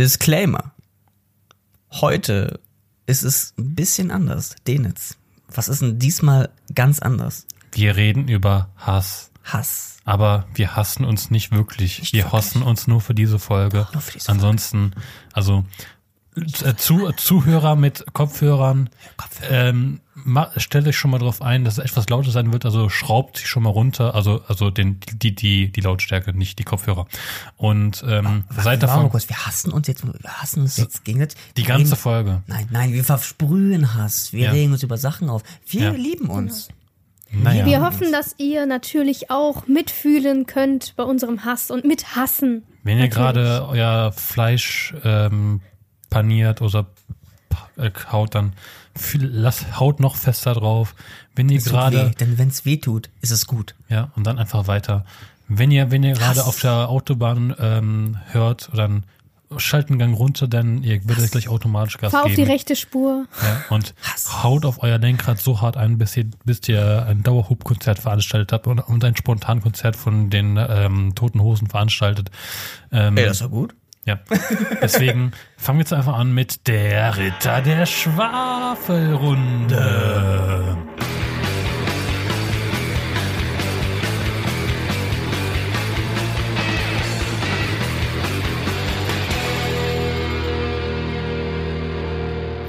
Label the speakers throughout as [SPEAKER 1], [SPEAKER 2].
[SPEAKER 1] Disclaimer. Heute ist es ein bisschen anders. Denitz. Was ist denn diesmal ganz anders?
[SPEAKER 2] Wir reden über Hass.
[SPEAKER 1] Hass.
[SPEAKER 2] Aber wir hassen uns nicht wirklich.
[SPEAKER 1] Nicht
[SPEAKER 2] wir
[SPEAKER 1] wirklich.
[SPEAKER 2] hassen uns nur für diese Folge.
[SPEAKER 1] Nur für diese
[SPEAKER 2] Ansonsten, also äh, zu, Zuhörer mit Kopfhörern, ähm, ma, stellt euch schon mal drauf ein, dass es etwas lauter sein wird. Also schraubt sich schon mal runter. Also also den die die die Lautstärke, nicht die Kopfhörer. Und ähm, seid
[SPEAKER 1] Warte mal
[SPEAKER 2] davon
[SPEAKER 1] kurz, wir hassen uns jetzt, wir hassen uns jetzt gegen das.
[SPEAKER 2] die ganze
[SPEAKER 1] reden-
[SPEAKER 2] Folge.
[SPEAKER 1] Nein, nein, wir versprühen Hass. Wir
[SPEAKER 2] Ja.
[SPEAKER 1] regen uns über Sachen auf. Wir
[SPEAKER 2] Ja.
[SPEAKER 1] lieben uns.
[SPEAKER 2] Naja.
[SPEAKER 3] Wir hoffen, dass ihr natürlich auch mitfühlen könnt bei unserem Hass und mithassen.
[SPEAKER 2] Wenn ihr
[SPEAKER 3] Natürlich.
[SPEAKER 2] gerade euer Fleisch ähm, paniert oder äh, haut, dann viel, lasst, haut noch fester drauf. Wenn ihr gerade,
[SPEAKER 1] denn wenn es weh tut, ist es gut.
[SPEAKER 2] ja, und dann einfach weiter. Wenn ihr, wenn ihr gerade auf der Autobahn ähm, hört, dann schalten Gang runter, denn ihr werdet gleich automatisch Gas
[SPEAKER 3] Fahr auf die
[SPEAKER 2] geben.
[SPEAKER 3] rechte Spur.
[SPEAKER 2] Ja, und
[SPEAKER 1] Hass.
[SPEAKER 2] haut auf euer Lenkrad so hart ein, bis ihr, bis ihr ein Dauerhub-Konzert veranstaltet habt und, und ein Spontankonzert von den ähm, Toten Hosen veranstaltet. Ähm,
[SPEAKER 1] Ey, das war gut.
[SPEAKER 2] Ja, deswegen fangen wir jetzt einfach an mit der Ritter der Schwafelrunde.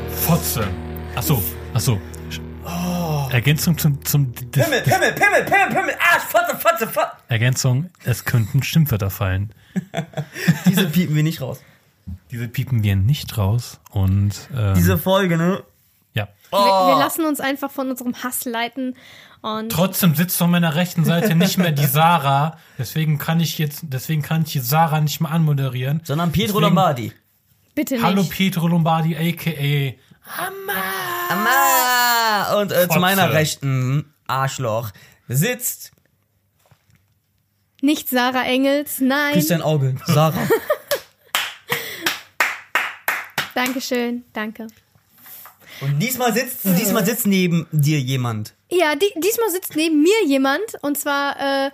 [SPEAKER 2] Fotze. Achso, achso. Ergänzung zum, zum
[SPEAKER 1] Pimmel, Pimmel, Pimmel, Pimmel, Pimmel, Arsch, Fotze, Fotze, Fotze.
[SPEAKER 2] Ergänzung, es könnten Schimpfwörter fallen.
[SPEAKER 1] Diese piepen wir nicht raus.
[SPEAKER 2] Diese piepen wir nicht raus und ähm,
[SPEAKER 1] Diese Folge, ne?
[SPEAKER 2] ja.
[SPEAKER 3] Wir,
[SPEAKER 1] Oh.
[SPEAKER 3] wir lassen uns einfach von unserem Hass leiten. Und
[SPEAKER 2] Trotzdem sitzt auf meiner rechten Seite nicht mehr die Sarah. Deswegen kann ich jetzt, deswegen kann ich die Sarah nicht mehr anmoderieren.
[SPEAKER 1] Sondern Pietro
[SPEAKER 2] Deswegen-
[SPEAKER 1] Lombardi.
[SPEAKER 3] bitte nicht.
[SPEAKER 2] Hallo Pietro Lombardi, aka
[SPEAKER 1] Amma! Und äh, zu meiner rechten Arschloch sitzt
[SPEAKER 3] Nicht Sarah Engels, nein.
[SPEAKER 1] Christian Auge, Sarah.
[SPEAKER 3] Dankeschön, danke.
[SPEAKER 1] Und diesmal sitzt, diesmal sitzt neben dir jemand.
[SPEAKER 3] Ja, die, diesmal sitzt neben mir jemand und zwar äh,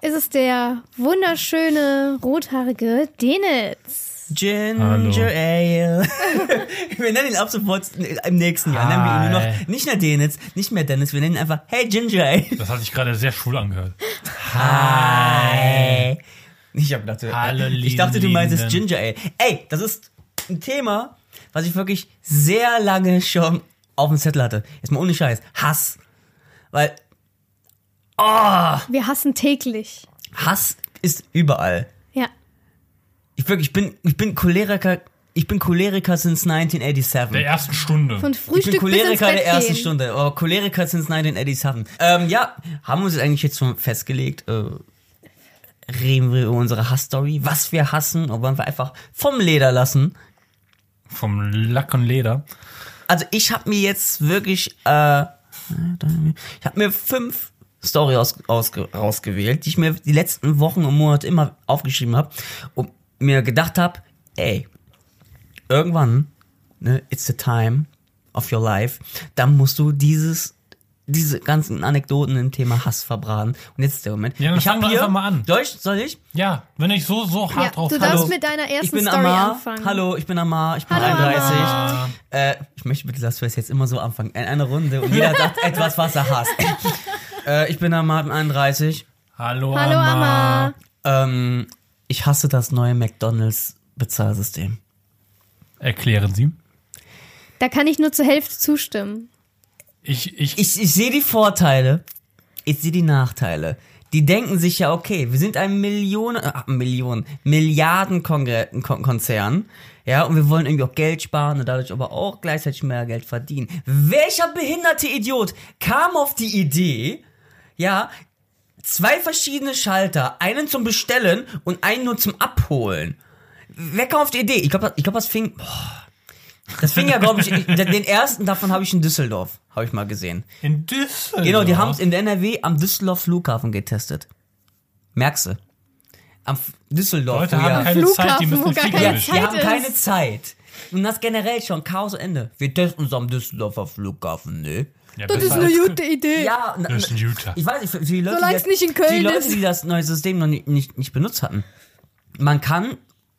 [SPEAKER 3] ist es der wunderschöne rothaarige Denitz.
[SPEAKER 1] Ginger
[SPEAKER 2] Hallo.
[SPEAKER 1] Ale. wir nennen ihn ab sofort im nächsten Jahr. Nennen wir ihn nur
[SPEAKER 2] Hi.
[SPEAKER 1] noch nicht mehr Dennis, nicht mehr Dennis, wir nennen ihn einfach Hey Ginger Ale.
[SPEAKER 2] Das hat sich gerade sehr schwul angehört.
[SPEAKER 1] Hi. Ich hab gedacht,
[SPEAKER 2] Hallo,
[SPEAKER 1] ich dachte, du meintest
[SPEAKER 2] Liebenden.
[SPEAKER 1] Ginger Ale. Ey, das ist ein Thema, was ich wirklich sehr lange schon auf dem Zettel hatte. Jetzt mal ohne Scheiß. Hass. Weil
[SPEAKER 3] Wir hassen täglich.
[SPEAKER 1] Hass ist überall. Ich wirklich, ich bin, ich bin Choleriker, ich bin Choleriker since
[SPEAKER 2] Der
[SPEAKER 1] 1987.
[SPEAKER 2] ersten Stunde.
[SPEAKER 3] Von
[SPEAKER 1] Ich bin
[SPEAKER 3] Frühstück bis ins
[SPEAKER 1] Choleriker
[SPEAKER 3] Bett
[SPEAKER 1] der ersten
[SPEAKER 3] gehen.
[SPEAKER 1] Stunde. Oh, Choleriker since 1987. Ähm, ja, haben wir uns jetzt eigentlich jetzt schon festgelegt, äh, reden wir über unsere Hassstory, was wir hassen, oder wollen wir einfach vom Leder lassen.
[SPEAKER 2] Vom Lack und Leder.
[SPEAKER 1] Also ich habe mir jetzt wirklich, äh, ich habe mir fünf Story aus, aus, rausgewählt, die ich mir die letzten Wochen und Monate immer aufgeschrieben habe und mir gedacht habe, ey, irgendwann, ne, it's the time of your life, dann musst du dieses diese ganzen Anekdoten im Thema Hass verbraten. Und jetzt ist der Moment.
[SPEAKER 2] Ja, dann
[SPEAKER 1] ich habe hier,
[SPEAKER 2] einfach mal an.
[SPEAKER 1] Soll ich? Soll ich?
[SPEAKER 2] Ja, wenn ich so, so hart
[SPEAKER 3] Ja,
[SPEAKER 2] drauf
[SPEAKER 3] du darfst mit deiner
[SPEAKER 1] ich
[SPEAKER 3] ersten
[SPEAKER 1] bin
[SPEAKER 3] Story
[SPEAKER 1] Amar.
[SPEAKER 3] anfangen.
[SPEAKER 1] Hallo, ich bin Amar. Ich bin
[SPEAKER 3] Hallo,
[SPEAKER 1] 31.
[SPEAKER 3] Amar.
[SPEAKER 1] Äh, ich möchte bitte, dass wir es jetzt immer so anfangen. In einer Runde und jeder sagt etwas, was er hasst. äh, ich bin Amar, bin 31.
[SPEAKER 2] Hallo,
[SPEAKER 3] Hallo,
[SPEAKER 2] Amma.
[SPEAKER 3] Amma.
[SPEAKER 1] Ähm, ich hasse das neue McDonalds Bezahlsystem.
[SPEAKER 2] Erklären Sie.
[SPEAKER 3] Da kann ich nur zur Hälfte zustimmen.
[SPEAKER 2] Ich, ich,
[SPEAKER 1] Ich, ich sehe die Vorteile, ich sehe die Nachteile. Die denken sich ja, okay, wir sind ein Millionen, äh, Millionen, Milliarden-Konzern, ja, und wir wollen irgendwie auch Geld sparen und dadurch aber auch gleichzeitig mehr Geld verdienen. Welcher behinderte Idiot kam auf die Idee, ja, zwei verschiedene Schalter, einen zum Bestellen und einen nur zum Abholen? Wer kam auf die Idee? Ich glaube, ich glaub, das fing, boah, das fing ja, glaube ich, den ersten davon habe ich in Düsseldorf, habe ich mal gesehen.
[SPEAKER 2] in Düsseldorf.
[SPEAKER 1] Genau, die haben es in der NRW am Düsseldorf Flughafen getestet. Merkst du? Am F- Düsseldorf.
[SPEAKER 2] Leute
[SPEAKER 1] wo
[SPEAKER 2] haben
[SPEAKER 1] ja,
[SPEAKER 2] keine
[SPEAKER 3] Flughafen,
[SPEAKER 2] Zeit, die müssen
[SPEAKER 3] keine
[SPEAKER 1] ja, die
[SPEAKER 3] Zeit
[SPEAKER 1] haben
[SPEAKER 3] ist.
[SPEAKER 1] keine Zeit. Und das generell schon Chaos Ende. Wir testen uns am Düsseldorfer Flughafen, ne?
[SPEAKER 2] Ja,
[SPEAKER 3] Das ist eine gute Idee.
[SPEAKER 1] Ja,
[SPEAKER 2] Das ist ein Utah.
[SPEAKER 1] ich weiß nicht, für die Leute,
[SPEAKER 3] Solange
[SPEAKER 1] die,
[SPEAKER 3] es nicht in Köln
[SPEAKER 1] die Leute,
[SPEAKER 3] ist.
[SPEAKER 1] die das neue System noch nicht, nicht, nicht benutzt hatten. Man kann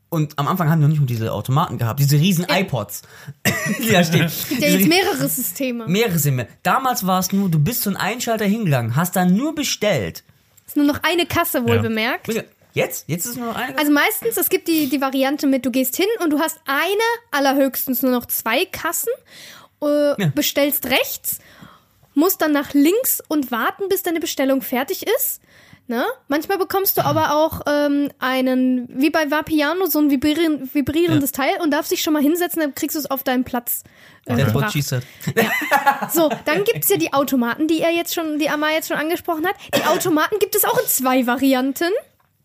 [SPEAKER 1] Und am Anfang haben die noch nicht mal diese Automaten gehabt, diese riesen iPods. die da stehen.
[SPEAKER 3] Gibt ja jetzt mehrere Systeme.
[SPEAKER 1] mehrere sind mehr. Damals war es nur, du bist zu einem Einschalter hingegangen, hast dann nur bestellt.
[SPEAKER 3] ist nur noch eine Kasse wohl
[SPEAKER 2] Ja.
[SPEAKER 3] bemerkt.
[SPEAKER 1] Jetzt? Jetzt ist nur noch eine.
[SPEAKER 3] Also meistens, es gibt die, die Variante mit, du gehst hin und du hast eine, allerhöchstens nur noch zwei Kassen, äh, bestellst rechts, musst dann nach links und warten, bis deine Bestellung fertig ist. Ne? Manchmal bekommst du aber auch ähm, einen, wie bei Vapiano, so ein vibrieren, vibrierendes Teil und darfst dich schon mal hinsetzen, dann kriegst du es auf deinen Platz. Äh,
[SPEAKER 1] That's what
[SPEAKER 3] gebracht.
[SPEAKER 1] she said.
[SPEAKER 3] So, dann gibt's ja die Automaten, die er jetzt schon, die Amma jetzt schon angesprochen hat. Die Automaten gibt es auch in zwei Varianten.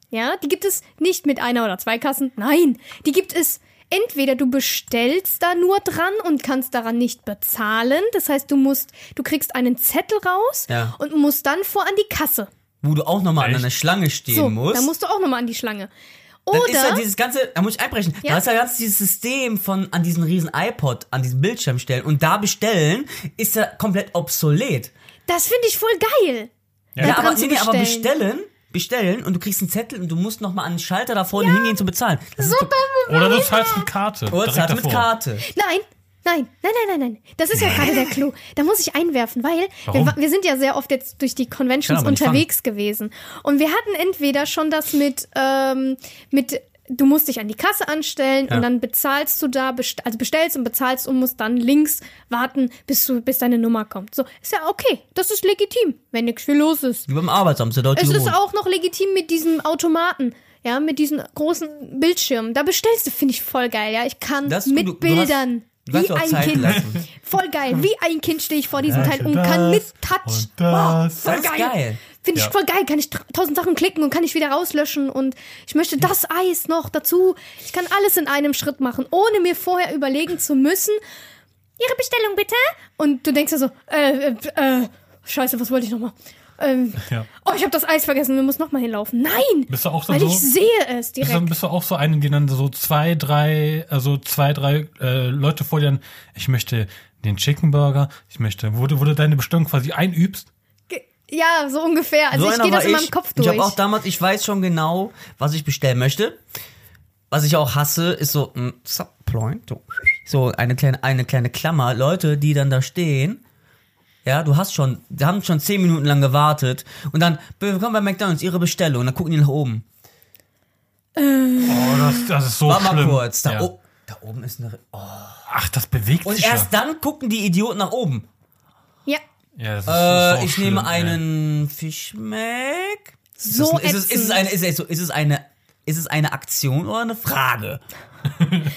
[SPEAKER 3] Ja, die gibt es nicht mit einer oder zwei Kassen. Nein, die gibt es entweder du bestellst da nur dran und kannst daran nicht bezahlen. Das heißt, du musst, du kriegst einen Zettel raus
[SPEAKER 1] Ja.
[SPEAKER 3] und musst dann vor an die Kasse.
[SPEAKER 1] Wo du auch nochmal an einer Schlange stehen
[SPEAKER 3] So,
[SPEAKER 1] musst.
[SPEAKER 3] da musst du auch nochmal an die Schlange.
[SPEAKER 1] Dann ist ja
[SPEAKER 3] Oder
[SPEAKER 1] dieses ganze, da muss ich einbrechen,
[SPEAKER 3] Ja.
[SPEAKER 1] da ist ja ganz dieses System von an diesen riesen iPod, an diesen Bildschirm stellen und da bestellen, ist ja komplett obsolet.
[SPEAKER 3] das finde ich voll geil.
[SPEAKER 2] Ja,
[SPEAKER 1] Ja, aber, nee, aber
[SPEAKER 3] bestellen.
[SPEAKER 1] Bestellen, und du kriegst einen Zettel und du musst nochmal an den Schalter da vorne hingehen zu bezahlen. Das ist
[SPEAKER 2] Oder du zahlst mit Karte.
[SPEAKER 1] Oder
[SPEAKER 2] direkt
[SPEAKER 1] mit
[SPEAKER 2] davor.
[SPEAKER 1] Karte.
[SPEAKER 3] Nein, nein, nein, nein, nein, nein. Das ist ja gerade der Clou. Da muss ich einwerfen, weil wir,
[SPEAKER 2] Warum?
[SPEAKER 3] wa- wir sind ja sehr oft jetzt durch die Conventions
[SPEAKER 1] Kann aber nicht
[SPEAKER 3] unterwegs gewesen. Und wir hatten entweder schon das mit, ähm, mit du musst dich an die Kasse anstellen
[SPEAKER 1] Ja.
[SPEAKER 3] und dann bezahlst du da, best also bestellst und bezahlst und musst dann links warten, bis du, bis deine Nummer kommt. So, ist ja okay. Das ist legitim, wenn nichts viel los ist.
[SPEAKER 1] Wie beim Arbeitsamt, der Deutsche
[SPEAKER 3] Es ist auch noch legitim mit diesem Automaten. Ja, mit diesen großen Bildschirmen. Da bestellst du, finde ich voll geil. Ja, ich kann
[SPEAKER 1] Das-
[SPEAKER 3] mit
[SPEAKER 1] du- du
[SPEAKER 3] Bildern. wie ein
[SPEAKER 1] Zeit
[SPEAKER 3] Kind.
[SPEAKER 1] lassen.
[SPEAKER 3] Voll geil. Wie ein Kind stehe ich vor diesem
[SPEAKER 2] Ja,
[SPEAKER 3] Teil und
[SPEAKER 2] das
[SPEAKER 3] kann mit Touch.
[SPEAKER 2] und das.
[SPEAKER 3] voll
[SPEAKER 1] Das ist
[SPEAKER 3] geil. Finde ich
[SPEAKER 2] Ja.
[SPEAKER 3] voll geil. Kann ich tausend Sachen klicken und kann ich wieder rauslöschen und ich möchte das Eis noch dazu. Ich kann alles in einem Schritt machen, ohne mir vorher überlegen zu müssen. Ihre Bestellung bitte. Und du denkst ja so, äh, äh, äh scheiße, was wollte ich nochmal? Ähm,
[SPEAKER 2] Ja.
[SPEAKER 3] Oh, ich habe das Eis vergessen, wir müssen nochmal hinlaufen. Nein!
[SPEAKER 2] Bist du auch dann
[SPEAKER 3] weil
[SPEAKER 2] so?
[SPEAKER 3] ich sehe es
[SPEAKER 2] Bist du,
[SPEAKER 3] direkt.
[SPEAKER 2] bist du auch so eine, die dann so zwei, drei, also zwei, drei äh, Leute vor dir ich möchte den Chicken Burger, ich möchte, wo du, wo du deine Bestimmung quasi einübst.
[SPEAKER 3] Ja, so ungefähr. Also
[SPEAKER 1] so
[SPEAKER 3] ich gehe das in
[SPEAKER 1] ich.
[SPEAKER 3] meinem Kopf
[SPEAKER 1] Ich
[SPEAKER 3] durch.
[SPEAKER 1] habe auch damals, ich weiß schon genau, was ich bestellen möchte. Was ich auch hasse, ist so ein Subpoint. so- eine kleine, eine kleine Klammer. Leute, die dann da stehen. Ja, du hast schon, die haben schon zehn Minuten lang gewartet. Und dann, willkommen bei McDonalds, ihre Bestellung. Und dann gucken die nach oben.
[SPEAKER 2] Oh, das, das ist so
[SPEAKER 1] War mal
[SPEAKER 2] schlimm.
[SPEAKER 1] kurz. Da,
[SPEAKER 2] ja.
[SPEAKER 1] o- da oben ist eine. Oh.
[SPEAKER 2] Ach, das bewegt
[SPEAKER 1] Und
[SPEAKER 2] sich
[SPEAKER 1] erst
[SPEAKER 2] ja.
[SPEAKER 1] dann gucken die Idioten nach oben.
[SPEAKER 3] ja,
[SPEAKER 2] ja das ist,
[SPEAKER 1] Äh,
[SPEAKER 2] ist
[SPEAKER 1] ich
[SPEAKER 2] schlimm,
[SPEAKER 1] nehme einen Fischmeck.
[SPEAKER 3] so
[SPEAKER 1] ist, es, ist, es eine, ist, es, ist es eine ist es eine Aktion oder eine Frage?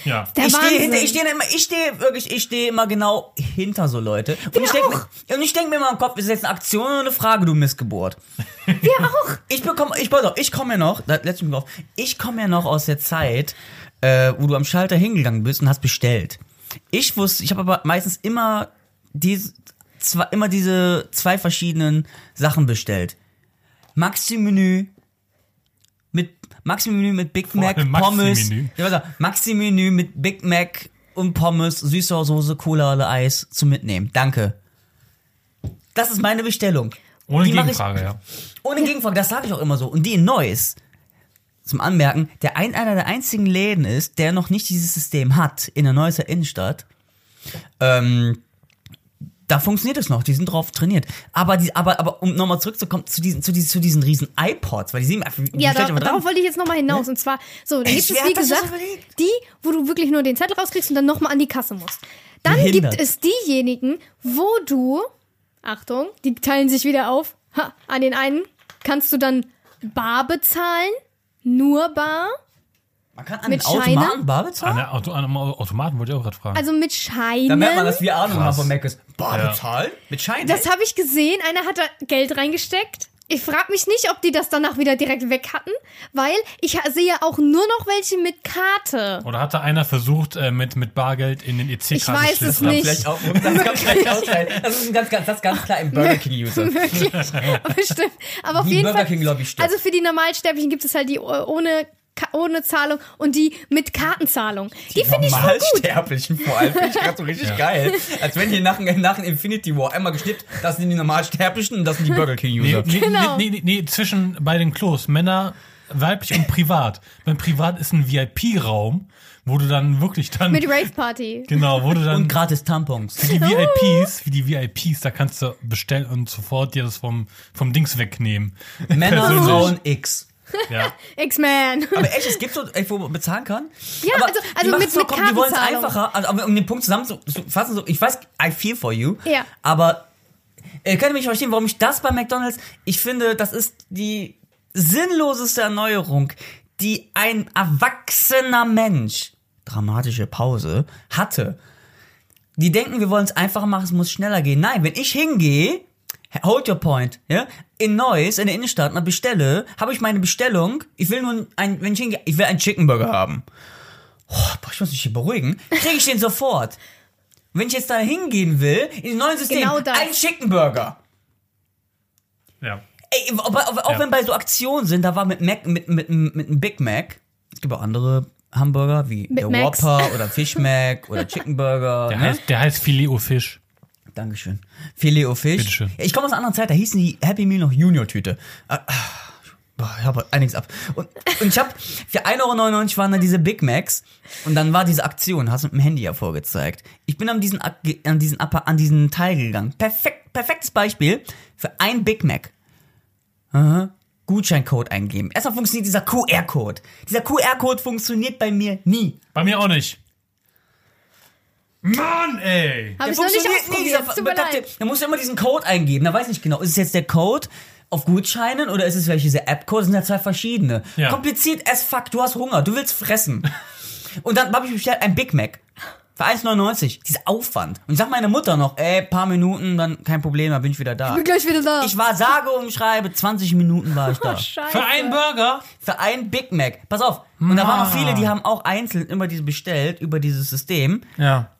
[SPEAKER 2] Ja.
[SPEAKER 3] Der
[SPEAKER 1] ich stehe hinter, ich stehe immer, ich stehe wirklich, ich stehe immer genau hinter so Leute. Und ich denke, mir- und ich denke mir immer im Kopf, ist es jetzt eine Aktion oder eine Frage, du Missgeburt?
[SPEAKER 3] Wir auch.
[SPEAKER 1] Ich bekomme, ich pass auf, ich komme ja noch, da- letztes Mal drauf, ich komme ja noch aus der Zeit, äh, wo du am Schalter hingegangen bist und hast bestellt. Ich wusste, ich habe aber meistens immer diese, zwei, immer diese zwei verschiedenen Sachen bestellt. Maxi-Menü mit Maxi-Menü mit Big Mac, Pommes. Ja, Maxi-Menü mit Big Mac und Pommes, Süßsauersoße, Cola oder Eis zum Mitnehmen. Danke. Das ist meine Bestellung.
[SPEAKER 2] Ohne
[SPEAKER 1] Die mach ich-
[SPEAKER 2] Gegenfrage, ja.
[SPEAKER 1] ohne Gegenfrage, das sage ich auch immer so. Und die in Neuss, zum Anmerken, der ein, einer der einzigen Läden ist, der noch nicht dieses System hat in der Neusser Innenstadt. Ähm, da funktioniert es noch, die sind drauf trainiert. Aber, die, aber, aber um nochmal zurückzukommen zu diesen, zu diesen, zu diesen riesen iPods, weil die sehen einfach,
[SPEAKER 3] Ja, da, darauf wollte ich jetzt nochmal hinaus. Und zwar, so, dann
[SPEAKER 1] Ey,
[SPEAKER 3] gibt es, wie gesagt, die, wo du wirklich nur den Zettel rauskriegst und dann nochmal an die Kasse musst. Dann
[SPEAKER 1] Behindert.
[SPEAKER 3] gibt es diejenigen, wo du, Achtung, die teilen sich wieder auf, ha, an den einen kannst du dann bar bezahlen, nur bar,
[SPEAKER 1] Man kann an
[SPEAKER 3] mit
[SPEAKER 1] Automaten bar
[SPEAKER 2] An,
[SPEAKER 1] bezahlen?
[SPEAKER 2] der Auto, an einem Automaten wollte ich auch gerade fragen.
[SPEAKER 3] also mit Scheinen.
[SPEAKER 1] Da merkt man, dass wir Ahnung haben von Mac ist. Bar
[SPEAKER 2] Ja.
[SPEAKER 1] bezahlen? Mit Schein?
[SPEAKER 3] Das habe ich gesehen. Einer hat da Geld reingesteckt. Ich frage mich nicht, ob die das danach wieder direkt weg hatten, weil ich sehe auch nur noch welche mit Karte.
[SPEAKER 2] Oder hatte einer versucht, äh, mit, mit Bargeld in den EC-Karte
[SPEAKER 3] Ich weiß es nicht.
[SPEAKER 1] Vielleicht auch, das kann vielleicht auch sein. Das ist ein ganz, ganz, das ist ganz klar im Burger King-User.
[SPEAKER 3] Wirklich. Bestimmt. Aber auf
[SPEAKER 1] Die
[SPEAKER 3] jeden
[SPEAKER 1] Burger
[SPEAKER 3] Fall.
[SPEAKER 1] King Lobby stirbt.
[SPEAKER 3] Also für die Normalsterblichen gibt es halt die äh, ohne, ohne Zahlung und die mit Kartenzahlung. Die, finde ich voll gut.
[SPEAKER 1] Normalsterblichen vor allem. Finde ich gerade so richtig geil. Als wenn hier nach, nach dem Infinity War einmal geschnippt, das sind die Normalsterblichen und das sind die Burger
[SPEAKER 2] Nee,
[SPEAKER 1] King-User.
[SPEAKER 2] nee,
[SPEAKER 3] Genau.
[SPEAKER 2] nee, nee, nee, zwischen bei den Klos. Männer weiblich und privat. Beim Privat ist ein VIP-Raum, wo du dann wirklich dann.
[SPEAKER 3] Mit Rave Party.
[SPEAKER 2] Genau, wo du dann.
[SPEAKER 1] Und gratis Tampons.
[SPEAKER 2] Für die VIPs, wie die VIPs, da kannst du bestellen und sofort dir das vom, vom Dings wegnehmen.
[SPEAKER 1] Männer. Frauen, X.
[SPEAKER 2] Ja.
[SPEAKER 3] X-Man.
[SPEAKER 1] Aber echt, es gibt so, wo man bezahlen kann.
[SPEAKER 3] Ja,
[SPEAKER 1] aber
[SPEAKER 3] also- also
[SPEAKER 1] machen's
[SPEAKER 3] mit-
[SPEAKER 1] so,
[SPEAKER 3] mit
[SPEAKER 1] komm, Die wollen es einfacher, also, aber um den Punkt zusammen zu, zu fassen, so, ich weiß, I feel for you.
[SPEAKER 3] Ja.
[SPEAKER 1] Aber ihr könnt mich verstehen, warum ich das bei McDonalds, ich finde, das ist die sinnloseste Erneuerung, die ein erwachsener Mensch, dramatische Pause, hatte. Die denken, wir wollen es einfacher machen, es muss schneller gehen. Nein, wenn ich hingehe, hold your point, ja, in Neuss, in der Innenstadt, und bestelle, habe ich meine Bestellung, ich will nur ein, wenn ich hingehe, ich will einen Chicken Burger haben. Oh, boah, ich muss mich hier beruhigen. Kriege ich den sofort. Und wenn ich jetzt da hingehen will, in dem neuen System,
[SPEAKER 3] Genau das.
[SPEAKER 1] ein Chicken Burger.
[SPEAKER 2] ja.
[SPEAKER 1] Ey, aber, aber auch
[SPEAKER 2] Ja.
[SPEAKER 1] wenn bei so Aktionen sind, da war mit Mac, mit, mit, mit einem Big Mac, es gibt auch andere Hamburger, wie
[SPEAKER 3] Big
[SPEAKER 1] der
[SPEAKER 3] Macs.
[SPEAKER 1] Whopper oder Fish Mac oder Chicken Burger.
[SPEAKER 2] Der,
[SPEAKER 1] ne?
[SPEAKER 2] heißt, der heißt Filet au Fisch.
[SPEAKER 1] Dankeschön. Filet au Fish.
[SPEAKER 2] Bitteschön.
[SPEAKER 1] Ich komme aus einer anderen Zeit, da hießen die Happy Meal noch Junior-Tüte. Ah, ah, boah, Ich habe einiges ab. Und, und ich habe für 1,99 Euro waren da diese Big Macs und dann war diese Aktion, hast du mit dem Handy ja vorgezeigt. Ich bin an diesen, an diesen, an diesen Teil gegangen. Perfekt, perfektes Beispiel für ein Big Mac. Aha. Gutscheincode eingeben. Erstmal funktioniert dieser QR-Code. Dieser QR-Code funktioniert bei mir nie.
[SPEAKER 2] Bei mir auch nicht. Mann, ey!
[SPEAKER 3] Habe
[SPEAKER 1] Der
[SPEAKER 3] ich noch nicht
[SPEAKER 1] funktioniert nie, dieser
[SPEAKER 3] ausprobiert.
[SPEAKER 1] Verdammte-
[SPEAKER 3] leid.
[SPEAKER 1] Da musst du immer diesen Code eingeben. Da weiß ich nicht genau. Ist es jetzt der Code auf Gutscheinen oder ist es welche diese App-Code? Das sind ja zwei verschiedene.
[SPEAKER 2] Ja.
[SPEAKER 1] Kompliziert as fuck. Du hast Hunger. Du willst fressen. Und dann habe ich bestellt ein Big Mac. Für 1,99. Dieser Aufwand. Und ich sag meiner Mutter noch, ey, paar Minuten, dann kein Problem, dann bin ich wieder da.
[SPEAKER 3] Bin gleich wieder da.
[SPEAKER 1] Ich war sage und schreibe, 20 Minuten war ich da.
[SPEAKER 3] Oh.
[SPEAKER 2] Für einen Burger?
[SPEAKER 1] Für ein Big Mac. Pass auf. Und da waren auch
[SPEAKER 2] Ma.
[SPEAKER 1] viele, die haben auch einzeln immer diese bestellt über dieses System.
[SPEAKER 2] Ja.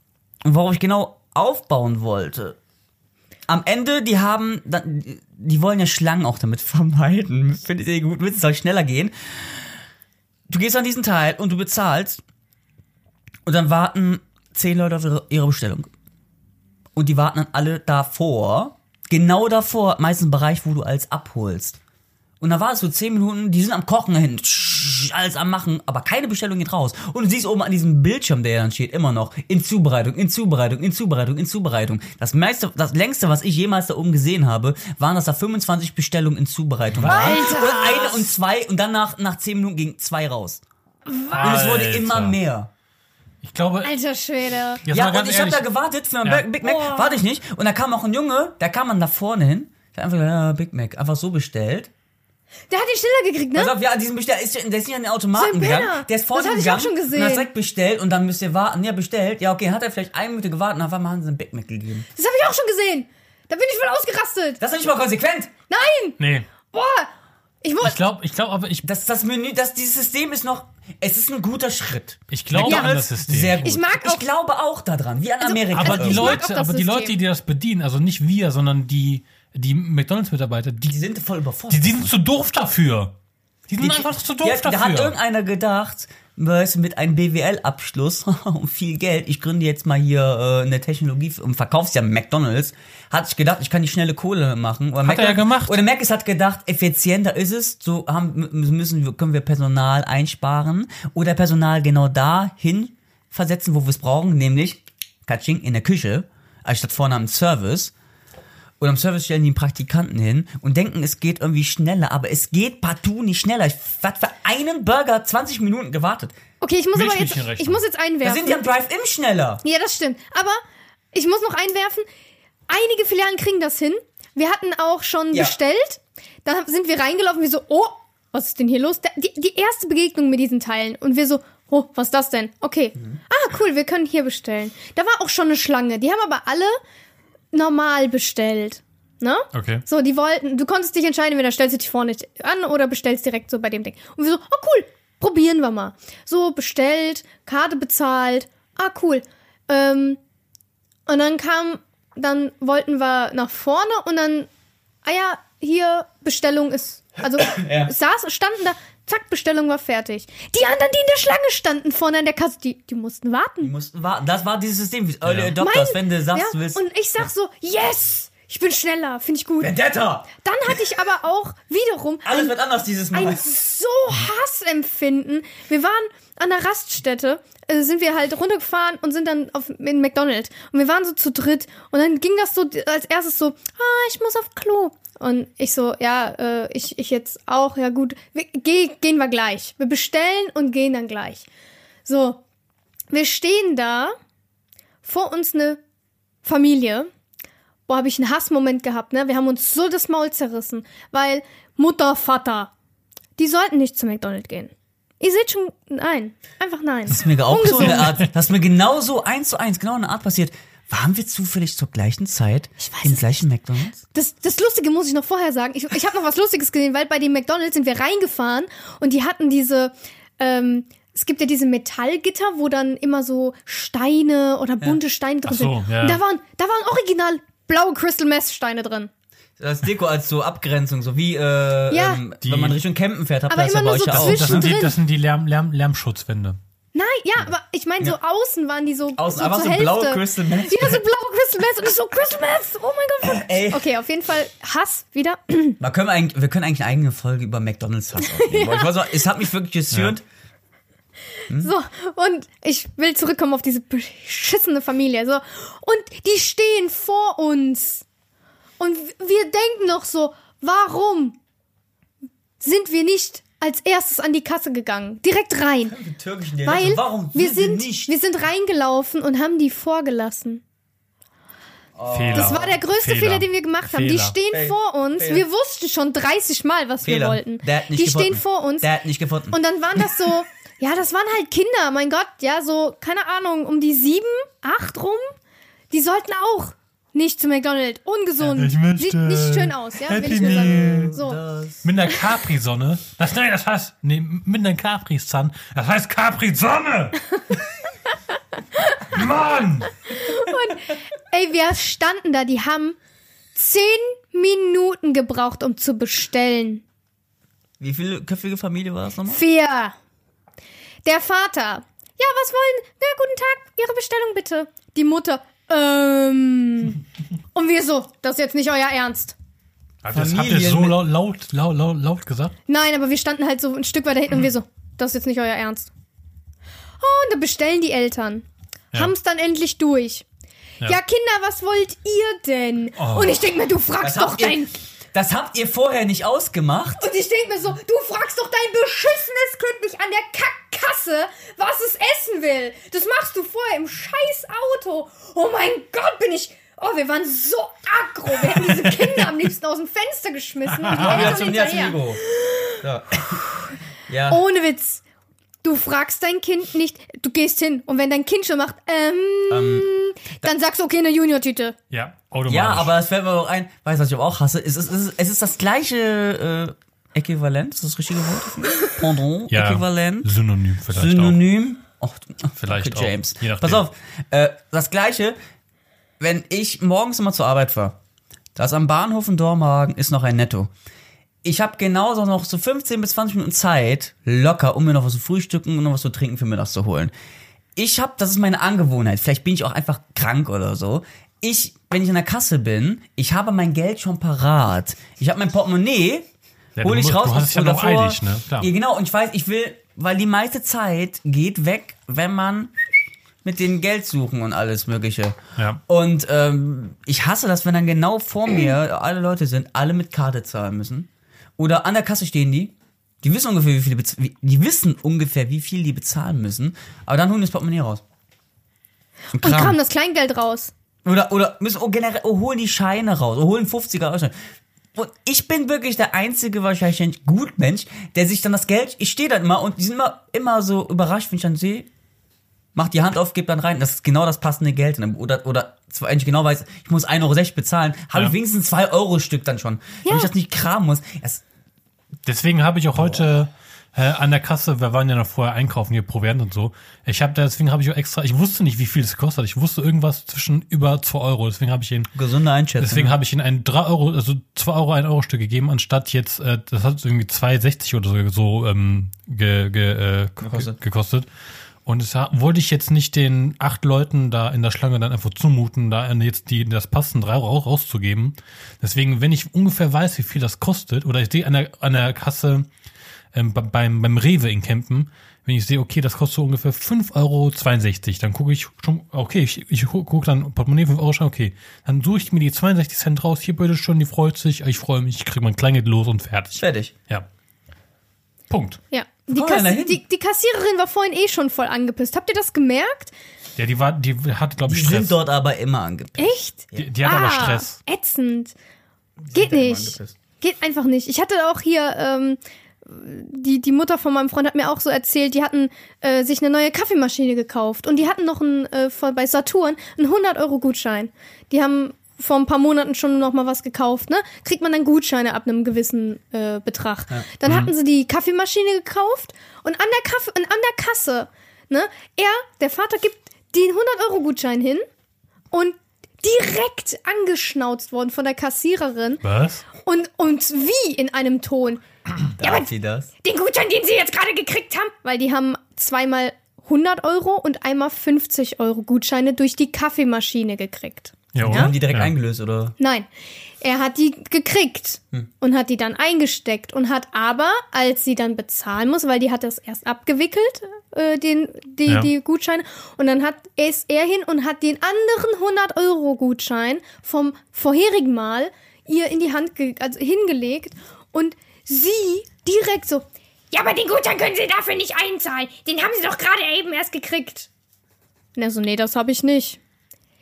[SPEAKER 1] Worauf ich genau aufbauen wollte. Am Ende, die haben, die wollen ja Schlangen auch damit vermeiden. Finde ich sehr gut, wird es soll schneller gehen. Du gehst an diesen Teil und du bezahlst und dann warten zehn Leute auf ihre, Bestellung. Und die warten dann alle davor, genau davor, meistens im Bereich, wo du alles abholst. Und da war es so zehn Minuten, die sind am Kochen hin, alles am Machen, aber keine Bestellung geht raus. Und du siehst oben an diesem Bildschirm, der dann steht, immer noch in Zubereitung, in Zubereitung, in Zubereitung, in Zubereitung. Das meiste, das längste, was ich jemals da oben gesehen habe, waren, dass da 25 Bestellungen in Zubereitung waren.
[SPEAKER 3] Alter!
[SPEAKER 1] Und eine und zwei und dann nach, nach zehn Minuten ging zwei raus. Und es wurde immer mehr.
[SPEAKER 2] Ich glaube,
[SPEAKER 3] Alter Schwede.
[SPEAKER 1] Ja, und ich habe da gewartet für einen
[SPEAKER 2] Ja.
[SPEAKER 1] Big Mac.
[SPEAKER 3] Oh.
[SPEAKER 1] Warte ich nicht. Und da kam auch ein Junge, der kam dann da vorne hin. Der einfach ja, Big Mac, einfach so bestellt.
[SPEAKER 3] Der hat die schneller gekriegt, ne?
[SPEAKER 1] Pass auf, ja, diesen Bestell, ist, der ist nicht an den Automaten gegangen. Der ist vorne
[SPEAKER 3] Das hatte ich
[SPEAKER 1] gegangen
[SPEAKER 3] auch schon gesehen.
[SPEAKER 1] und hat direkt bestellt und dann müsst ihr warten. Ja, bestellt. Ja, okay, hat er vielleicht eine Minute gewartet und auf einmal haben sie einen Big Mac gegeben.
[SPEAKER 3] Das habe ich auch schon gesehen. Da bin ich voll ausgerastet.
[SPEAKER 1] Das ist nicht mal konsequent.
[SPEAKER 3] Nein!
[SPEAKER 2] nee.
[SPEAKER 3] Boah! Ich muss.
[SPEAKER 2] Ich glaube, ich glaube, aber ich,
[SPEAKER 1] Das, das Menü, das, dieses System ist noch, es ist ein guter Schritt.
[SPEAKER 2] ich glaube an
[SPEAKER 1] McDonald's,
[SPEAKER 2] das System.
[SPEAKER 1] Sehr gut.
[SPEAKER 3] Ich mag auch-
[SPEAKER 1] ich glaube auch daran, wie an Amerika.
[SPEAKER 2] aber
[SPEAKER 3] Also
[SPEAKER 2] die
[SPEAKER 3] ich mag auch
[SPEAKER 2] Leute, aber die. Leute, die das bedienen, also nicht wir, sondern die, die McDonalds-Mitarbeiter, die,
[SPEAKER 1] die sind voll überfordert.
[SPEAKER 2] die, die sind zu doof dafür. Die sind einfach zu doof
[SPEAKER 1] Ja, Da hat
[SPEAKER 2] dafür.
[SPEAKER 1] irgendeiner gedacht, weißt du, mit einem BWL-Abschluss und viel Geld, ich gründe jetzt mal hier äh, eine Technologie und verkauf's ja McDonalds, hat sich gedacht, ich kann die schnelle Kohle machen. Oder
[SPEAKER 2] Hat er ja gemacht.
[SPEAKER 1] Oder Mac hat gedacht, effizienter ist es, so haben, müssen wir, können wir Personal einsparen oder Personal genau dahin versetzen, wo wir es brauchen, nämlich Katsching in der Küche, anstatt vorne am Service. Und am Service stellen die einen Praktikanten hin und denken, es geht irgendwie schneller, aber es geht partout nicht schneller. Ich hab für einen Burger 20 Minuten gewartet.
[SPEAKER 3] Okay, ich muss aber jetzt. Ich muss jetzt
[SPEAKER 1] Da
[SPEAKER 3] einwerfen.
[SPEAKER 1] sind die am Drive-In schneller.
[SPEAKER 3] Ja, das stimmt. Aber ich muss noch einwerfen, einige Filialen kriegen das hin. Wir hatten auch schon
[SPEAKER 1] Ja.
[SPEAKER 3] bestellt. Dann sind wir reingelaufen, wir so, oh, was ist denn hier los? Die, die erste Begegnung mit diesen Teilen. Und wir so, oh, was ist das denn? Okay. Ah, cool, wir können hier bestellen. Da war auch schon eine Schlange. Die haben aber alle normal bestellt. Ne?
[SPEAKER 2] Okay.
[SPEAKER 3] So, die wollten, du konntest dich entscheiden, entweder stellst du dich vorne an oder bestellst direkt so bei dem Ding. Und wir so, oh cool, probieren wir mal. So, bestellt, Karte bezahlt, ah cool. Ähm, und dann kam, dann wollten wir nach vorne und dann, ah ja, hier, Bestellung ist, also es saß, standen da, zack, Bestellung war fertig. Die anderen, die in der Schlange standen vorne an der Kasse, die, die mussten warten.
[SPEAKER 1] Die mussten warten. Das war dieses System, wie Early
[SPEAKER 2] Ja.
[SPEAKER 1] Adopters, wenn du sagst,
[SPEAKER 3] ja,
[SPEAKER 1] du willst.
[SPEAKER 3] und ich sag so, yes! ich bin schneller, finde ich gut.
[SPEAKER 1] Vendetta!
[SPEAKER 3] Dann hatte ich aber auch wiederum
[SPEAKER 1] Alles
[SPEAKER 3] ein,
[SPEAKER 1] wird anders dieses Mal.
[SPEAKER 3] ein so Hassempfinden. Wir waren an der Raststätte, äh, sind wir halt runtergefahren und sind dann auf, in McDonald's. Und wir waren so zu dritt. Und dann ging das so als erstes so, ah, ich muss auf Klo. Und ich so, ja, äh, ich, ich jetzt auch, ja gut, wir, geh, gehen wir gleich. Wir bestellen und gehen dann gleich. So, wir stehen da, vor uns eine Familie. Boah, habe ich einen Hassmoment gehabt, ne? Wir haben uns so das Maul zerrissen, weil Mutter, Vater, die sollten nicht zu McDonald's gehen. Ihr seht schon, nein, einfach nein.
[SPEAKER 1] Das ist mir auch so
[SPEAKER 3] Ungesund.
[SPEAKER 1] eine Art, das ist mir genauso eins zu eins, genau eine Art passiert. Waren wir zufällig zur gleichen Zeit im gleichen McDonalds?
[SPEAKER 3] Das, das Lustige muss ich noch vorher sagen. Ich, ich habe noch was Lustiges gesehen, weil bei dem McDonald's sind wir reingefahren und die hatten diese, ähm, es gibt ja diese Metallgitter, wo dann immer so Steine oder bunte Steine drin
[SPEAKER 2] Ach so,
[SPEAKER 3] sind.
[SPEAKER 2] ja.
[SPEAKER 3] Und da waren, da waren original blaue Crystal Meth Steine drin.
[SPEAKER 1] Das Deko als so Abgrenzung, so wie äh,
[SPEAKER 3] Ja.
[SPEAKER 1] ähm,
[SPEAKER 2] Die-
[SPEAKER 1] wenn man Richtung Campen fährt, habt ihr
[SPEAKER 3] Aber
[SPEAKER 1] das ja
[SPEAKER 3] immer
[SPEAKER 1] bei
[SPEAKER 3] nur
[SPEAKER 1] euch
[SPEAKER 3] so
[SPEAKER 1] ja auch.
[SPEAKER 3] zwischen-
[SPEAKER 2] Das sind die, das sind die Lärm, Lärm, Lärmschutzwände.
[SPEAKER 3] Nein, ja, aber ich meine, so außen waren die so.
[SPEAKER 1] Außen,
[SPEAKER 3] so
[SPEAKER 1] aber
[SPEAKER 3] zur
[SPEAKER 1] so
[SPEAKER 3] Hälfte.
[SPEAKER 1] blaue Crystal Meth.
[SPEAKER 3] Ja, so blaue Crystal Meth und ich so Crystal Meth. Oh mein Gott.
[SPEAKER 1] Ey.
[SPEAKER 3] Okay, auf jeden Fall Hass wieder.
[SPEAKER 1] Man können eigentlich, wir können eigentlich eine eigene Folge über McDonalds Hass aufnehmen. weiß noch, es hat mich wirklich gestört.
[SPEAKER 3] So, und ich will zurückkommen auf diese beschissene Familie. So, und die stehen vor uns. Und wir denken noch so, warum sind wir nicht als erstes an die Kasse gegangen? Direkt rein.
[SPEAKER 1] Die türkischen
[SPEAKER 3] Weil
[SPEAKER 1] Dialekte, warum
[SPEAKER 3] wir
[SPEAKER 1] sind wir
[SPEAKER 3] sind,
[SPEAKER 1] nicht?
[SPEAKER 3] wir sind reingelaufen und haben die vorgelassen.
[SPEAKER 2] Fehler.
[SPEAKER 3] Das war der größte Fehler, den wir gemacht haben. Die
[SPEAKER 2] Fehler.
[SPEAKER 3] stehen
[SPEAKER 1] Fehler.
[SPEAKER 3] vor uns.
[SPEAKER 1] Fehler.
[SPEAKER 3] Wir wussten schon 30 Mal, was wir
[SPEAKER 1] Fehler.
[SPEAKER 3] wollten.
[SPEAKER 1] Der hat nicht
[SPEAKER 3] die
[SPEAKER 1] gefunden.
[SPEAKER 3] stehen vor uns.
[SPEAKER 1] Der hat nicht gefunden.
[SPEAKER 3] Und dann waren das so, ja, das waren halt Kinder, mein Gott, ja, so, keine Ahnung, um die sieben, acht rum. Die sollten auch nicht zu McDonald's. Ungesund.
[SPEAKER 2] Ich möchte
[SPEAKER 3] Sieht nicht schön aus, ja, will
[SPEAKER 2] Happy
[SPEAKER 3] ich nur sagen.
[SPEAKER 2] Meal.
[SPEAKER 3] So.
[SPEAKER 2] Mit einer Capri-Sonne. Das, nein, das heißt, nee, mit einer Capri-Sun. Das heißt Capri-Sonne. Mann!
[SPEAKER 3] Ey, wir standen da, die haben zehn Minuten gebraucht, um zu bestellen.
[SPEAKER 1] Wie viele köpfige Familie war das nochmal?
[SPEAKER 3] Vier. Der Vater. Ja, was wollen? Na, guten Tag, Ihre Bestellung bitte. Die Mutter. Ähm. Und wir so, das ist jetzt nicht euer Ernst.
[SPEAKER 2] Habt ihr das- habt ihr so laut, laut, laut, laut, laut gesagt?
[SPEAKER 3] Nein, aber wir standen halt so ein Stück weiter hinten und wir so, das ist jetzt nicht euer Ernst. Oh, und dann bestellen die Eltern.
[SPEAKER 2] Ja.
[SPEAKER 3] Haben's dann endlich durch. Ja.
[SPEAKER 2] Ja.
[SPEAKER 3] Kinder, was wollt ihr denn?
[SPEAKER 2] Oh.
[SPEAKER 3] Und ich denk mir, du fragst doch
[SPEAKER 1] habt ihr,
[SPEAKER 3] dein.
[SPEAKER 1] Das habt ihr vorher nicht ausgemacht.
[SPEAKER 3] Und ich denk mir so, du fragst doch dein beschissenes Kind nicht an der Kackkasse, was es essen will. Das machst du vorher im scheiß Auto. Oh mein Gott, bin ich. Oh, wir waren so aggro. Wir hätten diese Kinder am liebsten aus dem Fenster geschmissen und die Eltern hinterher.
[SPEAKER 1] Ja. ja.
[SPEAKER 3] Ohne Witz. Du fragst dein Kind nicht, du gehst hin und wenn dein Kind schon macht, ähm, dann sagst du, okay, eine Junior-Tüte.
[SPEAKER 2] Ja, automatisch.
[SPEAKER 1] Ja, aber es fällt mir auch ein, weißt du, was ich aber auch hasse? Es ist, es ist, es ist das gleiche äh, Äquivalent, ist das das richtige Wort? Pendant,
[SPEAKER 2] ja,
[SPEAKER 1] Äquivalent,
[SPEAKER 2] Synonym vielleicht auch.
[SPEAKER 1] Synonym. Och, du-
[SPEAKER 2] Vielleicht
[SPEAKER 1] okay,
[SPEAKER 2] auch,
[SPEAKER 1] James.
[SPEAKER 2] je nachdem.
[SPEAKER 1] Pass auf, äh, das gleiche, wenn ich morgens immer zur Arbeit fahre, da ist am Bahnhof in Dormagen ist noch ein Netto. Ich habe genauso noch so 15 bis 20 Minuten Zeit, locker, um mir noch was zu frühstücken und noch was zu trinken für mittags zu holen. Ich habe, das ist meine Angewohnheit, vielleicht bin ich auch einfach krank oder so. Ich, wenn ich an der Kasse bin, ich habe mein Geld schon parat. Ich habe mein Portemonnaie,
[SPEAKER 2] Ja, du
[SPEAKER 1] hol ich
[SPEAKER 2] musst-
[SPEAKER 1] raus.
[SPEAKER 2] du hast ja noch eilig, ne? Klar.
[SPEAKER 1] Ja, genau, und ich weiß, ich will, weil die meiste Zeit geht weg, wenn man mit dem Geld suchen und alles Mögliche.
[SPEAKER 2] Ja.
[SPEAKER 1] Und ähm, ich hasse das, wenn dann genau vor mir alle Leute sind, alle mit Karte zahlen müssen. Oder an der Kasse stehen die. Die wissen ungefähr, wie viel die, die wissen ungefähr, wie viel die bezahlen müssen. Aber dann holen die das Portemonnaie raus. Und
[SPEAKER 3] Und
[SPEAKER 1] Kram.
[SPEAKER 3] kam das Kleingeld raus.
[SPEAKER 1] Oder, oder müssen oh, generell, oh, holen die Scheine raus, oh, holen 50er raus. Und ich bin wirklich der einzige wahrscheinlich Gutmensch, der sich dann das Geld, ich stehe dann immer und die sind immer, immer so überrascht, wenn ich dann sehe, mach die Hand auf, gib dann rein, das ist genau das passende Geld. Oder, oder zwar eigentlich genau weiß, ich muss 1,60 Euro bezahlen, habe
[SPEAKER 2] Ja.
[SPEAKER 1] ich wenigstens 2 Euro Stück dann schon. Wenn
[SPEAKER 3] Ja.
[SPEAKER 1] ich das nicht kramen muss.
[SPEAKER 2] Deswegen habe ich auch heute äh, an der Kasse, wir waren ja noch vorher einkaufen, hier Proviant und so. Ich habe da, deswegen habe ich auch extra, ich wusste nicht, wie viel es kostet. Ich wusste irgendwas zwischen über 2 Euro. Deswegen habe ich ihn,
[SPEAKER 1] gesunde Einschätzung.
[SPEAKER 2] deswegen habe ich ihn ein 3 Euro, also 2 Euro, 1 Euro Stück gegeben, anstatt jetzt, äh, das hat irgendwie 2,60 oder so, so ähm, ge, ge, äh,
[SPEAKER 1] Gekostet.
[SPEAKER 2] gekostet. Und ha- wollte ich jetzt nicht den acht Leuten da in der Schlange dann einfach zumuten, da jetzt die das passend drei raus, rauszugeben. Deswegen, wenn ich ungefähr weiß, wie viel das kostet, oder ich sehe an der, an der Kasse ähm, be- beim, beim Rewe in Kempen, wenn ich sehe, okay, das kostet so ungefähr 5,62 Euro, dann gucke ich schon, okay, ich, ich gucke guck dann Portemonnaie 5 Euro, schon, okay, dann suche ich mir die 62 Cent raus, hier bitte schon, die freut sich, ich freue mich, ich kriege mein Kleingeld los und fertig.
[SPEAKER 1] Fertig.
[SPEAKER 2] Ja. Punkt.
[SPEAKER 3] Ja. Die, Kass die, die Kassiererin war vorhin eh schon voll angepisst. Habt ihr das gemerkt?
[SPEAKER 2] Ja, die war, die hat, glaube
[SPEAKER 1] Die
[SPEAKER 2] ich, Stress.
[SPEAKER 1] sind dort aber immer angepisst.
[SPEAKER 3] Echt?
[SPEAKER 2] Die, die hat aber Stress.
[SPEAKER 3] Ätzend. Geht nicht. Geht einfach nicht. Ich hatte auch hier, ähm, die, die Mutter von meinem Freund hat mir auch so erzählt, die hatten äh, sich eine neue Kaffeemaschine gekauft und die hatten noch einen, äh, von- bei Saturn einen 100-Euro-Gutschein. Die haben vor ein paar Monaten schon noch mal was gekauft, ne? Kriegt man dann Gutscheine ab einem gewissen äh, Betrag. Dann hatten sie die Kaffeemaschine gekauft und an der, Kaffee, und an der Kasse, ne? Er, der Vater, gibt den 100-Euro-Gutschein hin und direkt angeschnauzt worden von der Kassiererin
[SPEAKER 2] Was?
[SPEAKER 3] und, und wie in einem Ton.
[SPEAKER 1] Darf sie das?
[SPEAKER 3] Den Gutschein, den sie jetzt gerade gekriegt haben. Weil die haben zweimal 100 Euro und einmal 50 Euro Gutscheine durch die Kaffeemaschine gekriegt.
[SPEAKER 2] Ja,
[SPEAKER 1] Die
[SPEAKER 2] oder?
[SPEAKER 1] haben die direkt
[SPEAKER 2] ja.
[SPEAKER 1] eingelöst, oder?
[SPEAKER 3] Nein, er hat die gekriegt und hat die dann eingesteckt und hat aber, als sie dann bezahlen muss, weil die hat das erst abgewickelt, äh, den, die,
[SPEAKER 2] Ja.
[SPEAKER 3] die Gutscheine, und dann hat ist er hin und hat den anderen 100-Euro-Gutschein vom vorherigen Mal ihr in die Hand ge also hingelegt und sie direkt so, ja, aber den Gutschein können Sie dafür nicht einzahlen. Den haben Sie doch gerade eben erst gekriegt. Und er so, nee, das habe ich nicht.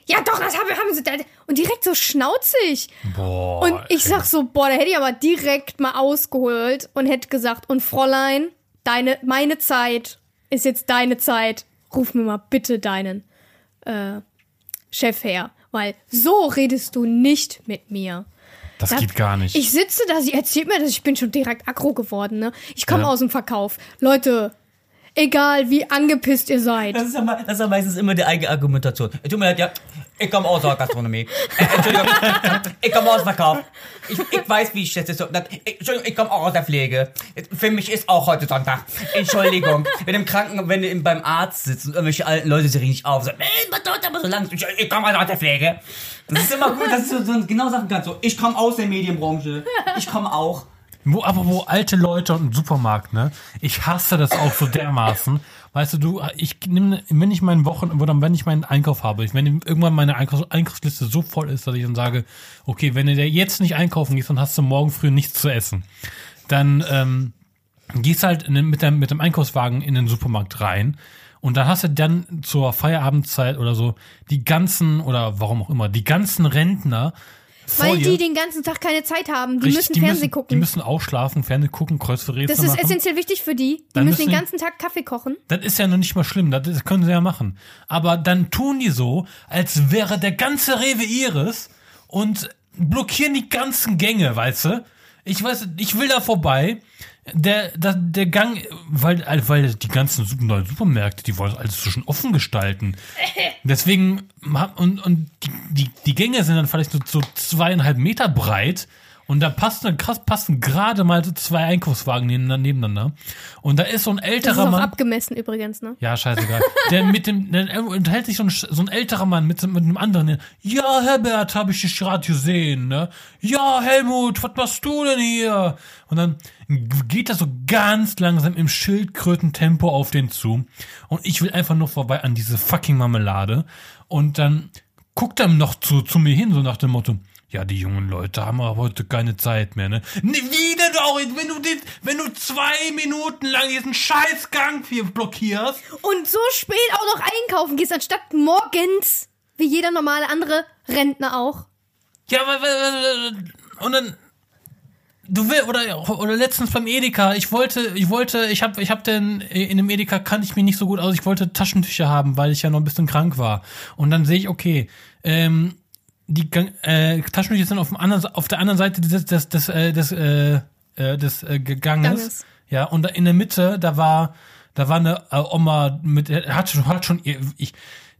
[SPEAKER 3] Ja, doch, das haben, haben sie da. Und direkt so schnauzig.
[SPEAKER 2] Boah.
[SPEAKER 3] Und ich sag so, boah, da hätte ich aber direkt mal ausgeholt und hätte gesagt, und Fräulein, deine, meine Zeit ist jetzt deine Zeit. Ruf mir mal bitte deinen äh, Chef her. Weil so redest du nicht mit mir.
[SPEAKER 2] das
[SPEAKER 3] Da-
[SPEAKER 2] geht gar nicht.
[SPEAKER 3] Ich sitze da, sie erzählt mir das, ich bin schon direkt aggro geworden, ne? Ich komme
[SPEAKER 2] Ja.
[SPEAKER 3] aus dem Verkauf. Leute, egal wie angepisst ihr seid.
[SPEAKER 1] Das ist, ja, me- das ist ja meistens immer die eigene Argumentation. Tut mir leid, ja, ich komme aus der Gastronomie. Äh, Entschuldigung, ich komme aus dem Verkauf. Ich, ich weiß, wie ich das ist. Entschuldigung, ich komme auch aus der Pflege. Für mich ist auch heute Sonntag. Entschuldigung. Wenn im Kranken, wenn du im- beim Arzt sitzt und irgendwelche alten Leute sich richtig auf, sagen, ey, was dauert aber so lang? Ich, ich komme aus der Pflege. Das ist immer gut, dass du so, genau sagen kannst. So, ich komme aus der Medienbranche. Ich komme auch.
[SPEAKER 2] Wo, aber wo alte Leute und ein Supermarkt, ne? Ich hasse das auch so dermaßen. Weißt du, du, ich nehme, wenn ich meinen Wochen, oder wenn ich meinen Einkauf habe, ich, wenn irgendwann meine Einkaufs Einkaufsliste so voll ist, dass ich dann sage, okay, wenn du dir jetzt nicht einkaufen gehst, dann hast du morgen früh nichts zu essen. Dann ähm, gehst halt mit, dem, mit dem Einkaufswagen in den Supermarkt rein und dann hast du dann zur Feierabendzeit oder so die ganzen, oder warum auch immer, die ganzen Rentner vor
[SPEAKER 3] Weil die den ganzen Tag keine Zeit haben. Die
[SPEAKER 2] Richtig,
[SPEAKER 3] müssen Fernsehen
[SPEAKER 2] müssen,
[SPEAKER 3] gucken.
[SPEAKER 2] Die müssen ausschlafen, Fernsehen gucken, Kreuzverräter
[SPEAKER 3] das ist
[SPEAKER 2] machen.
[SPEAKER 3] essentiell wichtig für die. Die
[SPEAKER 2] Dann
[SPEAKER 3] müssen
[SPEAKER 2] müssen
[SPEAKER 3] den ganzen Tag Kaffee kochen.
[SPEAKER 2] Das ist ja noch nicht mal schlimm, das, das können sie ja machen. Aber dann tun die so, als wäre der ganze Rewe ihres und blockieren die ganzen Gänge, weißt du? Ich weiß, ich will da vorbei. Der, der, der Gang, weil, weil die ganzen neuen Supermärkte, die wollen alles so schon offen gestalten. Deswegen, und, und die, die, die Gänge sind dann vielleicht so, so zweieinhalb Meter breit. Und da passen, krass, passen gerade mal so zwei Einkaufswagen neben- nebeneinander. Und da ist so ein
[SPEAKER 3] Das
[SPEAKER 2] älterer
[SPEAKER 3] ist auch
[SPEAKER 2] Mann.
[SPEAKER 3] abgemessen übrigens, ne?
[SPEAKER 2] Ja, scheißegal. Der mit dem, der unterhält sich so ein, so ein älterer Mann mit, mit einem anderen. der, Ja, Herbert, habe ich dich gerade gesehen, ne? Ja, Helmut, was machst du denn hier? Und dann geht er so ganz langsam im Schildkrötentempo auf den zu. Und ich will einfach nur vorbei an diese fucking Marmelade. Und dann guckt er noch zu, zu mir hin, so nach dem Motto, ja, die jungen Leute haben aber heute keine Zeit mehr, ne? Ne, Wie denn auch, wenn du, den, wenn du zwei Minuten lang diesen Scheißgang hier blockierst?
[SPEAKER 3] Und so spät auch noch einkaufen gehst, anstatt morgens, wie jeder normale andere Rentner auch.
[SPEAKER 2] Ja, und dann, du will, oder, oder letztens beim Edeka, ich wollte, ich wollte, ich hab, ich hab denn, in dem Edeka kannte ich mich nicht so gut aus, ich wollte Taschentücher haben, weil ich ja noch ein bisschen krank war. Und dann sehe ich, okay, ähm, die äh, Taschentücher sind auf, dem anderen, auf der anderen Seite des, des, des, äh, des, äh, äh, des äh, Ganges.
[SPEAKER 3] Ganges.
[SPEAKER 2] Ja, und da in der Mitte, da war, da war eine äh, Oma mit, hat schon, hat schon, ihr- ich,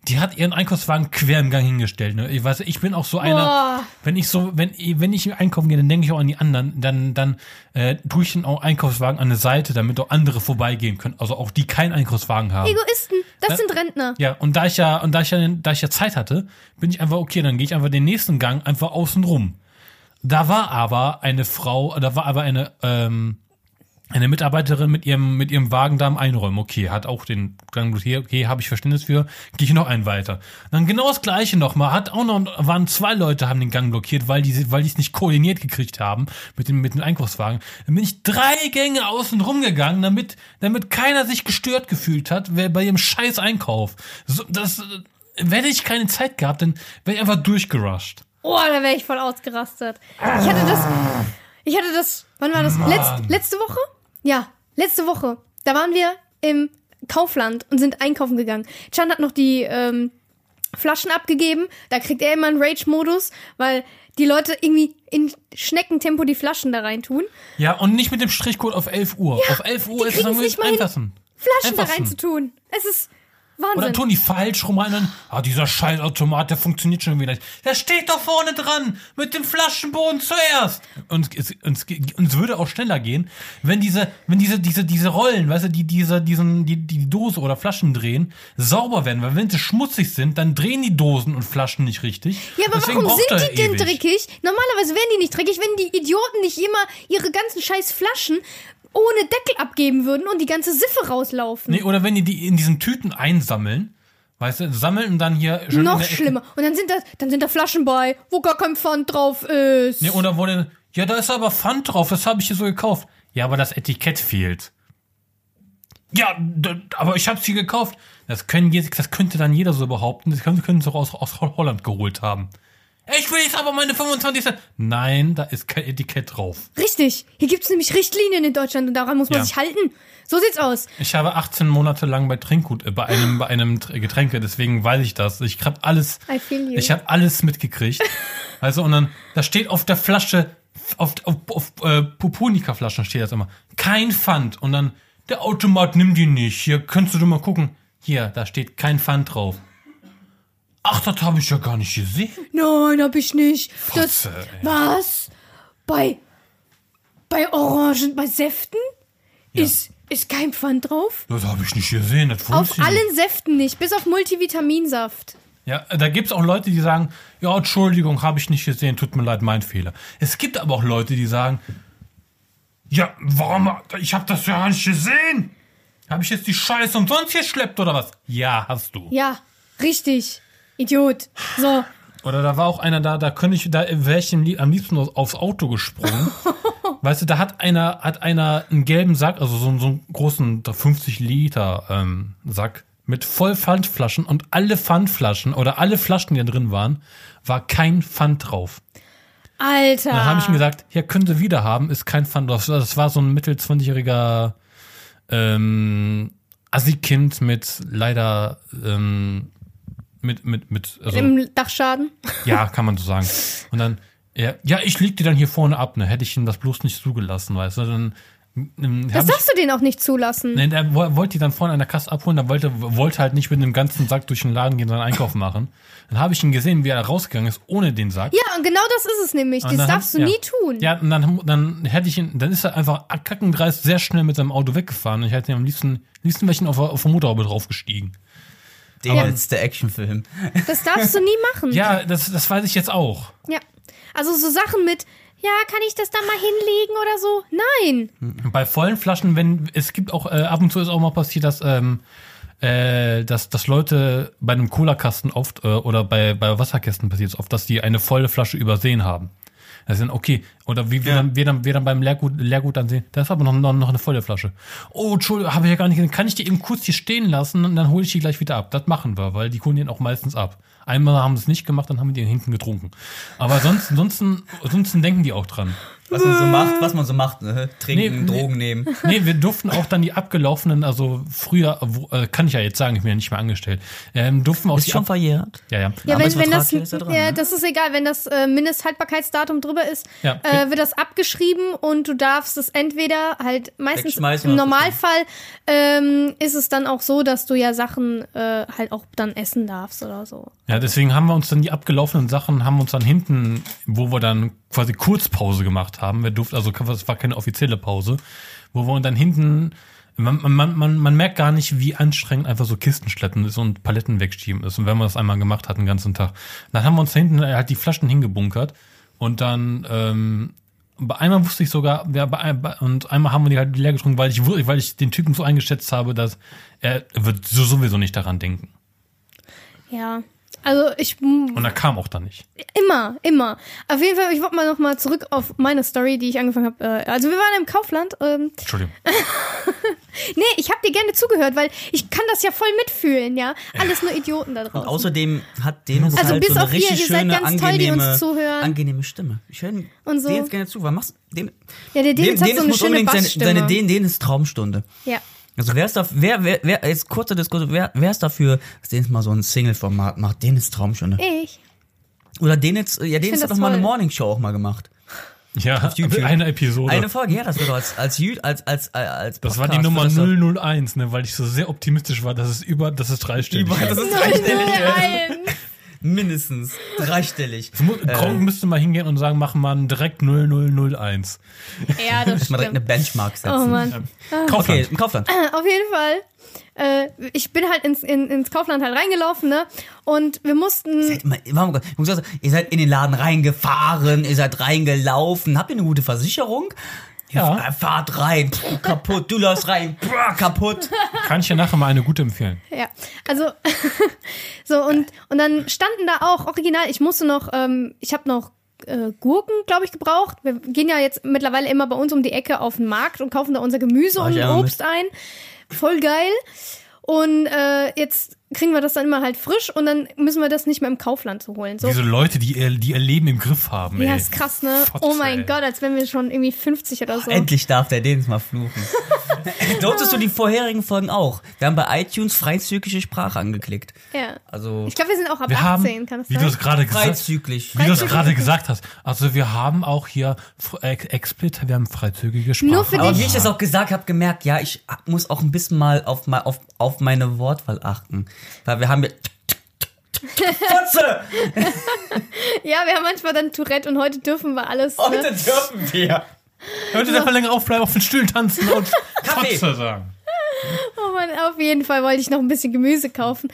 [SPEAKER 2] die hat ihren Einkaufswagen quer im Gang hingestellt. Ne? Ich weiß, ich bin auch so einer,
[SPEAKER 3] Boah.
[SPEAKER 2] wenn ich so, wenn, wenn ich einkaufen gehe, dann denke ich auch an die anderen, dann, dann äh, tue ich den auch Einkaufswagen an eine Seite, damit auch andere vorbeigehen können. Also auch die keinen Einkaufswagen haben.
[SPEAKER 3] Egoisten. Das
[SPEAKER 2] Da-
[SPEAKER 3] sind Rentner.
[SPEAKER 2] Ja, und da ich ja, und da ich ja, da ich ja Zeit hatte, bin ich einfach, okay, dann gehe ich einfach den nächsten Gang einfach außen rum. Da war aber eine Frau, da war aber eine, ähm, eine Mitarbeiterin mit ihrem, mit ihrem Wagen da am Einräumen. Okay, hat auch den Gang blockiert. Okay, habe ich Verständnis für. Gehe ich noch einen weiter. Dann genau das Gleiche nochmal. Hat auch noch, waren zwei Leute haben den Gang blockiert, weil die, weil die es nicht koordiniert gekriegt haben mit dem, mit dem Einkaufswagen. Dann bin ich drei Gänge außen rumgegangen, damit, damit keiner sich gestört gefühlt hat, wer bei ihrem scheiß Einkauf. So, das, hätte ich keine Zeit gehabt, dann wäre ich einfach durchgerusht.
[SPEAKER 3] Oh, da wäre ich voll ausgerastet. Ich hatte das. Ich hatte das. Wann war das? Letz, letzte Woche? Ja, letzte Woche. Da waren wir im Kaufland und sind einkaufen gegangen. Chan hat noch die ähm, Flaschen abgegeben. Da kriegt er immer einen Rage-Modus, weil die Leute irgendwie in Schneckentempo die Flaschen da rein tun.
[SPEAKER 2] Ja, und nicht mit dem Strichcode auf 11 Uhr. auf 11 Uhr ist es
[SPEAKER 3] hin.
[SPEAKER 2] einfassen.
[SPEAKER 3] Flaschen da rein zu tun. Es ist Wahnsinn.
[SPEAKER 2] tun die falsch rum rein und, ah, dieser scheiß Automat, der funktioniert schon wieder nicht. Der steht doch vorne dran, mit dem Flaschenboden zuerst. Und es, und es würde auch schneller gehen, wenn diese, wenn diese, diese, diese Rollen, weißt du, die, diese, diesen, die, die Dose oder Flaschen drehen, sauber werden, weil wenn sie schmutzig sind, dann drehen die Dosen und Flaschen nicht richtig.
[SPEAKER 3] Ja, aber
[SPEAKER 2] Deswegen
[SPEAKER 3] warum sind die denn
[SPEAKER 2] ewig.
[SPEAKER 3] dreckig? Normalerweise wären die nicht dreckig, wenn die Idioten nicht immer ihre ganzen scheiß Flaschen ohne Deckel abgeben würden und die ganze Siffe rauslaufen.
[SPEAKER 2] Nee, oder wenn die die in diesen Tüten einsammeln, weißt du, sammeln und dann hier schön
[SPEAKER 3] Noch schlimmer. Und dann sind da, dann sind da Flaschen bei, wo gar kein Pfand drauf ist.
[SPEAKER 2] Nee, oder wo denn, ja, da ist aber Pfand drauf, das habe ich hier so gekauft. Ja, aber das Etikett fehlt. Ja, aber ich habe sie gekauft. Das, können, das könnte dann jeder so behaupten. Das können, können sie auch aus, aus Holland geholt haben. Ich will jetzt aber meine 25 Cent. Nein, da ist kein Etikett drauf.
[SPEAKER 3] Richtig. Hier gibt's nämlich Richtlinien in Deutschland und daran muss man
[SPEAKER 2] Ja.
[SPEAKER 3] sich halten. So sieht's aus.
[SPEAKER 2] Ich habe 18 Monate lang bei Trinkgut, äh, bei einem, bei einem Tr- Getränke, deswegen weiß ich das. Ich habe alles, ich habe alles mitgekriegt. Also, und dann, da steht auf der Flasche, auf, auf, auf äh, Pupunika-Flaschen steht das immer, kein Pfand. Und dann, der Automat nimmt die nicht. Hier, könntest du mal gucken. Hier, da steht kein Pfand drauf. Ach, das habe ich ja gar nicht gesehen.
[SPEAKER 3] Nein, hab ich nicht. Das,
[SPEAKER 2] ey.
[SPEAKER 3] was? Bei, bei Orangen, bei Säften? Ist, ist kein Pfand drauf?
[SPEAKER 2] Das habe ich nicht gesehen. Das
[SPEAKER 3] Auf allen Säften nicht, bis auf Multivitaminsaft.
[SPEAKER 2] Ja, da gibt's auch Leute, die sagen, ja, Entschuldigung, habe ich nicht gesehen, tut mir leid, mein Fehler. Es gibt aber auch Leute, die sagen, ja, warum, ich habe das ja gar nicht gesehen. Habe ich jetzt die Scheiße umsonst geschleppt oder was? Ja, hast du.
[SPEAKER 3] Ja, richtig. Idiot. So.
[SPEAKER 2] Oder da war auch einer da, da könnte ich, da wäre ich am lieb- am liebsten aufs Auto gesprungen. weißt du, da hat einer, hat einer einen gelben Sack, also so, so einen großen 50 Liter ähm, Sack mit voll Pfandflaschen und alle Pfandflaschen oder alle Flaschen, die da drin waren, war kein Pfand drauf.
[SPEAKER 3] Alter.
[SPEAKER 2] Dann habe ich ihm gesagt, hier können Sie wieder haben, ist kein Pfand drauf. Das war so ein mittel 20-jähriger ähm, Assi-Kind mit leider ähm, mit, mit, mit, also,
[SPEAKER 3] Im Dachschaden.
[SPEAKER 2] ja, kann man so sagen. Und dann, ja, ja, ich leg die dann hier vorne ab, ne? Hätte ich ihm das bloß nicht zugelassen, weißt du? Dann ähm,
[SPEAKER 3] Das
[SPEAKER 2] hab ich,
[SPEAKER 3] darfst du denen auch nicht zulassen.
[SPEAKER 2] ne, der wo- wollte die dann vorne an der Kasse abholen, dann wollte, wollte halt nicht mit einem ganzen Sack durch den Laden gehen, seinen Einkauf machen. Dann habe ich ihn gesehen, wie er rausgegangen ist, ohne den Sack.
[SPEAKER 3] Ja, und genau das ist es nämlich.
[SPEAKER 2] Und
[SPEAKER 3] Das darfst
[SPEAKER 2] hab-
[SPEAKER 3] du
[SPEAKER 2] ja.
[SPEAKER 3] nie tun.
[SPEAKER 2] Ja, und dann, dann hätte ich ihn, dann ist er einfach kackendreist sehr schnell mit seinem Auto weggefahren. Und ich hätte ihn am liebsten, liebsten wäre ich ihn auf, der- auf der Motorhaube draufgestiegen.
[SPEAKER 1] Der
[SPEAKER 3] Aber-
[SPEAKER 1] letzte Actionfilm.
[SPEAKER 3] Das darfst du nie machen.
[SPEAKER 2] Ja, das, das weiß ich jetzt auch.
[SPEAKER 3] Ja. Also so Sachen mit, ja, kann ich das da mal hinlegen oder so? Nein.
[SPEAKER 2] Bei vollen Flaschen, wenn es gibt auch äh, ab und zu ist auch mal passiert, dass ähm, äh, dass, dass Leute bei einem Cola-Kasten oft äh, oder bei, bei Wasserkästen passiert es oft, dass die eine volle Flasche übersehen haben. Das sind okay. Oder wie wir,
[SPEAKER 1] Ja.
[SPEAKER 2] dann, wir, dann, wir dann beim Leergut, Leergut dann sehen, da ist aber noch, noch, noch eine volle Flasche. Oh, Entschuldigung, habe ich ja gar nicht gesehen. Kann ich die eben kurz hier stehen lassen und dann hole ich die gleich wieder ab. Das machen wir, weil die holen den auch meistens ab. Einmal haben sie es nicht gemacht, dann haben wir die hinten getrunken. Aber sonst, ansonsten, ansonsten denken die auch dran.
[SPEAKER 1] Was man so macht, was man so macht, ne? Trinken,
[SPEAKER 2] Nee, nee.
[SPEAKER 1] Drogen nehmen.
[SPEAKER 2] Nee, wir durften auch dann die abgelaufenen, also früher, wo, äh, kann ich ja jetzt sagen, ich bin ja nicht mehr angestellt, ähm, durften auch
[SPEAKER 1] Ist
[SPEAKER 2] die
[SPEAKER 1] schon verjährt.
[SPEAKER 2] ja, ja.
[SPEAKER 3] Ja, wenn, wenn das,
[SPEAKER 1] ist ja dran,
[SPEAKER 3] ja,
[SPEAKER 1] ne?
[SPEAKER 3] das ist egal, wenn das äh, Mindesthaltbarkeitsdatum drüber ist,
[SPEAKER 2] Ja.
[SPEAKER 3] äh, wird das abgeschrieben und du darfst es entweder halt meistens im Normalfall ähm, ist es dann auch so, dass du ja Sachen äh, halt auch dann essen darfst oder so.
[SPEAKER 2] Ja, deswegen haben wir uns dann die abgelaufenen Sachen, haben wir uns dann hinten, wo wir dann quasi Kurzpause gemacht haben, wir durften, also es war keine offizielle Pause, wo wir dann hinten Man, man, man, man merkt gar nicht, wie anstrengend einfach so Kisten schleppen ist und Paletten wegschieben ist. Und wenn man das einmal gemacht hat, den ganzen Tag. Dann haben wir uns da hinten halt die Flaschen hingebunkert. Und dann, ähm, bei einmal wusste ich sogar, ja, bei, bei, und einmal haben wir die halt leer getrunken, weil ich, weil ich den Typen so eingeschätzt habe, dass er wird so sowieso nicht daran denken.
[SPEAKER 3] Ja. Also ich
[SPEAKER 2] Und er kam auch dann nicht.
[SPEAKER 3] immer, immer. Auf jeden Fall, ich wollte mal noch mal zurück auf meine Story, die ich angefangen habe. Äh, also wir waren im Kaufland. Ähm,
[SPEAKER 2] Entschuldigung.
[SPEAKER 3] nee, ich habe dir gerne zugehört, weil ich kann das ja voll mitfühlen, ja. Alles nur Idioten da
[SPEAKER 1] Und
[SPEAKER 3] draußen.
[SPEAKER 1] außerdem hat Dennis
[SPEAKER 3] Also
[SPEAKER 1] halt
[SPEAKER 3] bis
[SPEAKER 1] so eine
[SPEAKER 3] auf ihr,
[SPEAKER 1] richtig
[SPEAKER 3] ihr seid
[SPEAKER 1] schöne,
[SPEAKER 3] ganz toll, die uns
[SPEAKER 1] angenehme,
[SPEAKER 3] zuhören.
[SPEAKER 1] angenehme Stimme. Ich höre
[SPEAKER 3] Und so.
[SPEAKER 1] Dennis gerne zu. Was machst den,
[SPEAKER 3] ja, der Dennis hat so eine schöne
[SPEAKER 1] seine,
[SPEAKER 3] Bassstimme.
[SPEAKER 1] seine Den- Dennis Traumstunde.
[SPEAKER 3] ja.
[SPEAKER 1] Also wer ist da, wer, wer, wer, jetzt kurzer Diskussion, wer, wer ist dafür, dass Dennis mal so ein Single-Format macht? Dennis Traumstunde.
[SPEAKER 3] Ich.
[SPEAKER 1] Oder Dennis, ja, Dennis hat
[SPEAKER 3] das
[SPEAKER 1] doch mal eine. Morningshow auch mal gemacht.
[SPEAKER 2] Ja,
[SPEAKER 1] YouTube.
[SPEAKER 2] eine Episode.
[SPEAKER 1] Eine Folge, ja, das wird doch als, als, als, als, als, als
[SPEAKER 2] das war die
[SPEAKER 1] Podcast
[SPEAKER 2] Nummer
[SPEAKER 1] wird das doch-
[SPEAKER 2] 001, ne, weil ich so sehr optimistisch war, dass es über, dass es dreistellig
[SPEAKER 1] Über-
[SPEAKER 2] war.
[SPEAKER 1] Das ist dreistellig.
[SPEAKER 3] Nein.
[SPEAKER 1] Mindestens. Dreistellig.
[SPEAKER 2] Muss- Gronk müsste mal hingehen und sagen, mach mal direkt 0001.
[SPEAKER 3] Ja, das
[SPEAKER 1] Mal direkt eine
[SPEAKER 3] stimmt.
[SPEAKER 1] Benchmark setzen.
[SPEAKER 3] Oh Mann.
[SPEAKER 1] Okay,
[SPEAKER 2] Kaufland.
[SPEAKER 1] im Kaufland.
[SPEAKER 3] Auf jeden Fall. Äh, ich bin halt ins, in, ins Kaufland halt reingelaufen, ne? Und wir mussten.
[SPEAKER 1] Seid immer, warum- ich muss sagen, ihr seid in den Laden reingefahren, ihr seid reingelaufen. Habt ihr eine gute Versicherung?
[SPEAKER 2] Ja.
[SPEAKER 1] Äh, Fahrt rein, pff, kaputt, du läufst rein, pff, kaputt.
[SPEAKER 2] Kann ich ja nachher mal eine gute empfehlen.
[SPEAKER 3] Ja, also so und und dann standen da auch original. Ich musste noch, ähm, ich habe noch äh, Gurken, glaube ich, gebraucht. Wir gehen ja jetzt mittlerweile immer bei uns um die Ecke auf den Markt und kaufen da unser Gemüse und Obst ein. Voll geil. Und äh, jetzt kriegen wir das dann immer halt frisch und dann müssen wir das nicht mehr im Kaufland zu holen. So.
[SPEAKER 2] Diese Leute, die ihr, die ihr Leben im Griff haben, ey.
[SPEAKER 3] Ja, ist krass, ne?
[SPEAKER 2] Fotze,
[SPEAKER 3] oh mein
[SPEAKER 2] ey.
[SPEAKER 3] Gott, als wenn wir schon irgendwie 50 oder so.
[SPEAKER 1] Endlich darf der Dennis mal fluchen. Durftest du die vorherigen Folgen auch? Wir haben bei iTunes freizügige Sprache angeklickt.
[SPEAKER 3] Ja.
[SPEAKER 1] Also
[SPEAKER 3] Ich glaube, wir sind auch ab
[SPEAKER 2] Wir
[SPEAKER 3] 18,
[SPEAKER 2] haben,
[SPEAKER 3] kann das
[SPEAKER 2] wie du
[SPEAKER 3] sein?
[SPEAKER 2] es gerade gesagt
[SPEAKER 1] freizügig.
[SPEAKER 2] wie du es gerade gesagt hast. Also wir haben auch hier explizit, wir haben freizügige Sprache.
[SPEAKER 3] Nur für
[SPEAKER 1] Aber
[SPEAKER 3] dich.
[SPEAKER 1] wie ich das auch gesagt habe, gemerkt, ja, ich muss auch ein bisschen mal auf, auf, auf meine Wortwahl achten. Weil wir haben ja. Fotze!
[SPEAKER 3] Ja, wir haben manchmal dann Tourette und heute dürfen wir alles.
[SPEAKER 1] Heute
[SPEAKER 3] Ne?
[SPEAKER 1] dürfen wir.
[SPEAKER 2] Leute, einfach länger aufbleiben, auf den Stühlen tanzen und. Fotze sagen.
[SPEAKER 3] Oh Mann, auf jeden Fall wollte ich noch ein bisschen Gemüse kaufen.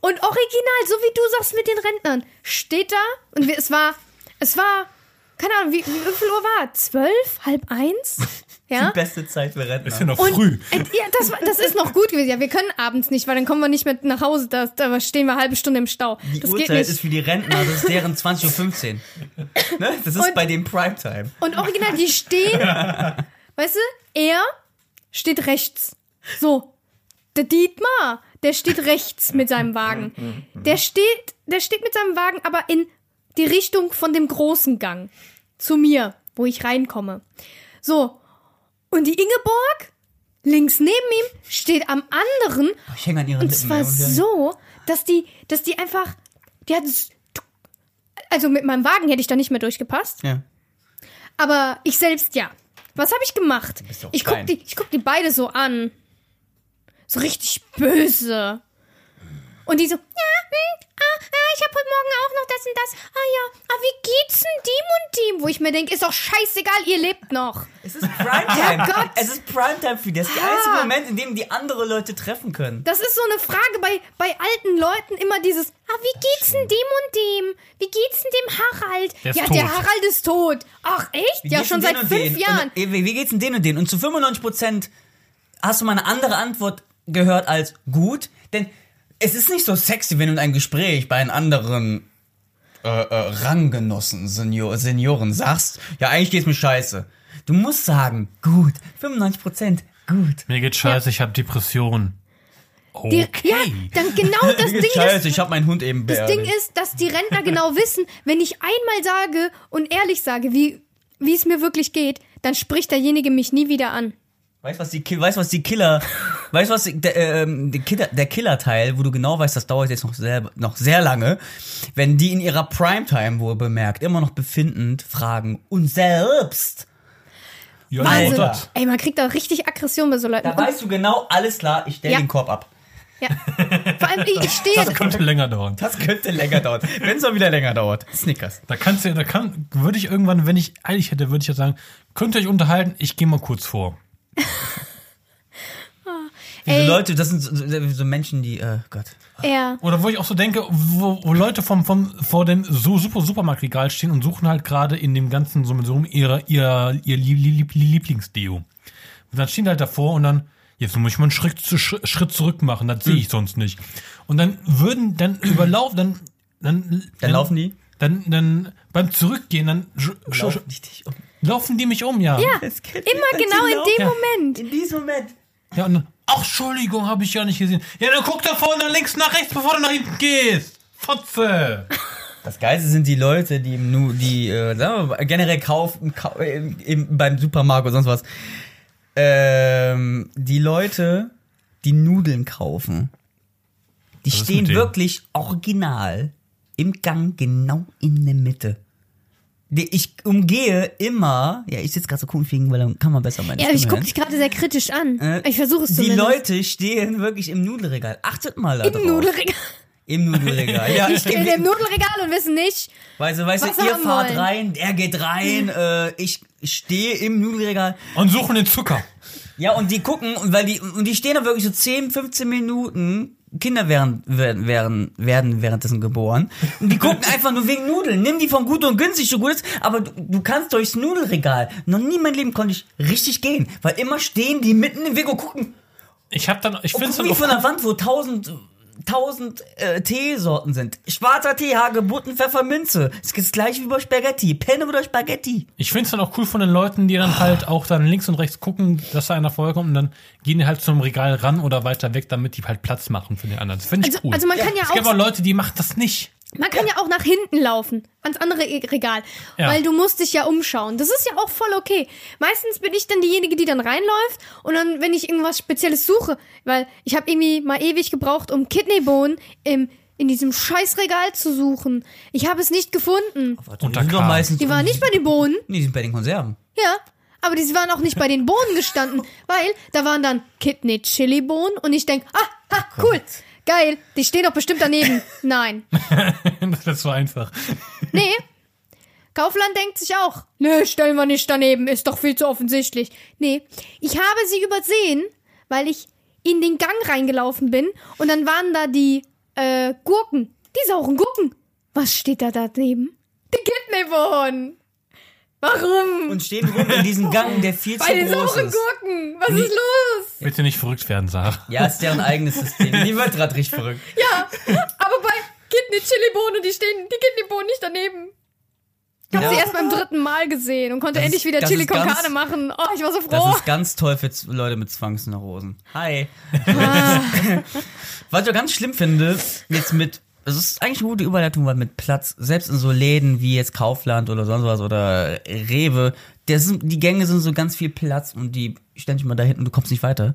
[SPEAKER 3] Und original, so wie du sagst mit den Rentnern, steht da und wir, es war, es war, keine Ahnung, wie, wie viel Uhr war? Zwölf? Halb eins? Ja?
[SPEAKER 1] Die beste Zeit für Rentner.
[SPEAKER 2] Ist ja noch
[SPEAKER 3] Und,
[SPEAKER 2] früh.
[SPEAKER 3] äh, ja, das, das ist noch gut gewesen. Ja, wir können abends nicht, weil dann kommen wir nicht mehr nach Hause. Da, da stehen wir eine halbe Stunde im Stau.
[SPEAKER 1] Die
[SPEAKER 3] das geht
[SPEAKER 1] Uhrzeit
[SPEAKER 3] nicht.
[SPEAKER 1] ist für die Rentner, das ist deren 20.15 Uhr. Ne? Das ist
[SPEAKER 3] Und-
[SPEAKER 1] bei dem Primetime.
[SPEAKER 3] Und original, die stehen, weißt du, er steht rechts. So. Der Dietmar, der steht rechts mit seinem Wagen. Der steht, der steht mit seinem Wagen aber in die Richtung von dem großen Gang. Zu mir, wo ich reinkomme. So. Und die Ingeborg, links neben ihm, steht am anderen
[SPEAKER 1] Ich hänge an ihren
[SPEAKER 3] und
[SPEAKER 1] Lippen.
[SPEAKER 3] zwar
[SPEAKER 1] ey.
[SPEAKER 3] so, dass die, dass die einfach, die hat, also mit meinem Wagen hätte ich da nicht mehr durchgepasst.
[SPEAKER 1] Ja.
[SPEAKER 3] Aber ich selbst ja. Was habe ich gemacht? Ich guck, die, ich guck die beide so an. So richtig böse. Und die so, ja, hm, ah, ah, ich habe heute Morgen auch noch das und das. Ah ja, ah, wie geht's denn dem und dem? Wo ich mir denke, ist doch scheißegal, ihr lebt noch.
[SPEAKER 1] Es ist Primetime.
[SPEAKER 3] Herrgott.
[SPEAKER 1] Es ist Primetime für die. Das ist der
[SPEAKER 3] Ah.
[SPEAKER 1] einzige Moment, in dem die andere Leute treffen können.
[SPEAKER 3] Das ist so eine Frage bei, bei alten Leuten immer dieses, ah, wie geht's denn dem und dem? Wie geht's denn dem Harald?
[SPEAKER 2] Der ist
[SPEAKER 3] ja, der
[SPEAKER 2] tot.
[SPEAKER 3] Harald ist tot. Ach, echt?
[SPEAKER 1] Wie
[SPEAKER 3] ja, schon seit fünf
[SPEAKER 1] den?
[SPEAKER 3] Jahren.
[SPEAKER 1] Und, äh, wie wie geht's denn den und den? Und zu 95 Prozent hast du mal eine andere Antwort gehört als gut, denn es ist nicht so sexy, wenn du in ein Gespräch bei einem anderen äh, äh, Ranggenossen, Senior, Senioren sagst, ja, eigentlich geht's mir scheiße. Du musst sagen, gut, 95 Prozent, gut.
[SPEAKER 2] Mir geht scheiße, ich habe Depression.
[SPEAKER 3] Die,
[SPEAKER 2] Okay.
[SPEAKER 3] Ja, dann genau das Ding
[SPEAKER 1] scheiße,
[SPEAKER 3] ist,
[SPEAKER 1] ich habe meinen Hund eben
[SPEAKER 3] das Ding
[SPEAKER 1] beerdigt.
[SPEAKER 3] ist, dass die Rentner genau wissen, wenn ich einmal sage und ehrlich sage, wie, wie es mir wirklich geht, dann spricht derjenige mich nie wieder an.
[SPEAKER 1] Weißt was die, weißt, was die Killer, weißt was die, der, ähm, die Killer, der Killer-Teil, wo du genau weißt, das dauert jetzt noch sehr, noch sehr lange, wenn die in ihrer Primetime wohl bemerkt, immer noch befindend fragen, und selbst,
[SPEAKER 2] Ja,
[SPEAKER 3] Also,
[SPEAKER 2] ja,
[SPEAKER 1] Alter.
[SPEAKER 3] ey, man kriegt da richtig Aggression bei so Leuten.
[SPEAKER 1] da
[SPEAKER 3] Und,
[SPEAKER 1] weißt du genau, alles klar, ich stell
[SPEAKER 3] Ja.
[SPEAKER 1] den Korb ab.
[SPEAKER 3] ja. Vor allem, ich, ich stehe
[SPEAKER 2] das könnte länger dauern.
[SPEAKER 1] Das könnte länger dauern, wenn es mal wieder länger dauert. Snickers.
[SPEAKER 2] Da kannst du, da kann, würde ich irgendwann, wenn ich eilig hätte, würde ich ja sagen, könnt ihr euch unterhalten, ich gehe mal kurz vor.
[SPEAKER 1] Diese
[SPEAKER 3] Ey.
[SPEAKER 1] Leute, das sind so, so Menschen, die, äh, Gott.
[SPEAKER 3] Ja.
[SPEAKER 2] Oder wo ich auch so denke, wo, wo Leute vom, vom, vor dem so super Supermarktregal stehen und suchen halt gerade in dem ganzen Summensum ihre, ihr, ihr Lie- Lie- Lie- Lieblingsdeo. Und dann stehen die halt davor und dann, jetzt muss ich mal einen Schritt, zu, Schritt zurück machen, das sehe ich sonst nicht. Und dann würden, dann überlaufen, dann, dann,
[SPEAKER 1] Dann laufen die?
[SPEAKER 2] Dann, dann, beim Zurückgehen, dann sch, sch,
[SPEAKER 1] dich um.
[SPEAKER 2] Laufen die mich um, ja.
[SPEAKER 3] Ja, immer genau in dem
[SPEAKER 2] Ja.
[SPEAKER 3] Moment.
[SPEAKER 1] In diesem Moment.
[SPEAKER 2] Ja, und dann, ach, Entschuldigung, habe ich ja nicht gesehen. Ja, dann guck da vorne nach links, nach rechts, bevor du nach hinten gehst. Fotze.
[SPEAKER 1] Das Geilste sind die Leute, die im Nu, die äh, sagen wir mal, generell kaufen, kau im, im, beim Supermarkt oder sonst was. Ähm, die Leute, die Nudeln kaufen, die
[SPEAKER 2] ist
[SPEAKER 1] stehen wirklich original im Gang genau in der Mitte. Die- Ich umgehe immer, ja, ich sitze gerade so komisch wegen, weil dann kann man besser meine
[SPEAKER 3] Ja, ich
[SPEAKER 1] Stimme
[SPEAKER 3] gucke
[SPEAKER 1] hören.
[SPEAKER 3] dich gerade sehr kritisch an.
[SPEAKER 1] Äh,
[SPEAKER 3] ich versuche es
[SPEAKER 1] Die
[SPEAKER 3] zumindest.
[SPEAKER 1] Leute stehen wirklich im Nudelregal. Achtet mal da
[SPEAKER 3] Im
[SPEAKER 1] drauf.
[SPEAKER 3] Nudelregal.
[SPEAKER 1] Im Nudelregal. Ja,
[SPEAKER 3] Die stehen im Nudelregal und wissen nicht.
[SPEAKER 1] Weißt du, weißt
[SPEAKER 3] Was
[SPEAKER 1] du, ihr fahrt
[SPEAKER 3] wollen.
[SPEAKER 1] rein, er geht rein, äh, ich stehe im Nudelregal.
[SPEAKER 2] Und suchen den Zucker.
[SPEAKER 1] Ja, und die gucken, und weil die, und die stehen da wirklich so 10, 15 Minuten. Kinder werden, werden, werden, werden währenddessen geboren. Und die gucken einfach nur wegen Nudeln. Nimm die von gut und günstig, so gut ist, aber du, du kannst durchs Nudelregal. Noch nie in meinem Leben konnte ich richtig gehen. Weil immer stehen die mitten im Weg und gucken,
[SPEAKER 2] Ich hab dann, ich
[SPEAKER 1] und
[SPEAKER 2] finde es dann
[SPEAKER 1] nicht
[SPEAKER 2] auch
[SPEAKER 1] von der Wand, wo tausend, tausend äh, Teesorten sind. Schwarzer Tee, Hagebutten, Pfefferminze. Es ist gleich wie bei Spaghetti. Penne oder Spaghetti.
[SPEAKER 2] Ich finde es dann auch cool von den Leuten, die dann halt auch dann links und rechts gucken, dass da einer vorkommt und dann gehen die halt zum Regal ran oder weiter weg, damit die halt Platz machen für den anderen. Das finde ich
[SPEAKER 3] Also,
[SPEAKER 2] cool.
[SPEAKER 3] also man kann ja
[SPEAKER 2] es gibt aber
[SPEAKER 3] auch,
[SPEAKER 2] Leute, die machen das nicht.
[SPEAKER 3] Man kann ja auch nach hinten laufen, ans andere Regal,
[SPEAKER 2] Ja.
[SPEAKER 3] weil du musst dich ja umschauen. Das ist ja auch voll okay. Meistens bin ich dann diejenige, die dann reinläuft und dann, wenn ich irgendwas Spezielles suche, weil ich habe irgendwie mal ewig gebraucht, um Kidneybohnen im in diesem Scheißregal zu suchen. Ich habe es nicht gefunden.
[SPEAKER 2] Und da
[SPEAKER 1] die sind doch meistens.
[SPEAKER 3] Die waren nicht bei den Bohnen.
[SPEAKER 1] Nee, die sind bei den Konserven.
[SPEAKER 3] Ja, aber die waren auch nicht bei den Bohnen gestanden, weil da waren dann Kidney Chili Bohnen und ich denk, ah, ah, cool, geil, die stehen doch bestimmt daneben. Nein,
[SPEAKER 2] das so einfach.
[SPEAKER 3] nee. Kaufland denkt sich auch, nee, stellen wir nicht daneben, ist doch viel zu offensichtlich. Nee, ich habe sie übersehen, weil ich in den Gang reingelaufen bin und dann waren da die äh, Gurken, die sauren Gurken. Was steht da daneben? Die Kidneybohnen. Warum?
[SPEAKER 1] Und stehen rum in diesem Gang, der viel zu
[SPEAKER 3] Bei den
[SPEAKER 1] groß
[SPEAKER 3] sauren
[SPEAKER 1] ist.
[SPEAKER 3] Gurken. Was ist los?
[SPEAKER 2] Bitte nicht verrückt werden, Sarah.
[SPEAKER 1] Ja, ist deren eigenes System. Die wird gerade richtig verrückt.
[SPEAKER 3] Ja, aber bei Kidney Chili Bohnen, die stehen die Kidney Bohnen nicht daneben. Ich habe
[SPEAKER 1] Ja.
[SPEAKER 3] sie erst beim dritten Mal gesehen und konnte
[SPEAKER 1] Das
[SPEAKER 3] endlich
[SPEAKER 1] ist-
[SPEAKER 3] wieder
[SPEAKER 1] das
[SPEAKER 3] Chili
[SPEAKER 1] ist
[SPEAKER 3] con Carne machen. Oh, ich war so
[SPEAKER 1] Das
[SPEAKER 3] froh.
[SPEAKER 1] ist ganz toll für Leute mit Zwangsneurosen. Hi.
[SPEAKER 3] Ah.
[SPEAKER 1] Was ich auch ganz schlimm finde, jetzt mit, das ist eigentlich eine gute Überleitung, weil mit Platz, selbst in so Läden wie jetzt Kaufland oder sonst was oder Rewe, der sind, die Gänge sind so ganz viel Platz und die ständig mal da hinten und du kommst nicht weiter.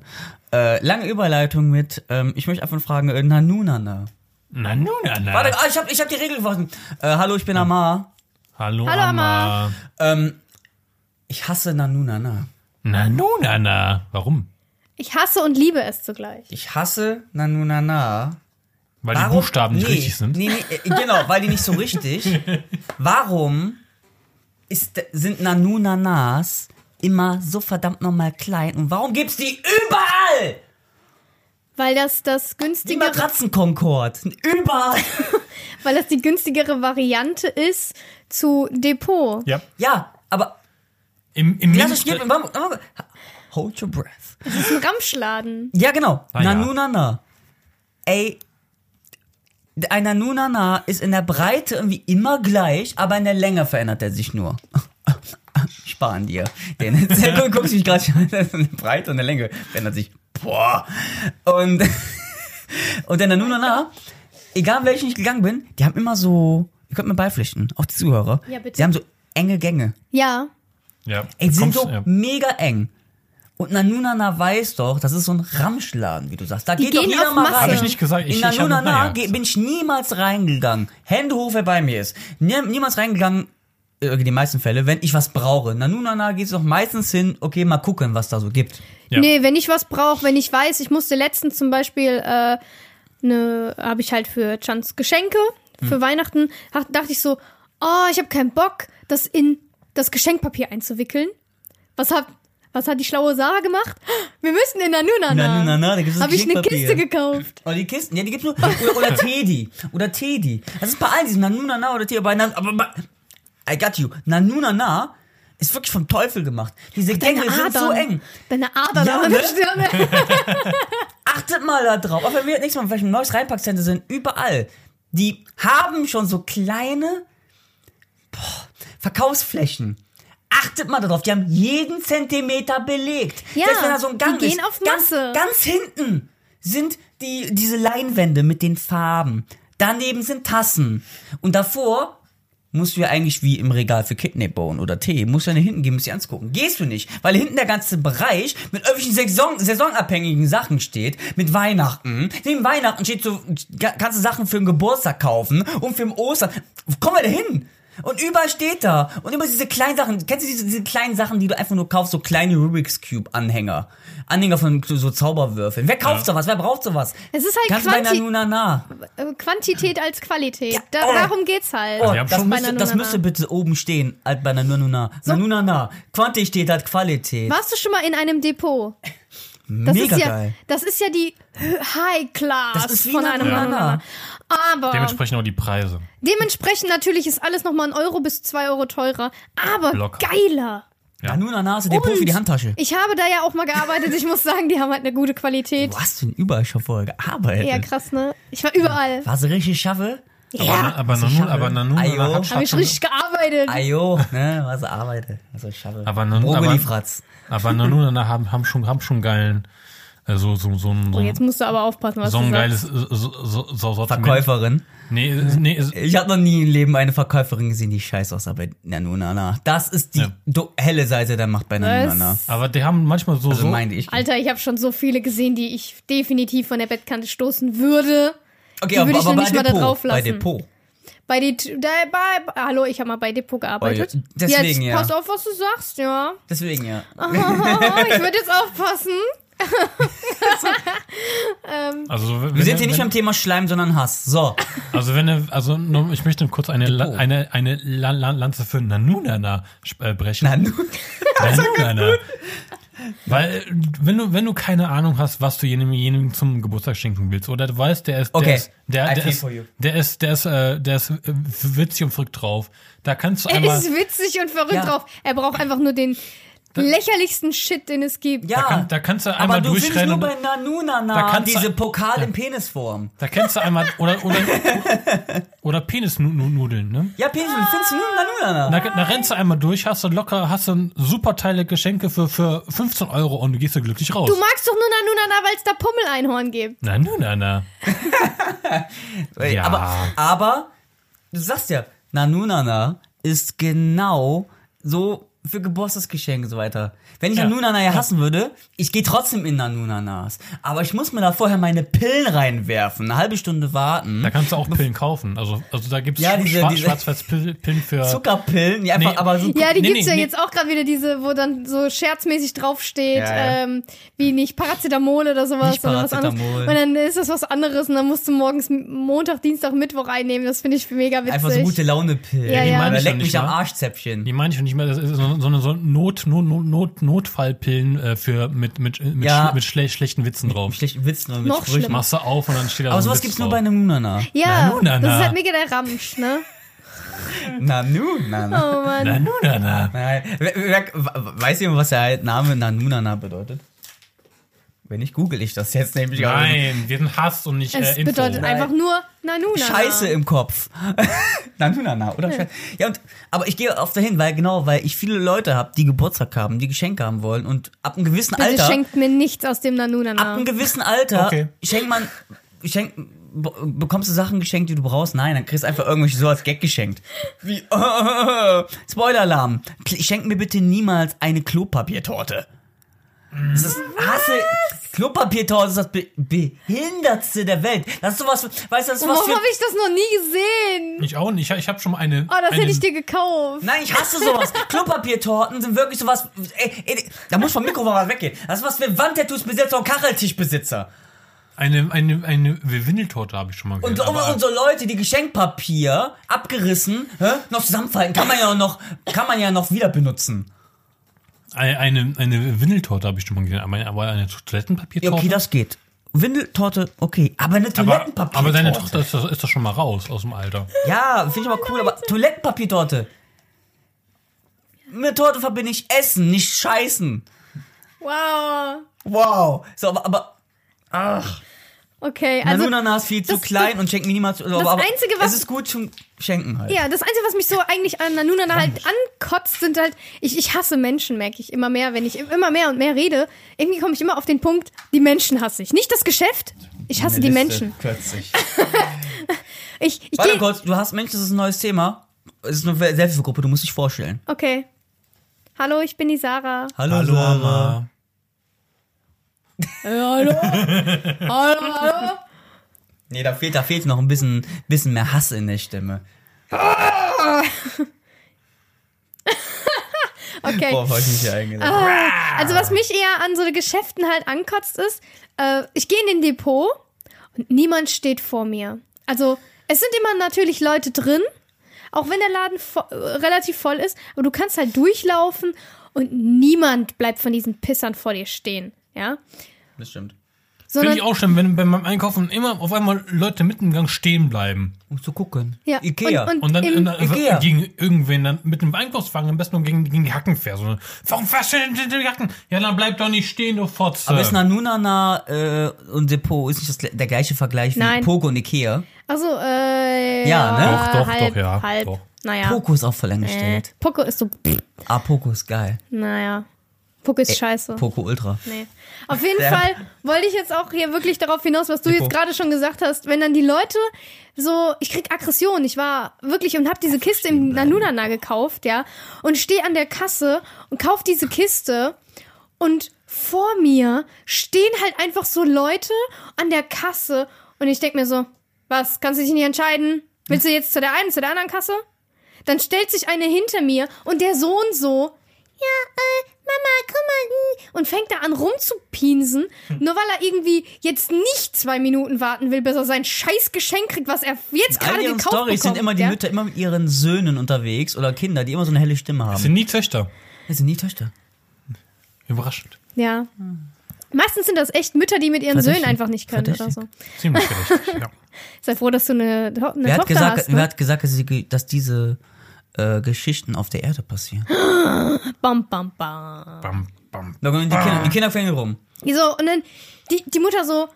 [SPEAKER 1] Äh, lange Überleitung mit, ähm, ich möchte einfach fragen, äh, Nanunana.
[SPEAKER 2] Na nun, Anna.
[SPEAKER 1] Warte, ah, ich hab, ich hab die Regel gefunden. Äh, hallo, ich bin Amar.
[SPEAKER 2] Hallo,
[SPEAKER 3] Hallo,
[SPEAKER 2] Amma.
[SPEAKER 1] Ähm, ich hasse Nanunana.
[SPEAKER 2] Na nun, Anna. Warum?
[SPEAKER 3] Ich hasse und liebe es zugleich.
[SPEAKER 1] Ich hasse Nanunana.
[SPEAKER 2] Weil die Buchstaben nicht
[SPEAKER 1] nee,
[SPEAKER 2] richtig sind.
[SPEAKER 1] Nee, nee, äh, genau, weil die nicht so richtig. Warum ist, sind Nanunanas immer so verdammt nochmal klein und warum gibt's die überall?
[SPEAKER 3] Weil das das
[SPEAKER 1] Die
[SPEAKER 3] günstigere,
[SPEAKER 1] Matratzenkonkord. Überall.
[SPEAKER 3] weil das die günstigere Variante ist zu Depot.
[SPEAKER 2] Ja.
[SPEAKER 1] Ja, aber
[SPEAKER 2] Im, im
[SPEAKER 1] lass uns hold your breath.
[SPEAKER 3] Das ist ein Ramschladen.
[SPEAKER 1] Ja, genau.
[SPEAKER 2] Ah, ja.
[SPEAKER 1] Ey, ein Nanunana ist in der Breite irgendwie immer gleich, aber in der Länge verändert er sich nur. Sparen dir. Den du guckst mich gerade schon an, in der Breite und der Länge verändert sich. Boah. Und, und der Nanunana, egal welchen ich gegangen bin, die haben immer so, ihr könnt mir beipflichten, auch die Zuhörer.
[SPEAKER 3] Ja, bitte.
[SPEAKER 1] Die haben so enge Gänge.
[SPEAKER 3] Ja.
[SPEAKER 2] ja.
[SPEAKER 1] Ey, die sind so
[SPEAKER 2] ja.
[SPEAKER 1] mega eng. Und Nanunana weiß doch, das ist so ein Ramschladen, wie du sagst. Da
[SPEAKER 3] Die
[SPEAKER 1] geht doch jeder mal
[SPEAKER 3] Masse.
[SPEAKER 1] rein.
[SPEAKER 3] Hab
[SPEAKER 2] ich nicht gesagt. Ich-
[SPEAKER 1] In
[SPEAKER 2] ich hab-
[SPEAKER 1] Nanunana
[SPEAKER 2] naja.
[SPEAKER 1] geh- bin ich niemals reingegangen. Hände hoch, wer bei mir ist. Nie, niemals reingegangen, äh, die meisten Fälle, wenn ich was brauche. Nanunana geht es doch meistens hin, okay, mal gucken, was da so gibt.
[SPEAKER 2] Ja.
[SPEAKER 3] Nee, wenn ich was brauche, wenn ich weiß, ich musste letztens zum Beispiel, äh, ne, habe ich halt für Chans Geschenke für Weihnachten, hach- dachte ich so, oh, ich habe keinen Bock, das in das Geschenkpapier einzuwickeln. Was hab, Was hat die schlaue Sarah gemacht? Wir müssen in Nanunana.
[SPEAKER 1] Nanunana, da gibt's das
[SPEAKER 3] Habe ich eine. Kiste gekauft.
[SPEAKER 1] Oder die Kisten, ja, die gibt's nur. Oder, oder Teddy. Oder Teddy. Das ist bei allen diesen Nanunana oder Teddy. Aber bei, I got you. Nanunana ist wirklich vom Teufel gemacht. Diese Gänge sind so eng.
[SPEAKER 3] Deine Adern
[SPEAKER 1] Ja,
[SPEAKER 3] an
[SPEAKER 1] ne?
[SPEAKER 3] der Stirne.
[SPEAKER 1] Achtet mal da drauf. Auch wenn wir nächstes Mal vielleicht ein neues Reinpackcenter sind, überall. Die haben schon so kleine boah, Verkaufsflächen. Achtet mal darauf, die haben jeden Zentimeter belegt.
[SPEAKER 3] Ja,
[SPEAKER 1] Selbst wenn da so ein Gang
[SPEAKER 3] die gehen
[SPEAKER 1] ist.
[SPEAKER 3] auf
[SPEAKER 1] ganz,
[SPEAKER 3] Masse.
[SPEAKER 1] ganz hinten sind die, diese Leinwände mit den Farben. Daneben sind Tassen. Und davor musst du ja eigentlich wie im Regal für Kidneybone oder Tee, musst du ja nach hinten gehen, musst dir angucken. Gehst du nicht, weil hinten der ganze Bereich mit irgendwelchen Saison, saisonabhängigen Sachen steht, mit Weihnachten. Neben Weihnachten steht so, kannst du Sachen für den Geburtstag kaufen und für den Ostern. Kommen wir da hin? Und überall steht da. Und immer diese kleinen Sachen. Kennst du diese, diese kleinen Sachen, die du einfach nur kaufst? So kleine Rubik's Cube Anhänger. Anhänger von so, so Zauberwürfeln. Wer kauft sowas? Wer braucht sowas?
[SPEAKER 3] Es ist halt
[SPEAKER 1] Kannst du bei
[SPEAKER 3] Quanti-
[SPEAKER 1] Nanunana.
[SPEAKER 3] Äh, Quantität als Qualität. Da,
[SPEAKER 1] oh.
[SPEAKER 3] darum geht's halt.
[SPEAKER 1] Oh, das,
[SPEAKER 2] schon-
[SPEAKER 1] müsste, das müsste bitte oben stehen, halt bei Nanunana. Nanunana. Quantität hat Qualität.
[SPEAKER 3] Warst du schon mal in einem Depot? Das
[SPEAKER 1] Mega
[SPEAKER 3] ist ja,
[SPEAKER 1] geil.
[SPEAKER 3] Das ist ja die High Class
[SPEAKER 1] Das ist wie
[SPEAKER 3] von einem.
[SPEAKER 1] Nanunana.
[SPEAKER 3] Aber
[SPEAKER 2] Dementsprechend auch die Preise.
[SPEAKER 3] dementsprechend natürlich ist alles nochmal ein Euro bis zwei Euro teurer. Aber
[SPEAKER 2] Locker.
[SPEAKER 3] geiler.
[SPEAKER 2] Ja.
[SPEAKER 1] Nanunana ist Depot für die Handtasche.
[SPEAKER 3] Ich habe da ja auch mal gearbeitet. Ich muss sagen, die haben halt eine gute Qualität.
[SPEAKER 1] Du hast denn überall schon vorher gearbeitet.
[SPEAKER 3] Ja, krass, ne? Ich war überall.
[SPEAKER 1] War sie richtig schaffe?
[SPEAKER 3] Ja,
[SPEAKER 2] Aber Nanu, aber Nanu
[SPEAKER 1] Ayo.
[SPEAKER 2] hat,
[SPEAKER 3] habe ich richtig gearbeitet.
[SPEAKER 1] Ajo, ne, war sie arbeitet. Also schaffe.
[SPEAKER 2] Aber Nanu, aber. Aber Nanu haben, haben schon, haben schon geilen, äh, so, so, so, ein- so,
[SPEAKER 3] Oh, jetzt musst du aber aufpassen, was
[SPEAKER 2] so
[SPEAKER 3] du
[SPEAKER 2] ein
[SPEAKER 3] sagst.
[SPEAKER 2] geiles, äh, so, so, so Sortiment.
[SPEAKER 1] Verkäuferin.
[SPEAKER 2] Nee, nee,
[SPEAKER 1] Ich habe noch nie im Leben eine Verkäuferin gesehen, die scheiße aussah bei Nanunana. Das ist die
[SPEAKER 2] Ja.
[SPEAKER 1] helle Seite der Macht bei Nanunana.
[SPEAKER 2] aber die haben manchmal so,
[SPEAKER 1] Also
[SPEAKER 2] so,
[SPEAKER 1] meinte ich.
[SPEAKER 3] Alter, ich habe schon so viele gesehen, die ich definitiv von der Bettkante stoßen würde.
[SPEAKER 1] Okay,
[SPEAKER 3] die würde ich noch
[SPEAKER 1] bei
[SPEAKER 3] nicht mal da
[SPEAKER 1] Depot,
[SPEAKER 3] drauf
[SPEAKER 1] Bei
[SPEAKER 3] lassen.
[SPEAKER 1] Depot.
[SPEAKER 3] Bei die, da, bei, hallo, ich habe mal bei Depot gearbeitet.
[SPEAKER 1] Oh ja, deswegen,
[SPEAKER 3] jetzt
[SPEAKER 1] ja.
[SPEAKER 3] pass auf, was du sagst, ja.
[SPEAKER 1] Deswegen ja.
[SPEAKER 3] Oh, ich würde jetzt aufpassen.
[SPEAKER 2] also, wenn,
[SPEAKER 1] Wir sind hier nicht
[SPEAKER 2] wenn,
[SPEAKER 1] beim Thema Schleim, sondern Hass. So.
[SPEAKER 2] Also wenn er- also nur, ich möchte kurz eine La,
[SPEAKER 1] Depot.
[SPEAKER 2] eine eine La, La, Lanze für Nanunana äh, brechen.
[SPEAKER 1] Nanu.
[SPEAKER 2] Nanunana. Weil wenn du wenn du keine Ahnung hast, was du jenem, jenem zum Geburtstag schenken willst oder du weißt, der ist
[SPEAKER 1] Okay.
[SPEAKER 2] der ist der, der ist
[SPEAKER 1] for you.
[SPEAKER 2] der ist der ist äh, der ist äh, witzig und verrückt drauf. Da kannst du
[SPEAKER 3] Er
[SPEAKER 2] einmal
[SPEAKER 3] ist witzig und verrückt
[SPEAKER 1] Ja.
[SPEAKER 3] drauf. Er braucht einfach nur den lächerlichsten Shit, den es gibt.
[SPEAKER 1] Ja.
[SPEAKER 2] da, kann, da kannst du
[SPEAKER 1] aber
[SPEAKER 2] einmal
[SPEAKER 1] du findest
[SPEAKER 2] durchrennen
[SPEAKER 1] nur bei Nanunana
[SPEAKER 2] Da kannst du-
[SPEAKER 1] diese Pokal
[SPEAKER 2] Ja.
[SPEAKER 1] in Penisform.
[SPEAKER 2] da kannst du einmal oder oder oder Penisnudeln, ne?
[SPEAKER 1] Ja, Penis, findest du nur Nanunana.
[SPEAKER 2] Da, da rennst du einmal durch, hast du locker, hast du super Teile Geschenke für, für 15 Euro und du gehst da glücklich raus.
[SPEAKER 3] Du magst doch nur Nanunana, weil es da Pummeleinhorn gibt.
[SPEAKER 2] na, nu, na, na.
[SPEAKER 1] Ey,
[SPEAKER 2] Ja.
[SPEAKER 1] Aber, aber, du sagst ja, Nanunana ist genau so für Geburtstagsgeschenke und so weiter. Wenn ich
[SPEAKER 2] Ja.
[SPEAKER 1] Nanunana ja hassen würde, ich gehe trotzdem in Nanunanas. Aber ich muss mir da vorher meine Pillen reinwerfen, eine halbe Stunde warten.
[SPEAKER 2] Da kannst du auch Pillen kaufen. Also, also da gibt's
[SPEAKER 1] Ja, diese-
[SPEAKER 2] Schwar
[SPEAKER 1] diese-
[SPEAKER 2] Schwarz-Weiß-Pillen für.
[SPEAKER 1] Zuckerpillen, die einfach,
[SPEAKER 2] Nee.
[SPEAKER 1] aber so.
[SPEAKER 3] Ja, die
[SPEAKER 2] Nee,
[SPEAKER 3] gibt's
[SPEAKER 2] nee,
[SPEAKER 3] ja
[SPEAKER 2] nee.
[SPEAKER 3] jetzt auch gerade wieder diese, wo dann so scherzmäßig draufsteht,
[SPEAKER 1] Ja, ja.
[SPEAKER 3] ähm, wie nicht Paracetamol oder sowas
[SPEAKER 1] Nicht
[SPEAKER 3] oder was anderes.
[SPEAKER 1] Paracetamol.
[SPEAKER 3] Und dann ist das was anderes und dann musst du morgens Montag, Dienstag, Mittwoch einnehmen. Das finde ich mega witzig.
[SPEAKER 1] Einfach so gute Laune-Pillen.
[SPEAKER 3] Ja,
[SPEAKER 2] die
[SPEAKER 3] ja.
[SPEAKER 2] meine
[SPEAKER 1] Oder
[SPEAKER 2] ich
[SPEAKER 1] leck mich
[SPEAKER 2] nicht
[SPEAKER 1] am. Arschzäpfchen.
[SPEAKER 2] Die meine ich nicht mehr, das ist so, sondern so Not, Not, Not, Not, Notfallpillen äh, für mit, mit, mit,
[SPEAKER 1] Ja.
[SPEAKER 2] mit schle schlechten Witzen drauf.
[SPEAKER 1] Schlechten Witzen mit
[SPEAKER 3] Noch
[SPEAKER 1] Sprüchen.
[SPEAKER 2] Machst du auf und dann steht da
[SPEAKER 1] Aber
[SPEAKER 2] so ein
[SPEAKER 1] sowas
[SPEAKER 2] Witz
[SPEAKER 1] gibt's nur
[SPEAKER 2] drauf.
[SPEAKER 1] bei Nanunana.
[SPEAKER 3] Ja,
[SPEAKER 2] Nanunana.
[SPEAKER 3] das ist halt mega der Ramsch, ne?
[SPEAKER 1] Nanunana.
[SPEAKER 3] Oh Mann.
[SPEAKER 2] Na, nu, na, na.
[SPEAKER 1] Nein. Wer, wer, weiß jemand, was der Name Nanunana bedeutet? Wenn nicht, google ich das jetzt nämlich.
[SPEAKER 2] Nein, wir sind Hass und nicht
[SPEAKER 3] Es
[SPEAKER 2] äh, Info.
[SPEAKER 3] bedeutet
[SPEAKER 1] Nein.
[SPEAKER 3] einfach nur Nanuna.
[SPEAKER 1] Scheiße im Kopf. Nanunana, oder? Scheiße. Ja, und, aber ich gehe oft dahin, weil genau, weil ich viele Leute habe, die Geburtstag haben, die Geschenke haben wollen und ab einem gewissen
[SPEAKER 3] Bitte
[SPEAKER 1] Alter,
[SPEAKER 3] schenkt mir nichts aus dem Nanunana.
[SPEAKER 1] ab einem gewissen Alter,
[SPEAKER 2] Okay.
[SPEAKER 1] schenkt man, schenkt, be- bekommst du Sachen geschenkt, die du brauchst? Nein, dann kriegst du einfach irgendwelche so als Gag geschenkt. Wie, Spoiler-Alarm. Kl- Schenk mir bitte niemals eine Klopapiertorte. Das ist, hasse, Klopapiertorte ist das Be Behindertste der Welt. Das ist sowas, weißt du, das ist was
[SPEAKER 3] Warum
[SPEAKER 1] für,
[SPEAKER 3] habe ich das noch nie gesehen?
[SPEAKER 2] Ich auch nicht. Ich, ich habe schon mal eine.
[SPEAKER 3] Oh, das
[SPEAKER 2] eine,
[SPEAKER 3] hätte ich dir gekauft.
[SPEAKER 1] Nein, ich hasse sowas. Klopapiertorten sind wirklich sowas. Ey, ey, da muss vom Mikrofon was weggehen. Das ist was für Wandtattoos-Besitzer und Kacheltischbesitzer.
[SPEAKER 2] Eine, eine, eine Windeltorte habe ich schon mal
[SPEAKER 1] Und,
[SPEAKER 2] gehört.
[SPEAKER 1] und,
[SPEAKER 2] aber-
[SPEAKER 1] und so Leute, die Geschenkpapier abgerissen, hä, noch zusammenfalten, kann man ja noch, kann man ja noch wieder benutzen.
[SPEAKER 2] Eine, eine, Windeltorte habe ich schon mal gesehen, aber eine, aber eine
[SPEAKER 1] Ja,
[SPEAKER 2] Toilettenpapiertorte.
[SPEAKER 1] okay, das geht. Windeltorte, okay. Aber eine
[SPEAKER 2] aber,
[SPEAKER 1] Toilettenpapiertorte.
[SPEAKER 2] aber deine Tochter ist, doch- ist doch schon mal raus aus dem Alter.
[SPEAKER 1] Ja, finde ich aber cool, aber Toilettenpapiertorte. Mit Torte verbinde ich Essen, nicht Scheißen.
[SPEAKER 3] Wow.
[SPEAKER 1] Wow. So, aber, aber ach.
[SPEAKER 3] Okay, also.
[SPEAKER 1] Nanunana ist viel zu
[SPEAKER 3] das-
[SPEAKER 1] klein und schenkt mir niemals. Aber,
[SPEAKER 3] das
[SPEAKER 1] aber
[SPEAKER 3] Einzige, was-
[SPEAKER 1] Es ist gut zum Schenken halt.
[SPEAKER 3] Ja, das Einzige, was mich so eigentlich an Nanunana halt ankotzt, sind halt, ich, ich hasse Menschen, merke ich immer mehr, wenn ich immer mehr und mehr rede. Irgendwie komme ich immer auf den Punkt, die Menschen hasse ich. Nicht das Geschäft, ich hasse die Menschen.
[SPEAKER 1] Kürzlich.
[SPEAKER 3] Ich, ich
[SPEAKER 1] Warte kurz, du hast Mensch, das ist ein neues Thema. Es ist eine Selbsthilfegruppe, du musst dich vorstellen.
[SPEAKER 3] Okay. Hallo, ich bin die Sarah.
[SPEAKER 1] Hallo,
[SPEAKER 2] Mama.
[SPEAKER 3] Hallo? hallo, hallo?
[SPEAKER 1] Nee, da fehlt, da fehlt noch ein bisschen, bisschen mehr Hass in der Stimme.
[SPEAKER 3] Okay.
[SPEAKER 1] Boah, hab ich mich hier eingeladen.
[SPEAKER 3] Also was mich eher an so Geschäften halt ankotzt ist, äh, ich gehe in den Depot und niemand steht vor mir. Also es sind immer natürlich Leute drin, auch wenn der Laden vo äh, relativ voll ist, aber du kannst halt durchlaufen und niemand bleibt von diesen Pissern vor dir stehen, ja?
[SPEAKER 1] Das stimmt.
[SPEAKER 2] Finde ich auch schlimm, wenn beim Einkaufen immer auf einmal Leute mitten im Gang stehen bleiben.
[SPEAKER 1] Um zu gucken.
[SPEAKER 3] ja,
[SPEAKER 1] Ikea.
[SPEAKER 3] und, und,
[SPEAKER 2] Und dann,
[SPEAKER 3] im,
[SPEAKER 2] und dann
[SPEAKER 1] Ikea.
[SPEAKER 2] gegen irgendwen dann mit dem Einkaufswagen am besten nur gegen, gegen die Hacken fährst. So, Warum fährst du denn die Hacken? Ja, dann bleib doch nicht stehen, du Fotze.
[SPEAKER 1] Aber ist Nanunana äh, und Depot ist nicht das, der gleiche Vergleich wie
[SPEAKER 3] Nein.
[SPEAKER 1] Poco und Ikea?
[SPEAKER 3] also äh,
[SPEAKER 1] Ja, ne?
[SPEAKER 2] Doch, doch,
[SPEAKER 3] halb,
[SPEAKER 2] doch, ja,
[SPEAKER 3] halb.
[SPEAKER 2] doch.
[SPEAKER 3] Naja.
[SPEAKER 1] Poco ist auch voll
[SPEAKER 3] äh,
[SPEAKER 1] angestellt.
[SPEAKER 3] Poco ist so, pff,
[SPEAKER 1] Ah, Poco ist geil.
[SPEAKER 3] naja. Poco ist scheiße.
[SPEAKER 1] Poco Ultra.
[SPEAKER 3] Nee. Auf jeden
[SPEAKER 1] Der-
[SPEAKER 3] Fall wollte ich jetzt auch hier wirklich darauf hinaus, was du
[SPEAKER 1] Depot.
[SPEAKER 3] jetzt gerade schon gesagt hast, wenn dann die Leute so, ich krieg Aggression, ich war wirklich und hab diese Kiste im Nanunana gekauft, ja, und stehe an der Kasse und kauf diese Kiste und vor mir stehen halt einfach so Leute an der Kasse und ich denk mir so, was, kannst du dich nicht entscheiden? Willst du jetzt zu der einen, zu der anderen Kasse? Dann stellt sich eine hinter mir und der Sohn so, ja, äh, Mama, guck mal, und fängt da an rumzupinsen, nur weil er irgendwie jetzt nicht zwei Minuten warten will, bis er sein scheiß Geschenk kriegt, was er jetzt gerade gekauft
[SPEAKER 1] Storys
[SPEAKER 3] bekommt.
[SPEAKER 1] sind immer die
[SPEAKER 3] ja?
[SPEAKER 1] Mütter immer mit ihren Söhnen unterwegs oder Kinder, die immer so eine helle Stimme
[SPEAKER 2] Das
[SPEAKER 1] haben.
[SPEAKER 2] sind nie Töchter.
[SPEAKER 1] Das sind nie Töchter.
[SPEAKER 2] Überraschend.
[SPEAKER 3] Ja. Meistens sind das echt Mütter, die mit ihren
[SPEAKER 1] Verdächtig.
[SPEAKER 3] Söhnen einfach nicht können oder so.
[SPEAKER 1] Verdächtig.
[SPEAKER 2] Ziemlich verdächtig, ja.
[SPEAKER 3] Sei froh, dass du eine, eine
[SPEAKER 1] Wer hat,
[SPEAKER 3] Tochter
[SPEAKER 1] gesagt,
[SPEAKER 3] hast.
[SPEAKER 1] wer
[SPEAKER 3] Ne?
[SPEAKER 1] hat gesagt, dass, sie, dass diese äh, Geschichten auf der Erde passieren?
[SPEAKER 3] Bam, bam, bam.
[SPEAKER 2] Bam, bam.
[SPEAKER 1] Da kommen die, Kinder, die Kinder fängen rum.
[SPEAKER 3] So, und dann die, die Mutter so,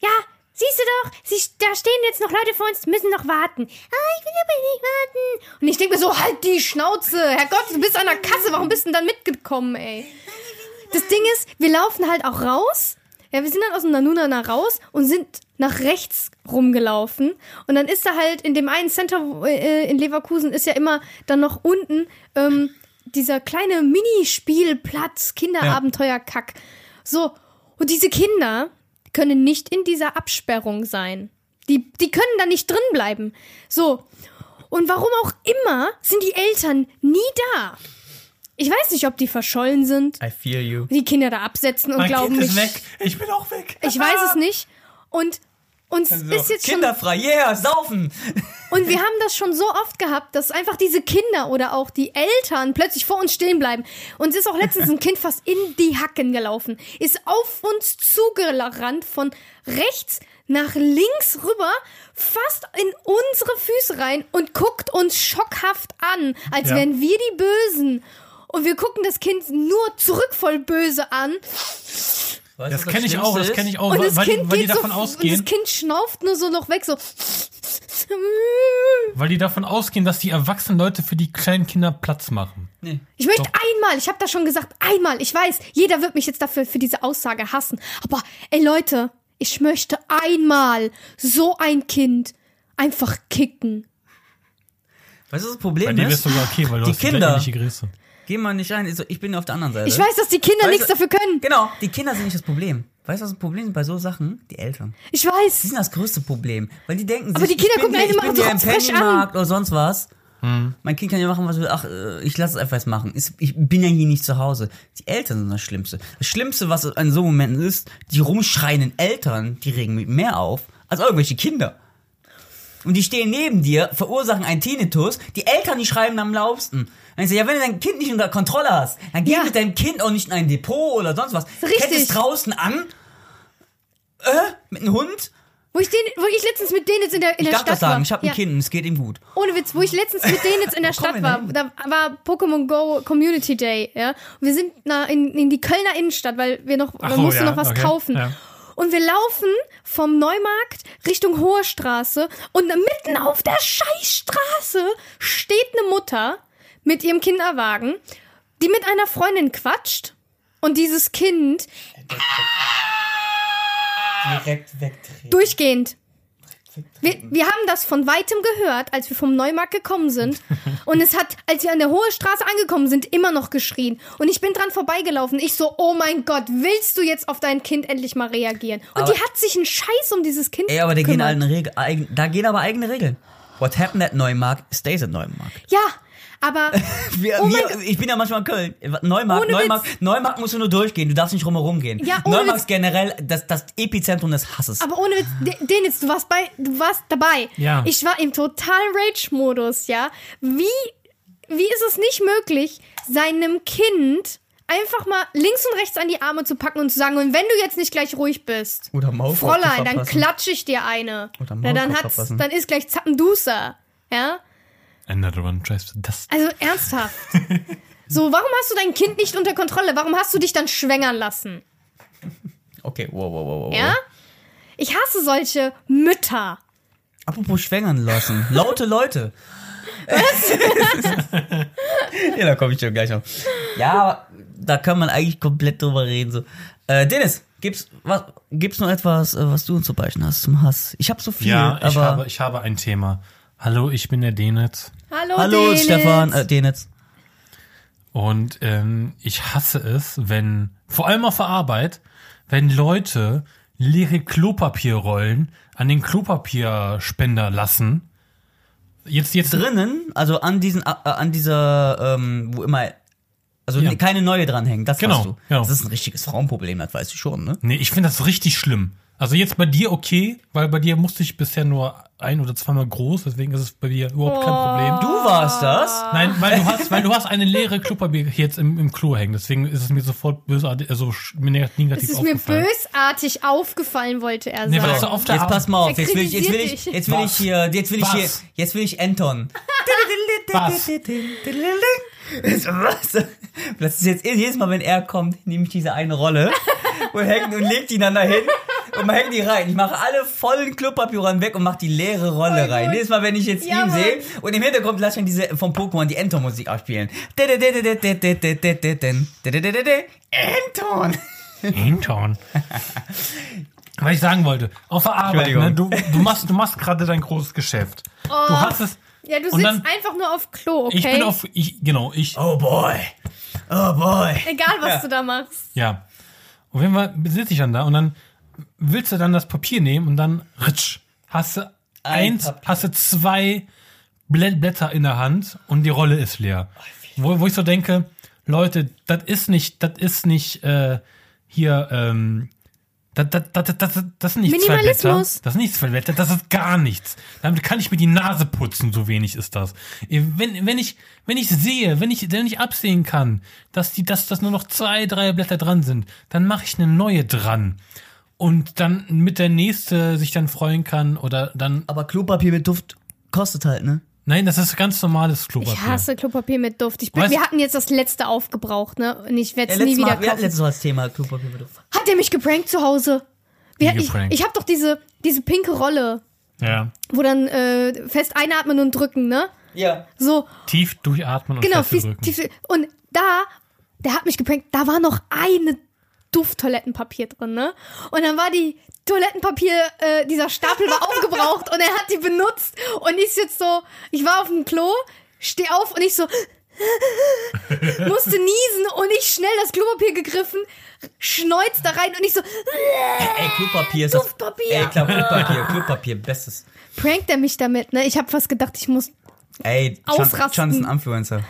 [SPEAKER 3] ja, siehst du doch, sie, da stehen jetzt noch Leute vor uns, müssen noch warten. Ah, ich will aber nicht warten. Und ich denke mir so, halt die Schnauze. Herrgott, du bist an der Kasse, warum bist du denn dann mitgekommen, ey? Das Ding ist, wir laufen halt auch raus. Ja, wir sind dann aus dem Nanunana raus und sind nach rechts rumgelaufen. Und dann ist da halt in dem einen Center äh, in Leverkusen ist ja immer dann noch unten ähm, dieser kleine Minispielplatz, Kinderabenteuer-Kack. So, und diese Kinder können nicht in dieser Absperrung sein. Die, die können da nicht drin bleiben. So. Und warum auch immer sind die Eltern nie da. Ich weiß nicht, ob die verschollen sind,
[SPEAKER 1] I feel you.
[SPEAKER 3] die Kinder da absetzen und
[SPEAKER 2] Mein
[SPEAKER 3] glauben
[SPEAKER 2] Kind ist
[SPEAKER 3] nicht.
[SPEAKER 2] weg. Ich bin auch weg.
[SPEAKER 3] Ich weiß es nicht. Und uns
[SPEAKER 1] So,
[SPEAKER 3] ist jetzt schon
[SPEAKER 1] Kinderfrei, yeah, saufen.
[SPEAKER 3] und wir haben das schon so oft gehabt, dass einfach diese Kinder oder auch die Eltern plötzlich vor uns stehen bleiben. Uns ist auch letztens ein Kind fast in die Hacken gelaufen, ist auf uns zugerannt von rechts nach links rüber, fast in unsere Füße rein und guckt uns schockhaft an, als
[SPEAKER 2] Ja.
[SPEAKER 3] wären wir die Bösen. Und wir gucken das Kind nur zurück voll böse an.
[SPEAKER 1] Weißt
[SPEAKER 2] Das kenne ich auch, das kenne ich auch,
[SPEAKER 3] Und
[SPEAKER 2] weil,
[SPEAKER 3] das
[SPEAKER 2] weil,
[SPEAKER 3] Kind
[SPEAKER 2] die, weil die
[SPEAKER 3] geht so,
[SPEAKER 2] davon
[SPEAKER 3] und das
[SPEAKER 2] ausgehen,
[SPEAKER 3] Kind schnauft nur so noch weg, so.
[SPEAKER 2] weil die davon ausgehen, dass die erwachsenen Leute für die kleinen Kinder Platz machen.
[SPEAKER 1] Nee.
[SPEAKER 3] Ich möchte einmal, ich habe das schon gesagt, einmal, ich weiß, jeder wird mich jetzt dafür für diese Aussage hassen. Aber ey Leute, ich möchte einmal so ein Kind einfach kicken.
[SPEAKER 1] Weißt du, das Problem
[SPEAKER 2] Bei dir
[SPEAKER 1] ist?
[SPEAKER 2] sogar okay, weil du
[SPEAKER 1] die
[SPEAKER 2] hast die
[SPEAKER 1] Kinder-
[SPEAKER 2] ähnliche Größe.
[SPEAKER 1] Geh mal nicht rein. Also, Ich bin auf der anderen Seite.
[SPEAKER 3] Ich weiß, dass die Kinder
[SPEAKER 1] Weißt
[SPEAKER 3] nichts
[SPEAKER 1] du-
[SPEAKER 3] dafür können.
[SPEAKER 1] Genau, die Kinder sind nicht das Problem. Weißt du, was das Problem ist bei so Sachen? Die Eltern.
[SPEAKER 3] Ich
[SPEAKER 1] Die
[SPEAKER 3] weiß.
[SPEAKER 1] sind das größte Problem. Weil die denken
[SPEAKER 3] Aber
[SPEAKER 1] sich,
[SPEAKER 3] die Kinder
[SPEAKER 1] ich bin
[SPEAKER 3] gucken einen
[SPEAKER 1] ich
[SPEAKER 3] immer so
[SPEAKER 1] im
[SPEAKER 3] frech an.
[SPEAKER 1] Oder sonst was. Mein Kind kann ja machen, was will. Ach, äh, ich lasse es einfach jetzt machen. Ich bin ja hier nicht zu Hause. Die Eltern sind das Schlimmste. Das Schlimmste, was in so Momenten ist, die rumschreienden Eltern, die regen mich mehr auf als irgendwelche Kinder. und die stehen neben dir, verursachen einen Tinnitus, die Eltern, die schreiben am laufsten. Dann ich so, ja, wenn du dein Kind nicht unter Kontrolle hast, dann geh
[SPEAKER 3] Ja.
[SPEAKER 1] mit deinem Kind auch nicht in ein Depot oder sonst was.
[SPEAKER 3] Richtig.
[SPEAKER 1] Kennt es draußen an, äh, mit einem Hund.
[SPEAKER 3] Wo ich, den, wo ich letztens mit denen jetzt in der, in
[SPEAKER 1] Ich
[SPEAKER 3] der
[SPEAKER 1] darf
[SPEAKER 3] Stadt
[SPEAKER 1] das sagen,
[SPEAKER 3] war.
[SPEAKER 1] ich habe ein
[SPEAKER 3] Ja.
[SPEAKER 1] Kind und es geht ihm gut.
[SPEAKER 3] Ohne Witz, wo ich letztens mit denen jetzt in der Stadt
[SPEAKER 1] wir
[SPEAKER 3] war, da war Pokémon Go Community Day, ja. Und wir sind na, in, in die Kölner Innenstadt, weil wir noch,
[SPEAKER 2] Ach
[SPEAKER 3] man
[SPEAKER 2] so,
[SPEAKER 3] musste
[SPEAKER 2] ja,
[SPEAKER 3] noch was
[SPEAKER 2] okay,
[SPEAKER 3] kaufen.
[SPEAKER 2] ja.
[SPEAKER 3] Und wir laufen vom Neumarkt Richtung Hohe Straße und mitten auf der Scheißstraße steht eine Mutter mit ihrem Kinderwagen, die mit einer Freundin quatscht. Und dieses Kind
[SPEAKER 1] Direkt wegdrehen.
[SPEAKER 3] durchgehend. Wir, wir haben das von weitem gehört, als wir vom Neumarkt gekommen sind. Und es hat, als wir an der Hohe Straße angekommen sind, immer noch geschrien. Und ich bin dran vorbeigelaufen. Ich so, oh mein Gott, willst du jetzt auf dein Kind endlich mal reagieren? Und
[SPEAKER 1] Aber-
[SPEAKER 3] die hat sich einen Scheiß um dieses Kind
[SPEAKER 1] Ey, aber da gehen, eigen, da gehen aber eigene Regeln. What happened at Neumarkt stays at Neumarkt.
[SPEAKER 3] Ja, aber
[SPEAKER 1] Wir,
[SPEAKER 3] Oh
[SPEAKER 1] wir, ich bin ja manchmal in Köln. Neumarkt, Neumarkt, Neumarkt musst du nur durchgehen. Du darfst nicht rumherum gehen.
[SPEAKER 3] Ja,
[SPEAKER 1] Neumarkt ist generell das, das Epizentrum des Hasses.
[SPEAKER 3] Aber ohne Witz, De- Dennis, du warst bei, du warst dabei.
[SPEAKER 2] Ja.
[SPEAKER 3] Ich war im totalen Rage-Modus, ja. Wie, wie ist es nicht möglich, seinem Kind einfach mal links und rechts an die Arme zu packen und zu sagen, und wenn du jetzt nicht gleich ruhig bist,
[SPEAKER 1] Oder Maulkorb
[SPEAKER 3] Fräulein, dann klatsche ich dir eine.
[SPEAKER 1] Oder
[SPEAKER 3] ja, dann hat's,
[SPEAKER 1] verpassen.
[SPEAKER 3] dann ist gleich Zappenduster. Ja?
[SPEAKER 2] Another one tries das.
[SPEAKER 3] Also ernsthaft. so, warum hast du dein Kind nicht unter Kontrolle? Warum hast du dich dann schwängern lassen?
[SPEAKER 1] Okay, wow, wow, wow, wow.
[SPEAKER 3] Ja? Ich hasse solche Mütter.
[SPEAKER 1] Apropos schwängern lassen. Laute Leute. Was? ja, da komme ich schon gleich noch. Ja, da kann man eigentlich komplett drüber reden. So. Äh, Dennis, gibt's, was, gibt's noch etwas, äh, was du uns zu beichten hast zum Hass? Ich habe so viel,
[SPEAKER 2] Ja, ich
[SPEAKER 1] aber.
[SPEAKER 2] habe, ich habe ein Thema. Hallo, ich bin der Denitz
[SPEAKER 3] Hallo,
[SPEAKER 1] Hallo,
[SPEAKER 3] Dennis.
[SPEAKER 1] Stefan, äh, Denitz.
[SPEAKER 2] und ähm, ich hasse es, wenn, vor allem auf der Arbeit, wenn Leute leere Klopapierrollen an den Klopapierspender lassen. Jetzt, jetzt
[SPEAKER 1] Drinnen, also an diesen, äh, an dieser, ähm, wo immer, also
[SPEAKER 2] Ja.
[SPEAKER 1] keine neue dranhängen, das
[SPEAKER 2] Genau,
[SPEAKER 1] hast du.
[SPEAKER 2] genau.
[SPEAKER 1] Das ist ein richtiges Frauenproblem, das weißt du schon, ne?
[SPEAKER 2] Nee, ich finde das richtig schlimm. Also jetzt bei dir okay, weil bei dir musste ich bisher nur ein oder zweimal groß, deswegen ist es bei dir überhaupt kein Problem.
[SPEAKER 1] Du warst das?
[SPEAKER 2] Nein, weil du hast, weil du hast eine leere Klopapier jetzt im, im Klo hängen, deswegen ist es mir sofort bösartig, also mir negativ
[SPEAKER 3] Es ist mir bösartig aufgefallen, wollte er
[SPEAKER 2] Nee,
[SPEAKER 3] sagen.
[SPEAKER 2] weißt du, auf der
[SPEAKER 1] Jetzt pass mal auf, jetzt will ich, jetzt will ich, jetzt will ich hier, jetzt will ich hier, jetzt will ich Anton.
[SPEAKER 2] Was?
[SPEAKER 1] Was? Das ist jetzt jedes Mal, wenn er kommt, nehme ich diese eine Rolle und hängt und legt die dann dahin und hängt die rein. Ich mache alle vollen Klopapierrollen weg und mache die leere Rolle
[SPEAKER 3] Voll
[SPEAKER 1] rein.
[SPEAKER 3] gut.
[SPEAKER 1] Jedes Mal, wenn ich jetzt
[SPEAKER 3] Ja,
[SPEAKER 1] ihn sehe und im Hintergrund lasse ich dann diese vom Pokémon die Anton-Musik abspielen. Anton!
[SPEAKER 2] Anton. Was ich sagen wollte, auf der Arbeit, ne, du, du machst, du machst gerade dein großes Geschäft. Du hast es,
[SPEAKER 3] ja, du sitzt
[SPEAKER 2] dann-
[SPEAKER 3] einfach nur auf Klo, okay?
[SPEAKER 2] ich bin auf, ich, genau, ich,
[SPEAKER 1] Oh boy! Oh boy!
[SPEAKER 3] Egal, was
[SPEAKER 1] Ja.
[SPEAKER 3] du da machst.
[SPEAKER 2] ja. Auf jeden Fall sitze ich dann da und dann willst du dann das Papier nehmen und dann ritsch, hast du
[SPEAKER 1] Ein
[SPEAKER 2] eins,
[SPEAKER 1] Papier.
[SPEAKER 2] hast du zwei Blä- Blätter in der Hand und die Rolle ist leer. Wo, wo ich so denke, Leute, das ist nicht, das ist nicht äh, hier, ähm, das, das, das, das, das sind nicht zwei Blätter. Das sind nicht zwei Blätter, das ist gar nichts. Damit kann ich mir die Nase putzen, so wenig ist das. Wenn, wenn ich, wenn ich sehe, wenn ich, wenn ich absehen kann, dass die, dass, dass nur noch zwei, drei Blätter dran sind, dann mache ich eine neue dran. Und dann mit der nächste sich dann freuen kann oder dann,
[SPEAKER 1] Aber Klopapier mit Duft kostet halt, ne?
[SPEAKER 2] nein, das ist ganz normales Klopapier.
[SPEAKER 3] Ich hasse Klopapier mit Duft. Ich bin,
[SPEAKER 2] Weißt-
[SPEAKER 3] wir hatten jetzt das letzte aufgebraucht, ne? Und ich werde
[SPEAKER 1] Ja,
[SPEAKER 3] es nie
[SPEAKER 1] letztes
[SPEAKER 3] wieder
[SPEAKER 1] Mal, wir hatten
[SPEAKER 3] kaufen.
[SPEAKER 1] letztes Mal das Thema Klopapier mit Duft.
[SPEAKER 3] Hat der mich geprankt zu Hause? Wir,
[SPEAKER 2] Wie
[SPEAKER 3] ich
[SPEAKER 2] geprankt?
[SPEAKER 3] ich habe doch diese, diese pinke Rolle,
[SPEAKER 2] Ja.
[SPEAKER 3] wo dann äh, fest einatmen und drücken, ne?
[SPEAKER 1] Ja.
[SPEAKER 3] So,
[SPEAKER 2] Tief durchatmen und
[SPEAKER 3] genau. Fies,
[SPEAKER 2] drücken.
[SPEAKER 3] tief, und da, der hat mich geprankt, da war noch eine Duft-Toilettenpapier drin, ne? Und dann war die Toilettenpapier, äh, dieser Stapel war aufgebraucht und er hat die benutzt. Und ich jetzt so, ich war auf dem Klo, steh auf und ich so, musste niesen und ich schnell das Klopapier gegriffen, schneuz da rein und ich so,
[SPEAKER 1] Ey, Klopapier ist das.
[SPEAKER 3] Duftpapier.
[SPEAKER 1] Ey, klar, Klopapier, Klopapier, bestes.
[SPEAKER 3] prankt er mich damit, ne? Ich habe fast gedacht, ich muss,
[SPEAKER 1] Ey, Chan,
[SPEAKER 3] Ausrasten.
[SPEAKER 1] Ein Influencer.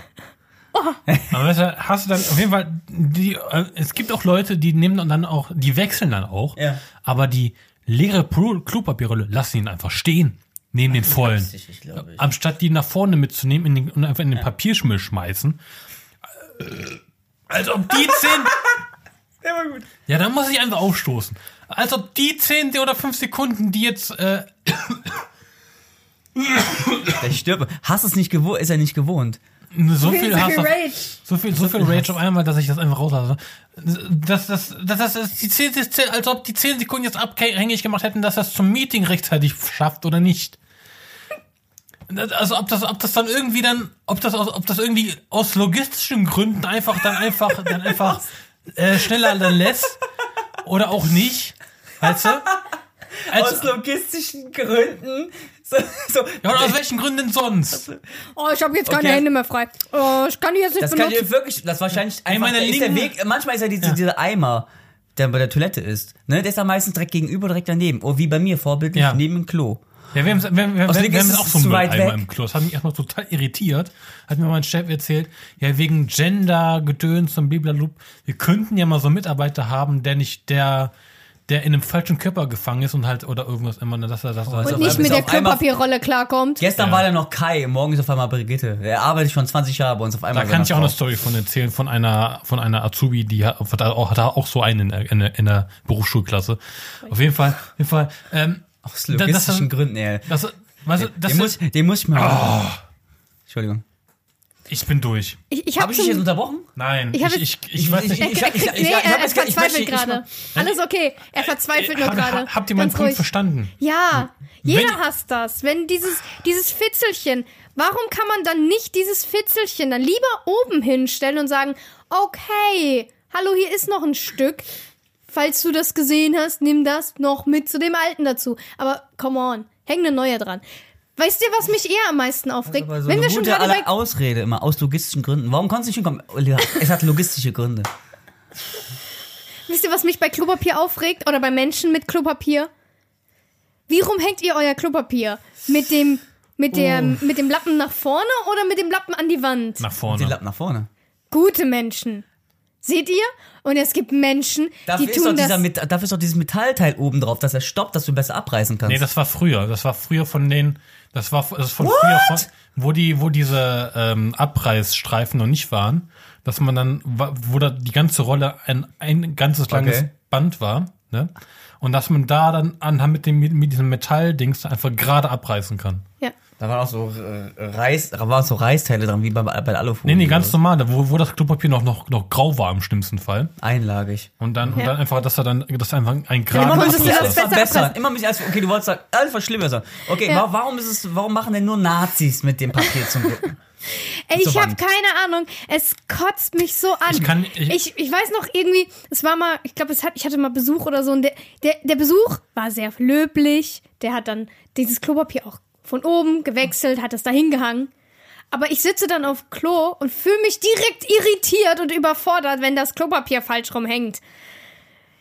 [SPEAKER 2] Aber weißt du, hast du dann auf jeden Fall, die, äh, es gibt auch Leute, die nehmen dann auch, die wechseln dann auch,
[SPEAKER 1] Ja.
[SPEAKER 2] aber die leere Klopapierrolle lassen ihn einfach stehen. Nehmen den vollen.
[SPEAKER 1] Richtig, glaube ich.
[SPEAKER 2] Anstatt die nach vorne mitzunehmen in den, und einfach in den Papierschmill schmeißen. Als ob die zehn.
[SPEAKER 1] Der war gut.
[SPEAKER 2] Ja, dann muss ich einfach aufstoßen. Als ob die 10 oder 5 Sekunden, die jetzt. Äh,
[SPEAKER 1] Der stirbt. Hast es nicht gewohnt, ist er nicht gewohnt.
[SPEAKER 2] So viel Hass. auf-
[SPEAKER 3] Rage.
[SPEAKER 2] So viel, so viel Rage auf einmal, dass ich das einfach rauslasse. Das, das, das, das, das, die 10, die 10, als ob die 10 Sekunden jetzt abhängig gemacht hätten, dass das zum Meeting rechtzeitig schafft oder nicht. Das- Also ob das, ob das dann irgendwie dann, ob das, aus, ob das irgendwie aus logistischen Gründen einfach dann einfach, dann einfach äh, schneller dann lässt oder auch nicht, weißt du? Als,
[SPEAKER 1] Aus logistischen Gründen. So, so.
[SPEAKER 2] ja, oder aus welchen Gründen sonst?
[SPEAKER 3] Oh, ich habe jetzt keine
[SPEAKER 1] Okay.
[SPEAKER 3] Hände mehr frei. Oh, ich kann die jetzt nicht
[SPEAKER 1] Das kann
[SPEAKER 3] benutzen.
[SPEAKER 1] dir wirklich, das wahrscheinlich einfach,
[SPEAKER 2] meine
[SPEAKER 1] der, ist der Weg, manchmal ist ja diese, dieser Eimer, der bei der Toilette ist, ne, der ist ja meistens direkt gegenüber, direkt daneben. Oder wie bei mir, vorbildlich,
[SPEAKER 2] Ja.
[SPEAKER 1] neben dem Klo.
[SPEAKER 2] Ja, wir haben, wir, wir, wir, wir, haben auch so einen Mülleimer im Klo. Das hat mich erstmal total irritiert. Hat mir mein Chef erzählt, ja, wegen Gender, Gedöns und blablabla. Wir könnten ja mal so einen Mitarbeiter haben, der nicht, der, der in einem falschen Körper gefangen ist und halt, oder irgendwas immer, dass er das,
[SPEAKER 1] Also
[SPEAKER 3] Und
[SPEAKER 1] auf
[SPEAKER 3] nicht mit
[SPEAKER 1] ist
[SPEAKER 3] der Klopapierrolle klarkommt.
[SPEAKER 1] Gestern
[SPEAKER 2] Ja.
[SPEAKER 1] war da noch Kai, morgen ist auf einmal Brigitte. Er arbeitet schon 20 Jahre bei uns auf einmal.
[SPEAKER 2] da kann ich auch eine Story von erzählen, von einer, von einer Azubi, die hat, hat auch, hat auch so einen in, der- in, der- in der Berufsschulklasse. Auf jeden Fall, auf jeden Fall, ähm,
[SPEAKER 1] Aus
[SPEAKER 2] da- das-
[SPEAKER 1] logistischen Gründen, ey.
[SPEAKER 2] das, weißt du, das
[SPEAKER 1] Den muss, den muss ich mal.
[SPEAKER 2] Oh.
[SPEAKER 1] Entschuldigung.
[SPEAKER 2] Ich bin durch.
[SPEAKER 3] Ich, ich
[SPEAKER 1] Habe
[SPEAKER 3] habe
[SPEAKER 1] ich dich jetzt unterbrochen?
[SPEAKER 2] Nein,
[SPEAKER 3] Ich
[SPEAKER 2] ich,
[SPEAKER 3] hab
[SPEAKER 2] ich, ich, weiß nicht.
[SPEAKER 3] Er,
[SPEAKER 1] Ich- ich- ich-
[SPEAKER 3] nee,
[SPEAKER 1] ich
[SPEAKER 3] er,
[SPEAKER 1] hab ich
[SPEAKER 3] verzweifelt gerade. Alles okay. Er verzweifelt nur
[SPEAKER 2] Hab-
[SPEAKER 3] gerade.
[SPEAKER 2] Habt ihr meinen Punkt
[SPEAKER 3] ruhig.
[SPEAKER 2] verstanden?
[SPEAKER 3] Ja, jeder
[SPEAKER 2] Wenn-
[SPEAKER 3] hasst das. Wenn dieses, dieses Fitzelchen, warum kann man dann nicht dieses Fitzelchen dann lieber oben hinstellen und sagen, okay, hallo, hier ist noch ein Stück. Falls du das gesehen hast, nimm das noch mit zu dem alten dazu. Aber come on, häng eine neue dran. Weißt ihr, was mich eher am meisten aufregt?
[SPEAKER 1] Aber so
[SPEAKER 3] Wenn
[SPEAKER 1] eine
[SPEAKER 3] wir schon
[SPEAKER 1] gute
[SPEAKER 3] gerade bei
[SPEAKER 1] Ausrede immer, aus logistischen Gründen. Warum kannst du nicht hinkommen? Oliver, Es hat logistische Gründe.
[SPEAKER 3] Wisst ihr, was mich bei Klopapier aufregt? Oder bei Menschen mit Klopapier? Wie rum hängt ihr euer Klopapier? Mit dem, mit dem, mit dem Lappen nach vorne oder mit dem Lappen an die Wand?
[SPEAKER 2] Nach
[SPEAKER 1] Den
[SPEAKER 2] vorne.
[SPEAKER 1] Lappen nach vorne.
[SPEAKER 3] Gute Menschen. Seht ihr? Und es gibt Menschen,
[SPEAKER 1] Dafür
[SPEAKER 3] die tun das.
[SPEAKER 1] Met- dafür ist doch dieses Metallteil oben drauf, dass er stoppt, dass du besser abreißen kannst.
[SPEAKER 2] Nee, das war früher. Das war früher von den, das war das ist von früher, von, wo die, wo diese ähm, Abreißstreifen noch nicht waren, dass man dann, wo da die ganze Rolle ein, ein ganzes langes
[SPEAKER 1] Okay.
[SPEAKER 2] Band war, ne? Und dass man da dann anhand mit dem mit diesem Metalldings einfach gerade abreißen kann.
[SPEAKER 1] Da waren auch so äh, Reis, da waren so Reisteile dran, wie bei, bei der Alufolie.
[SPEAKER 2] Nee, nee, ganz normal, da wo, wo das Klopapier noch, noch, noch grau war im schlimmsten Fall.
[SPEAKER 1] Einlagig.
[SPEAKER 2] Und dann, und
[SPEAKER 3] Ja.
[SPEAKER 2] dann einfach, dass er dann, dass er einfach ein
[SPEAKER 1] Immer
[SPEAKER 2] geraden
[SPEAKER 3] konntest
[SPEAKER 1] müssen
[SPEAKER 3] du
[SPEAKER 1] sie
[SPEAKER 3] das
[SPEAKER 1] alles
[SPEAKER 3] besser.
[SPEAKER 1] Immer sie alles, okay, du wolltest sagen, alles verschlimmbessern. Okay,
[SPEAKER 3] Ja.
[SPEAKER 1] wa- warum ist es, warum machen denn nur Nazis mit dem Papier zum Drucken?
[SPEAKER 3] Ey, ich habe
[SPEAKER 1] Wand.
[SPEAKER 3] keine Ahnung. Es kotzt mich so an.
[SPEAKER 2] Ich kann- ich-
[SPEAKER 3] ich, ich weiß noch irgendwie, es war mal, ich glaube, es hat, ich hatte mal Besuch oder so und der, der, der Besuch war sehr löblich. Der hat dann dieses Klopapier auch von oben gewechselt, hat es da hingehangen. Aber ich sitze dann auf Klo und fühle mich direkt irritiert und überfordert, wenn das Klopapier falsch rumhängt.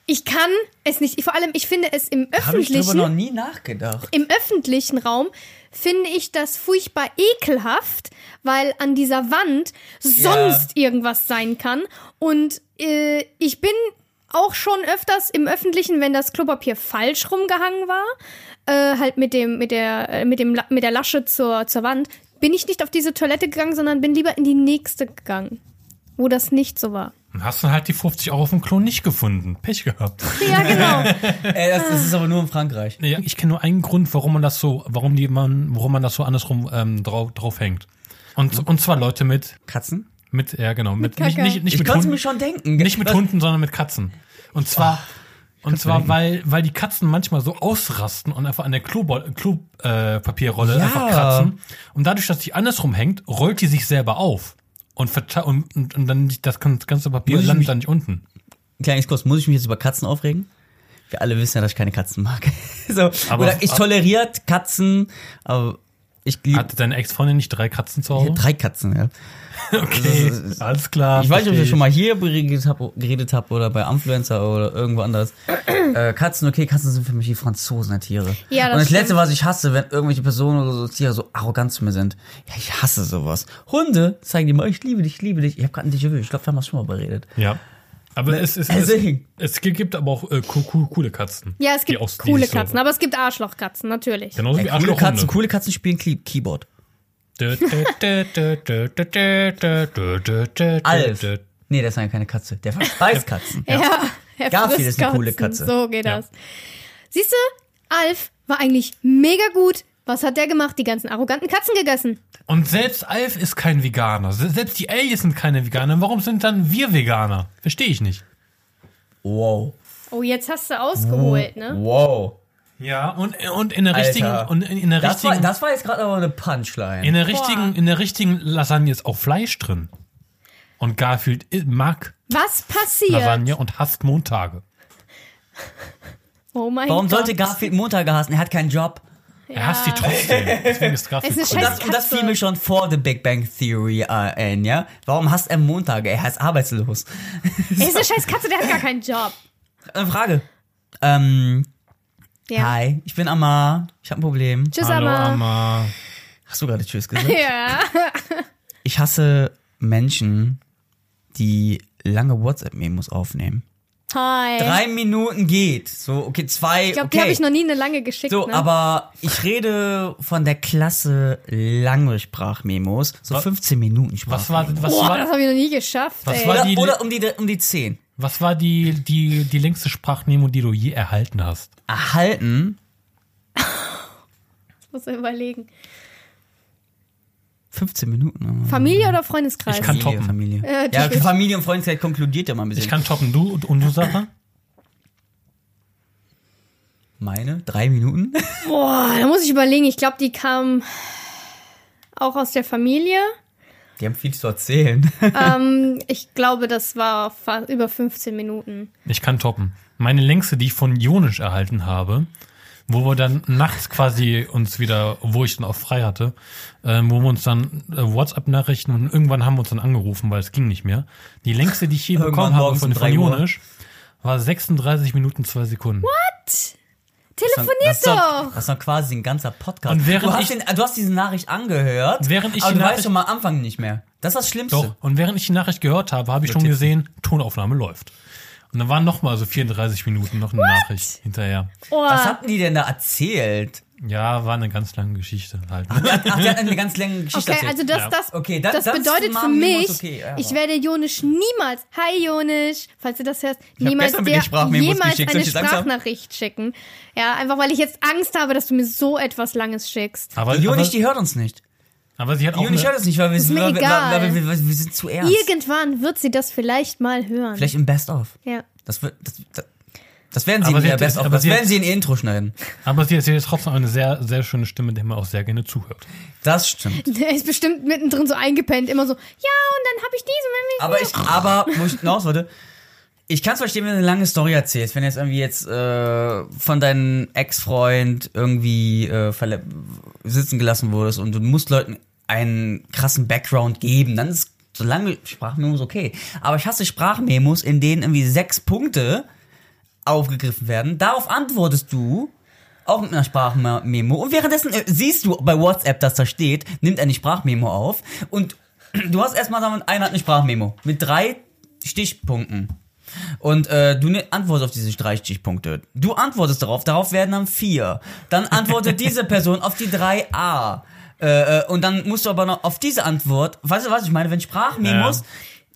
[SPEAKER 3] Ich kann es nicht. Vor allem, ich finde es im
[SPEAKER 1] Habe ich
[SPEAKER 3] öffentlichen
[SPEAKER 1] darüber noch nie nachgedacht.
[SPEAKER 3] im öffentlichen Raum finde ich das furchtbar ekelhaft, weil an dieser Wand sonst irgendwas sein kann. Und äh, ich bin auch schon öfters im öffentlichen, wenn das Klopapier falsch rumgehangen war, äh, halt mit dem mit der äh, mit dem mit der Lasche zur zur Wand, bin ich nicht auf diese Toilette gegangen, sondern bin lieber in die nächste gegangen, wo das nicht so war.
[SPEAKER 2] Dann hast du halt die 50 Euro auf dem Klo nicht gefunden. Pech gehabt.
[SPEAKER 3] Ja, genau.
[SPEAKER 1] Ey, das, das ist aber nur in Frankreich.
[SPEAKER 2] Ja, ich kenne nur einen Grund, warum man das so, warum die man, warum man das so andersrum ähm, drauf, drauf hängt. Und, und zwar Leute mit,
[SPEAKER 1] Katzen?
[SPEAKER 2] mit, ja genau, mit,
[SPEAKER 3] Mit
[SPEAKER 2] nicht, nicht, nicht
[SPEAKER 1] Ich
[SPEAKER 2] mit
[SPEAKER 1] konnte
[SPEAKER 2] Hunden,
[SPEAKER 1] mir schon denken.
[SPEAKER 2] nicht mit
[SPEAKER 1] Was-
[SPEAKER 2] Hunden, sondern mit Katzen. Und zwar, und zwar, weil, weil die Katzen manchmal so ausrasten und einfach an der Klopapierrolle Klo, äh, Papierrolle
[SPEAKER 1] Ja.
[SPEAKER 2] einfach kratzen. Und dadurch, dass die andersrum hängt, rollt die sich selber auf. Und, und, und, und dann nicht- das ganze Papier landet
[SPEAKER 1] mich-
[SPEAKER 2] dann nicht unten.
[SPEAKER 1] Kleines Kurs, muss ich mich jetzt über Katzen aufregen? Wir alle wissen ja, dass ich keine Katzen mag. so,
[SPEAKER 2] Aber-
[SPEAKER 1] oder ich toleriere Katzen, aber ich liebe
[SPEAKER 2] Hatte deine Ex-Freundin nicht drei Katzen zu Hause?
[SPEAKER 1] drei Katzen, ja.
[SPEAKER 2] Okay, alles klar.
[SPEAKER 1] Ich weiß nicht, ob ich schon mal hier geredet habe geredet hab oder bei Influencer oder irgendwo anders. äh, Katzen, okay, Katzen sind für mich die Franzosen der Tiere.
[SPEAKER 3] Ja, das
[SPEAKER 1] Und das
[SPEAKER 3] stimmt.
[SPEAKER 1] Letzte, was ich hasse, wenn irgendwelche Personen oder so Tiere so arrogant zu mir sind. Ja, ich hasse sowas. Hunde zeigen dir mal, ich liebe dich, ich liebe dich. Ich habe gerade ein Déjà-vu, ich glaube, wir haben das schon mal beredet.
[SPEAKER 2] Ja. Aber es, es, es,
[SPEAKER 1] Deswegen.
[SPEAKER 2] es gibt aber auch äh, co- co- coole Katzen.
[SPEAKER 3] Ja, es gibt
[SPEAKER 2] die
[SPEAKER 3] coole
[SPEAKER 2] so-
[SPEAKER 3] Katzen, aber es gibt Arschlochkatzen, natürlich.
[SPEAKER 2] Genauso
[SPEAKER 1] Ey,
[SPEAKER 2] wie
[SPEAKER 1] coole Katzen, coole Katzen spielen Key Keyboard. Alf. Nee, das ist ja keine Katze. Der verspeist Katzen.
[SPEAKER 3] Ja, er
[SPEAKER 1] Garfield ist eine coole
[SPEAKER 3] Katzen.
[SPEAKER 1] Katze.
[SPEAKER 3] So geht
[SPEAKER 2] Ja.
[SPEAKER 3] das. Siehst du, Alf war eigentlich mega gut. Was hat der gemacht? Die ganzen arroganten Katzen gegessen.
[SPEAKER 2] Und selbst Alf ist kein Veganer. Se- Selbst die Aliens sind keine Veganer. Warum sind dann wir Veganer? Verstehe ich nicht.
[SPEAKER 1] Wow.
[SPEAKER 3] Oh, jetzt hast du ausgeholt, ne?
[SPEAKER 1] Wow.
[SPEAKER 2] Ja, und, und in der
[SPEAKER 1] Alter.
[SPEAKER 2] richtigen, und in, in der
[SPEAKER 1] Das war,
[SPEAKER 2] richtigen,
[SPEAKER 1] das war jetzt gerade aber eine Punchline.
[SPEAKER 2] in der richtigen, in der richtigen Lasagne ist auch Fleisch drin. Und Garfield mag
[SPEAKER 3] Was passiert?
[SPEAKER 2] Lasagne und hasst Montage.
[SPEAKER 3] Oh mein
[SPEAKER 1] Warum
[SPEAKER 3] Gott.
[SPEAKER 1] sollte Garfield Montage hassen? Er hat keinen Job.
[SPEAKER 2] Er hasst die trotzdem. Deswegen ist Garfield
[SPEAKER 3] Es ist
[SPEAKER 2] cool.
[SPEAKER 1] Das, und das fiel mir schon vor The Big Bang Theory äh, ein, ja? Warum hasst er Montage? Er ist arbeitslos.
[SPEAKER 3] Er ist eine scheiß Katze, der hat gar keinen Job.
[SPEAKER 1] Eine Frage. Ähm,
[SPEAKER 3] Ja.
[SPEAKER 1] hi, ich bin Amar. Ich habe ein Problem.
[SPEAKER 3] Tschüss,
[SPEAKER 2] Hallo,
[SPEAKER 3] Amma.
[SPEAKER 2] Amma.
[SPEAKER 1] Hast du gerade Tschüss gesagt?
[SPEAKER 3] Ja.
[SPEAKER 1] Ich hasse Menschen, die lange WhatsApp-Memos aufnehmen.
[SPEAKER 3] Hi.
[SPEAKER 1] Drei Minuten geht. So, okay, zwei.
[SPEAKER 3] ich glaube,
[SPEAKER 1] okay.
[SPEAKER 3] die habe ich noch nie eine lange geschickt.
[SPEAKER 1] So,
[SPEAKER 3] ne?
[SPEAKER 1] aber ich rede von der Klasse lange Sprachmemos. So
[SPEAKER 2] Was-
[SPEAKER 1] 15 Minuten
[SPEAKER 2] Was
[SPEAKER 1] Sprachmemos.
[SPEAKER 2] war, was
[SPEAKER 3] Boah,
[SPEAKER 2] war,
[SPEAKER 3] das habe ich noch nie geschafft,
[SPEAKER 2] Was
[SPEAKER 3] ey.
[SPEAKER 2] war-
[SPEAKER 1] Oder,
[SPEAKER 2] die-
[SPEAKER 1] oder um, die, um die 10.
[SPEAKER 2] was war die, die, die längste Sprachmemo, die du je erhalten hast?
[SPEAKER 1] Erhalten
[SPEAKER 3] Muss ich überlegen.
[SPEAKER 1] 15 Minuten.
[SPEAKER 3] Familie oder Freundeskreis?
[SPEAKER 2] Ich kann
[SPEAKER 1] Familie,
[SPEAKER 2] toppen.
[SPEAKER 1] Familie.
[SPEAKER 3] Äh,
[SPEAKER 1] ja. Familie und Freundeskreis konkludiert ja mal ein bisschen.
[SPEAKER 2] Ich kann toppen. Du und, und du, Sarah?
[SPEAKER 1] Meine? Drei Minuten?
[SPEAKER 3] Boah, da muss ich überlegen. Ich glaube, die kam auch aus der Familie.
[SPEAKER 1] Die haben viel zu erzählen.
[SPEAKER 3] ähm, ich glaube, das war über 15 Minuten.
[SPEAKER 2] Ich kann toppen. Meine längste, die ich von Jonisch erhalten habe, wo wir dann nachts quasi uns wieder, wo ich dann auch frei hatte, äh, wo wir uns dann äh, WhatsApp-Nachrichten und irgendwann haben wir uns dann angerufen, weil es ging nicht mehr. Die längste, die ich je
[SPEAKER 1] Irgendwann
[SPEAKER 2] bekommen habe von, von
[SPEAKER 1] 3 Uhr.
[SPEAKER 2] Jonisch, war 36 Minuten, 2 Sekunden.
[SPEAKER 3] Telefoniert
[SPEAKER 1] das ist
[SPEAKER 3] doch!
[SPEAKER 1] Das ist doch quasi ein ganzer Podcast.
[SPEAKER 2] Und während
[SPEAKER 1] du, hast
[SPEAKER 2] ich-
[SPEAKER 1] den, du hast diese Nachricht angehört,
[SPEAKER 2] Während ich
[SPEAKER 1] aber
[SPEAKER 2] die
[SPEAKER 1] du weißt
[SPEAKER 2] Nachricht-
[SPEAKER 1] schon mal am Anfang nicht mehr. Das ist das Schlimmste.
[SPEAKER 2] Doch. Und während ich die Nachricht gehört habe, habe ich schon gesehen, Tonaufnahme läuft. Und dann waren noch mal so 34 Minuten noch eine Nachricht hinterher.
[SPEAKER 3] Oh,
[SPEAKER 1] Was hatten die denn da erzählt?
[SPEAKER 2] Ja, war eine ganz lange Geschichte halt.
[SPEAKER 1] Ach, die hat eine ganz lange Geschichte
[SPEAKER 3] okay,
[SPEAKER 1] erzählt.
[SPEAKER 3] also das,
[SPEAKER 2] Ja.
[SPEAKER 3] das,
[SPEAKER 1] Okay, das-
[SPEAKER 3] das,
[SPEAKER 1] das
[SPEAKER 3] bedeutet für mich,
[SPEAKER 1] okay, ja,
[SPEAKER 3] ich werde Jonisch niemals, hi Jonisch, falls du das hörst, niemals
[SPEAKER 1] Sprachmemos
[SPEAKER 3] jemals eine Sprachnachricht schicken. Ja, einfach weil ich jetzt Angst habe, dass du mir so etwas Langes schickst.
[SPEAKER 2] Aber,
[SPEAKER 1] Die
[SPEAKER 2] aber,
[SPEAKER 1] die hört uns nicht.
[SPEAKER 2] Aber sie hat auch eine,
[SPEAKER 1] hört uns nicht, weil wir, sind,
[SPEAKER 3] mir
[SPEAKER 1] weil, wir-
[SPEAKER 3] egal.
[SPEAKER 1] weil, wir, weil wir sind zu ernst.
[SPEAKER 3] Irgendwann wird sie das vielleicht mal hören.
[SPEAKER 1] Vielleicht im Best-of.
[SPEAKER 3] Ja.
[SPEAKER 1] Das, wird, das, das, das werden sie
[SPEAKER 2] Aber
[SPEAKER 1] in
[SPEAKER 2] sie
[SPEAKER 1] ihr
[SPEAKER 2] hat-
[SPEAKER 1] Best-of.
[SPEAKER 2] aber
[SPEAKER 1] Das
[SPEAKER 2] sie hat-
[SPEAKER 1] werden sie in ihr Intro schneiden.
[SPEAKER 2] aber sie hat trotzdem eine sehr, sehr schöne Stimme, der man auch sehr gerne zuhört.
[SPEAKER 1] Das stimmt.
[SPEAKER 3] Der ist bestimmt mittendrin so eingepennt, immer so, ja, und dann habe ich diese.
[SPEAKER 1] Aber ich, aber, wo ich hinaus wollte, ich kann es verstehen, wenn du eine lange Story erzählst, wenn jetzt irgendwie jetzt äh, von deinem Ex-Freund irgendwie äh, sitzen gelassen wurdest und du musst Leuten einen krassen Background geben, dann ist so lange Sprachmemos okay. Aber ich hasse Sprachmemos, in denen irgendwie sechs Punkte aufgegriffen werden. Darauf antwortest du auch mit einer Sprachmemo. Und währenddessen äh, siehst du bei WhatsApp, dass da steht, nimmt eine Sprachmemo auf. Und du hast erstmal, wir, einer hat eine Sprachmemo mit drei Stichpunkten. Und äh, du ne- antwortest auf diese drei Stichpunkte. Du antwortest darauf, darauf werden dann vier. Dann antwortet diese Person auf die drei A. Äh, äh, und dann musst du aber noch auf diese Antwort, weißt du was ich meine, wenn Sprachmemos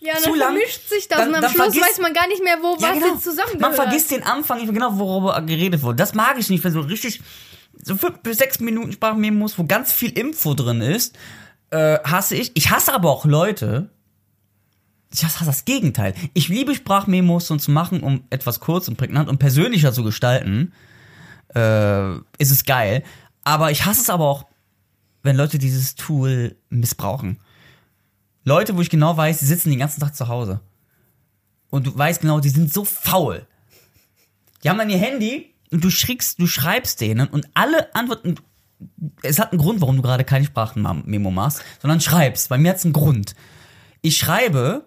[SPEAKER 3] Ja,
[SPEAKER 1] zu
[SPEAKER 3] dann
[SPEAKER 1] lang,
[SPEAKER 3] vermischt sich das
[SPEAKER 1] dann-
[SPEAKER 3] und am
[SPEAKER 1] dann
[SPEAKER 3] Schluss
[SPEAKER 1] vergisst-
[SPEAKER 3] weiß man gar nicht mehr, wo
[SPEAKER 1] ja,
[SPEAKER 3] was
[SPEAKER 1] genau.
[SPEAKER 3] jetzt zusammengehört.
[SPEAKER 1] Man vergisst den Anfang nicht mehr genau, worüber geredet wurde. Das mag ich nicht, wenn so richtig so fünf bis sechs Minuten Sprachmemos, wo ganz viel Info drin ist, äh, hasse ich. Ich hasse aber auch Leute. Ich hasse das Gegenteil. Ich liebe Sprachmemos so zu machen, um etwas kurz und prägnant und persönlicher zu gestalten. Äh, ist es geil. Aber ich hasse es aber auch, wenn Leute dieses Tool missbrauchen. Leute, wo ich genau weiß, die sitzen den ganzen Tag zu Hause. Und du weißt genau, die sind so faul. Die haben dann ihr Handy und du schrickst, du schreibst denen und alle antworten. Es hat einen Grund, warum du gerade keine Sprachmemo machst, sondern schreibst. Bei mir hat es einen Grund. Ich schreibe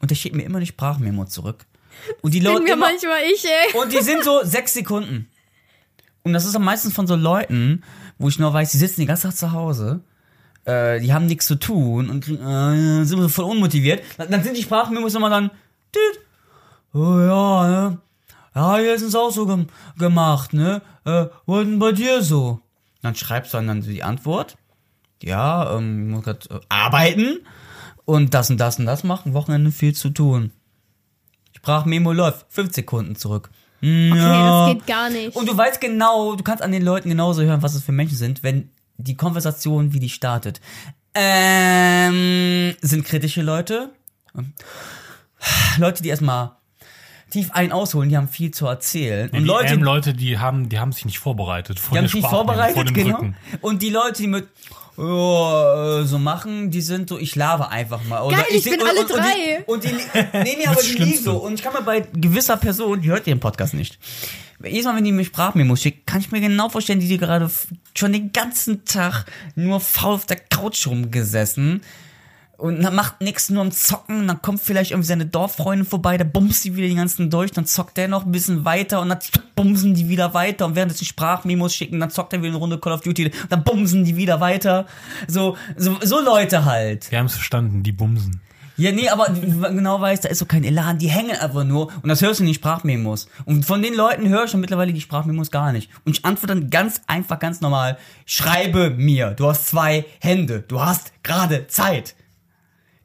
[SPEAKER 1] und der schickt mir immer eine Sprachmemo zurück. Und die Leute
[SPEAKER 3] wir
[SPEAKER 1] immer,
[SPEAKER 3] manchmal ich, ey.
[SPEAKER 1] und die sind so sechs Sekunden. Und das ist am meisten von so Leuten, wo ich nur weiß, die sitzen die ganze Zeit zu Hause, äh, die haben nichts zu tun und kriegen, äh, sind so voll unmotiviert. Dann, dann sind die Sprachmemos immer dann, düt, oh ja, ne? Ja, hier ist es auch so gem gemacht, ne? Äh, was denn bei dir so? Dann schreibst du dann die Antwort. Ja, ähm, ich muss grad äh, arbeiten und das und das und das machen. Wochenende viel zu tun. Sprachmemo läuft. Fünf Sekunden zurück.
[SPEAKER 3] Okay,
[SPEAKER 1] Ja.
[SPEAKER 3] das geht gar nicht.
[SPEAKER 1] Und du weißt genau, du kannst an den Leuten genauso hören, was es für Menschen sind, wenn die Konversation, wie die startet. Ähm, sind kritische Leute. Leute, die erstmal tief ein ausholen, die haben viel zu erzählen.
[SPEAKER 2] Nee,
[SPEAKER 1] und
[SPEAKER 2] die
[SPEAKER 1] Leute,
[SPEAKER 2] ähm, Leute, die haben, die haben sich nicht vorbereitet. Vor
[SPEAKER 1] die haben sich nicht vorbereitet,
[SPEAKER 2] vor dem
[SPEAKER 1] genau.
[SPEAKER 2] Rücken.
[SPEAKER 1] Und die Leute, die mit oh, so machen, die sind so, ich laber einfach mal. Oder
[SPEAKER 3] Geil, ich bin
[SPEAKER 1] und,
[SPEAKER 3] alle
[SPEAKER 1] und,
[SPEAKER 3] drei.
[SPEAKER 1] Und die, und die nee, nee, aber die liegen so. Und ich kann mir bei gewisser Person, die hört den Podcast nicht. Jedes Mal, wenn die mir Sprachmemos schickt, kann ich mir genau vorstellen, die die gerade schon den ganzen Tag nur faul auf der Couch rumgesessen und dann macht nix nur am Zocken, dann kommt vielleicht irgendwie seine Dorffreundin vorbei, der bumst die wieder den ganzen durch, dann zockt der noch ein bisschen weiter und dann bumsen die wieder weiter und während sie Sprachmemos schicken, dann zockt er wieder eine Runde Call of Duty, dann bumsen die wieder weiter. So, so, so Leute halt.
[SPEAKER 2] Wir haben es verstanden, die Bumsen.
[SPEAKER 1] Ja, nee, aber genau weiß, da ist so kein Elan, die hängen einfach nur und das hörst du in den Sprachmemos. Und von den Leuten höre ich schon mittlerweile die Sprachmemos gar nicht. Und ich antworte dann ganz einfach, ganz normal, schreibe mir, du hast zwei Hände, du hast gerade Zeit,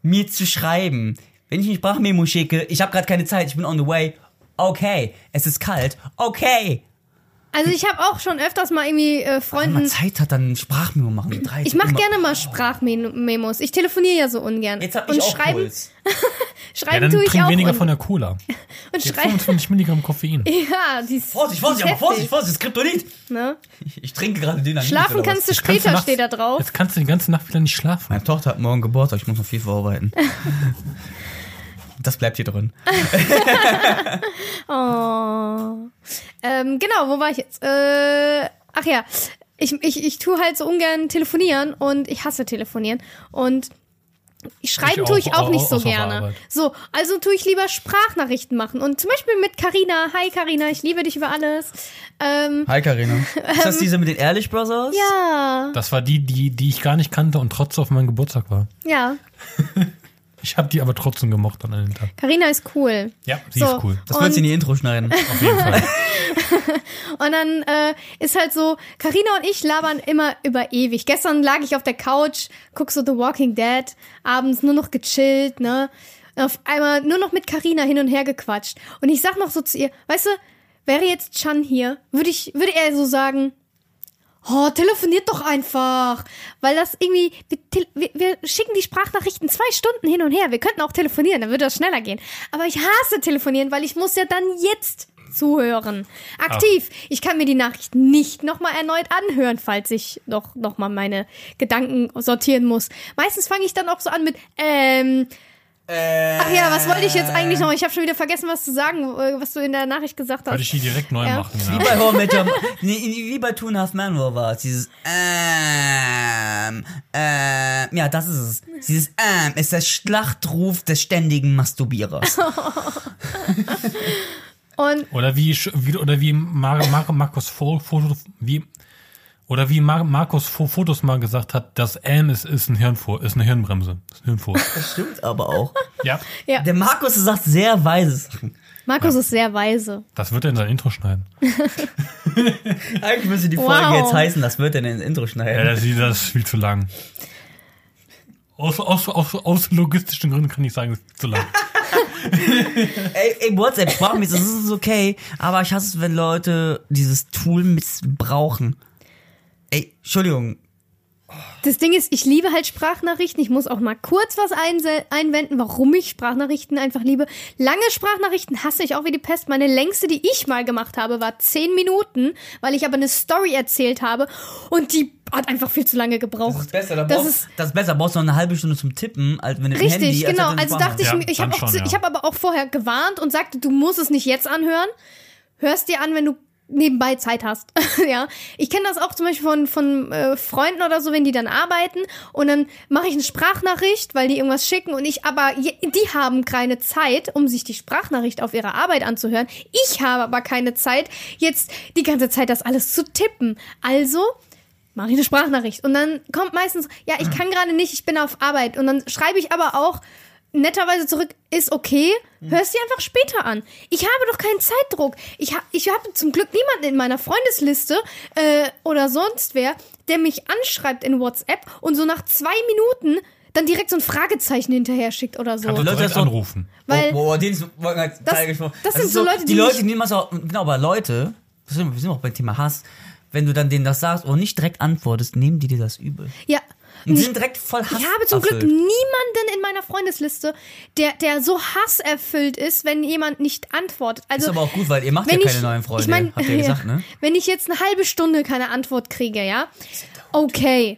[SPEAKER 1] mir zu schreiben. Wenn ich eine Sprachmemo schicke, ich habe gerade keine Zeit, ich bin on the way, okay, es ist kalt, okay.
[SPEAKER 3] Also ich habe auch schon öfters mal irgendwie äh,
[SPEAKER 1] Wenn man
[SPEAKER 3] Freunden.
[SPEAKER 1] Zeit hat, dann Sprachmemo machen. drei
[SPEAKER 3] Ich mache gerne mal Sprachmemos. Ich telefoniere ja so ungern.
[SPEAKER 1] Jetzt hab ich
[SPEAKER 3] und
[SPEAKER 1] auch
[SPEAKER 3] schreiben,
[SPEAKER 1] Puls.
[SPEAKER 2] Ja,
[SPEAKER 3] schreiben
[SPEAKER 2] dann
[SPEAKER 3] tue ich
[SPEAKER 2] trink
[SPEAKER 3] auch.
[SPEAKER 2] weniger
[SPEAKER 3] und,
[SPEAKER 2] von der Cola.
[SPEAKER 3] und schreiben.
[SPEAKER 2] 25 Milligramm Koffein.
[SPEAKER 3] Ja, die ist,
[SPEAKER 1] Vorsicht, Vorsicht, aber Vorsicht, Vorsicht, Kryptonit.
[SPEAKER 3] Ne?
[SPEAKER 1] Ich, ich trinke gerade Dynamit.
[SPEAKER 3] Schlafen kannst du
[SPEAKER 2] Jetzt kannst
[SPEAKER 3] später,
[SPEAKER 2] nachts-
[SPEAKER 3] steht da drauf.
[SPEAKER 2] Jetzt kannst du die ganze Nacht wieder nicht schlafen.
[SPEAKER 1] Meine Tochter hat morgen Geburtstag, ich muss noch viel vorarbeiten. Das bleibt hier drin.
[SPEAKER 3] Oh. Ähm, genau, wo war ich jetzt? Äh, ach ja, ich, ich, ich tue halt so ungern telefonieren und ich hasse telefonieren. Und schreiben
[SPEAKER 2] Ich
[SPEAKER 3] tue ich auch
[SPEAKER 2] au-
[SPEAKER 3] nicht so gerne. So, also tue ich lieber Sprachnachrichten machen. Und zum Beispiel mit Karina. Hi Karina, ich liebe dich über alles. Ähm,
[SPEAKER 1] Hi Carina. Ist das diese mit den Ehrlich Brothers?
[SPEAKER 3] ja,
[SPEAKER 2] Das war die, die, die ich gar nicht kannte und trotzdem auf meinem Geburtstag war.
[SPEAKER 3] ja.
[SPEAKER 2] Ich habe die aber trotzdem gemocht an einem Tag.
[SPEAKER 3] Karina ist cool.
[SPEAKER 2] Ja, sie
[SPEAKER 3] So.
[SPEAKER 2] ist cool.
[SPEAKER 1] Das wird sie in die Intro schneiden.
[SPEAKER 2] Auf jeden Fall.
[SPEAKER 3] Und dann äh, ist halt so, Karina und ich labern immer über ewig. Gestern lag ich auf der Couch, guck so The Walking Dead, abends nur noch gechillt, ne? Auf einmal nur noch mit Karina hin und her gequatscht. Und ich sag noch so zu ihr, weißt du, wäre jetzt Chan hier, würde ich, würde er so sagen, oh, telefoniert doch einfach. Weil das irgendwie, wir, wir, wir schicken die Sprachnachrichten zwei Stunden hin und her. Wir könnten auch telefonieren, dann würde das schneller gehen. Aber ich hasse telefonieren, weil ich muss ja dann jetzt zuhören. Aktiv. Ich kann mir die Nachricht nicht nochmal erneut anhören, falls ich noch, noch mal meine Gedanken sortieren muss. Meistens fange ich dann auch so an mit, ähm, Ach ja, was wollte ich jetzt eigentlich noch? Ich habe schon wieder vergessen, was zu sagen, äh, was du in der Nachricht gesagt hast.
[SPEAKER 2] Würde ich die direkt neu
[SPEAKER 3] Ja.
[SPEAKER 2] machen.
[SPEAKER 1] Wie
[SPEAKER 2] Ja.
[SPEAKER 1] bei How I Met Your nee, wie bei Two and a Half Men, wo war es? Dieses ähm, ähm, ja, das ist es. Dieses ähm ist der Schlachtruf des ständigen Masturbierers.
[SPEAKER 3] Und
[SPEAKER 2] Oder wie, wie oder wie Mar Mar Markus Foto, wie oder wie Mar Markus Fo Fotos mal gesagt hat, das M ist, ist ein Hirnfur, ist eine Hirnbremse, ist ein Hirnfur.
[SPEAKER 1] Das stimmt aber auch.
[SPEAKER 2] ja,
[SPEAKER 3] ja,
[SPEAKER 1] Der Markus sagt sehr weise Sachen.
[SPEAKER 3] Markus ist sehr weise.
[SPEAKER 2] das wird er in sein Intro schneiden.
[SPEAKER 1] Eigentlich müsste die Folge
[SPEAKER 3] Wow.
[SPEAKER 1] jetzt heißen, das wird er in den Intro
[SPEAKER 2] Ja,
[SPEAKER 1] schneiden.
[SPEAKER 2] das, ist- das ist viel zu lang. Aus, aus, aus, aus logistischen Gründen kann ich sagen, es ist zu lang.
[SPEAKER 1] Ey, ey, WhatsApp, Sprachmäßig, das ist okay, aber ich hasse es, wenn Leute dieses Tool missbrauchen. Ey, Entschuldigung,
[SPEAKER 3] Das Ding ist, ich liebe halt Sprachnachrichten. Ich muss auch mal kurz was einwenden, warum ich Sprachnachrichten einfach liebe. Lange Sprachnachrichten hasse ich auch wie die Pest. Meine längste, die ich mal gemacht habe, war zehn Minuten, weil ich aber eine Story erzählt habe und die hat einfach viel zu lange gebraucht.
[SPEAKER 1] das ist besser, da
[SPEAKER 3] Das
[SPEAKER 1] brauchst,
[SPEAKER 3] ist-
[SPEAKER 1] das ist besser, brauchst du noch eine halbe Stunde zum Tippen, als wenn du
[SPEAKER 3] Richtig,
[SPEAKER 1] Handy als
[SPEAKER 3] genau.
[SPEAKER 1] hätte
[SPEAKER 3] Also dachte ich
[SPEAKER 2] Ja,
[SPEAKER 3] mir, ich
[SPEAKER 2] dann
[SPEAKER 3] habe
[SPEAKER 2] ja.
[SPEAKER 3] ich hab aber auch vorher gewarnt und sagte, du musst es nicht jetzt anhören. Hörst dir an, wenn du nebenbei Zeit hast. ja, ich kenne das auch zum Beispiel von von äh, Freunden oder so, wenn die dann arbeiten und dann mache ich eine Sprachnachricht, weil die irgendwas schicken und ich aber die haben keine Zeit, um sich die Sprachnachricht auf ihre Arbeit anzuhören. Ich habe aber keine Zeit, jetzt die ganze Zeit das alles zu tippen. Also mache ich eine Sprachnachricht. Und dann kommt meistens, ja, ich kann gerade nicht, ich bin auf Arbeit. Und dann schreibe ich aber auch netterweise zurück, ist okay, hörst dir einfach später an. Ich habe doch keinen Zeitdruck. Ich, ha ich habe zum Glück niemanden in meiner Freundesliste äh, oder sonst wer, der mich anschreibt in WhatsApp und so nach zwei Minuten dann direkt so ein Fragezeichen hinterher schickt oder so.
[SPEAKER 2] Du
[SPEAKER 1] Leute, das
[SPEAKER 2] anrufen.
[SPEAKER 3] Weil-
[SPEAKER 1] oh, boah, den ist, das,
[SPEAKER 3] das- das sind so Leute,
[SPEAKER 1] die
[SPEAKER 3] die
[SPEAKER 1] Leute, die nehmen das auch, genau, aber Leute, wir sind auch beim Thema Hass, wenn du dann denen das sagst und nicht direkt antwortest, nehmen die dir das übel.
[SPEAKER 3] Ja.
[SPEAKER 1] Und
[SPEAKER 3] ich,
[SPEAKER 1] sind direkt voll Hass
[SPEAKER 3] ich habe zum Glück
[SPEAKER 1] erfüllt.
[SPEAKER 3] niemanden in meiner Freundesliste, der, der so hasserfüllt ist, wenn jemand nicht antwortet. Also,
[SPEAKER 1] Ist aber auch gut, weil ihr macht ja keine
[SPEAKER 3] ich,
[SPEAKER 1] neuen Freunde,
[SPEAKER 3] ich mein,
[SPEAKER 1] habt ihr ja gesagt, ne?
[SPEAKER 3] Wenn ich jetzt eine halbe Stunde keine Antwort kriege, ja, okay,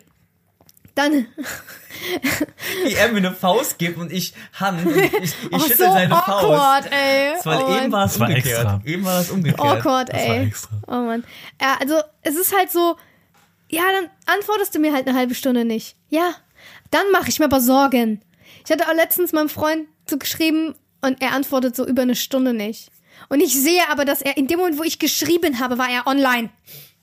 [SPEAKER 3] dann,
[SPEAKER 1] Wie er mir eine Faust gibt und ich Hand, und ich, ich
[SPEAKER 3] oh,
[SPEAKER 1] schüttel
[SPEAKER 3] so
[SPEAKER 1] seine Faust.
[SPEAKER 3] awkward, ey.
[SPEAKER 1] Weil
[SPEAKER 3] oh,
[SPEAKER 1] eben war es
[SPEAKER 2] Das war
[SPEAKER 1] umgekehrt.
[SPEAKER 2] extra.
[SPEAKER 1] Eben war es umgekehrt.
[SPEAKER 3] awkward,
[SPEAKER 2] Das war
[SPEAKER 3] ey.
[SPEAKER 2] extra.
[SPEAKER 3] Oh Mann. Ja, also es ist halt so, ja, dann antwortest du mir halt eine halbe Stunde nicht. Ja, dann mache ich mir aber Sorgen. Ich hatte auch letztens meinem Freund so geschrieben und er antwortet so über eine Stunde nicht. Und ich sehe aber, dass er in dem Moment, wo ich geschrieben habe, war er online.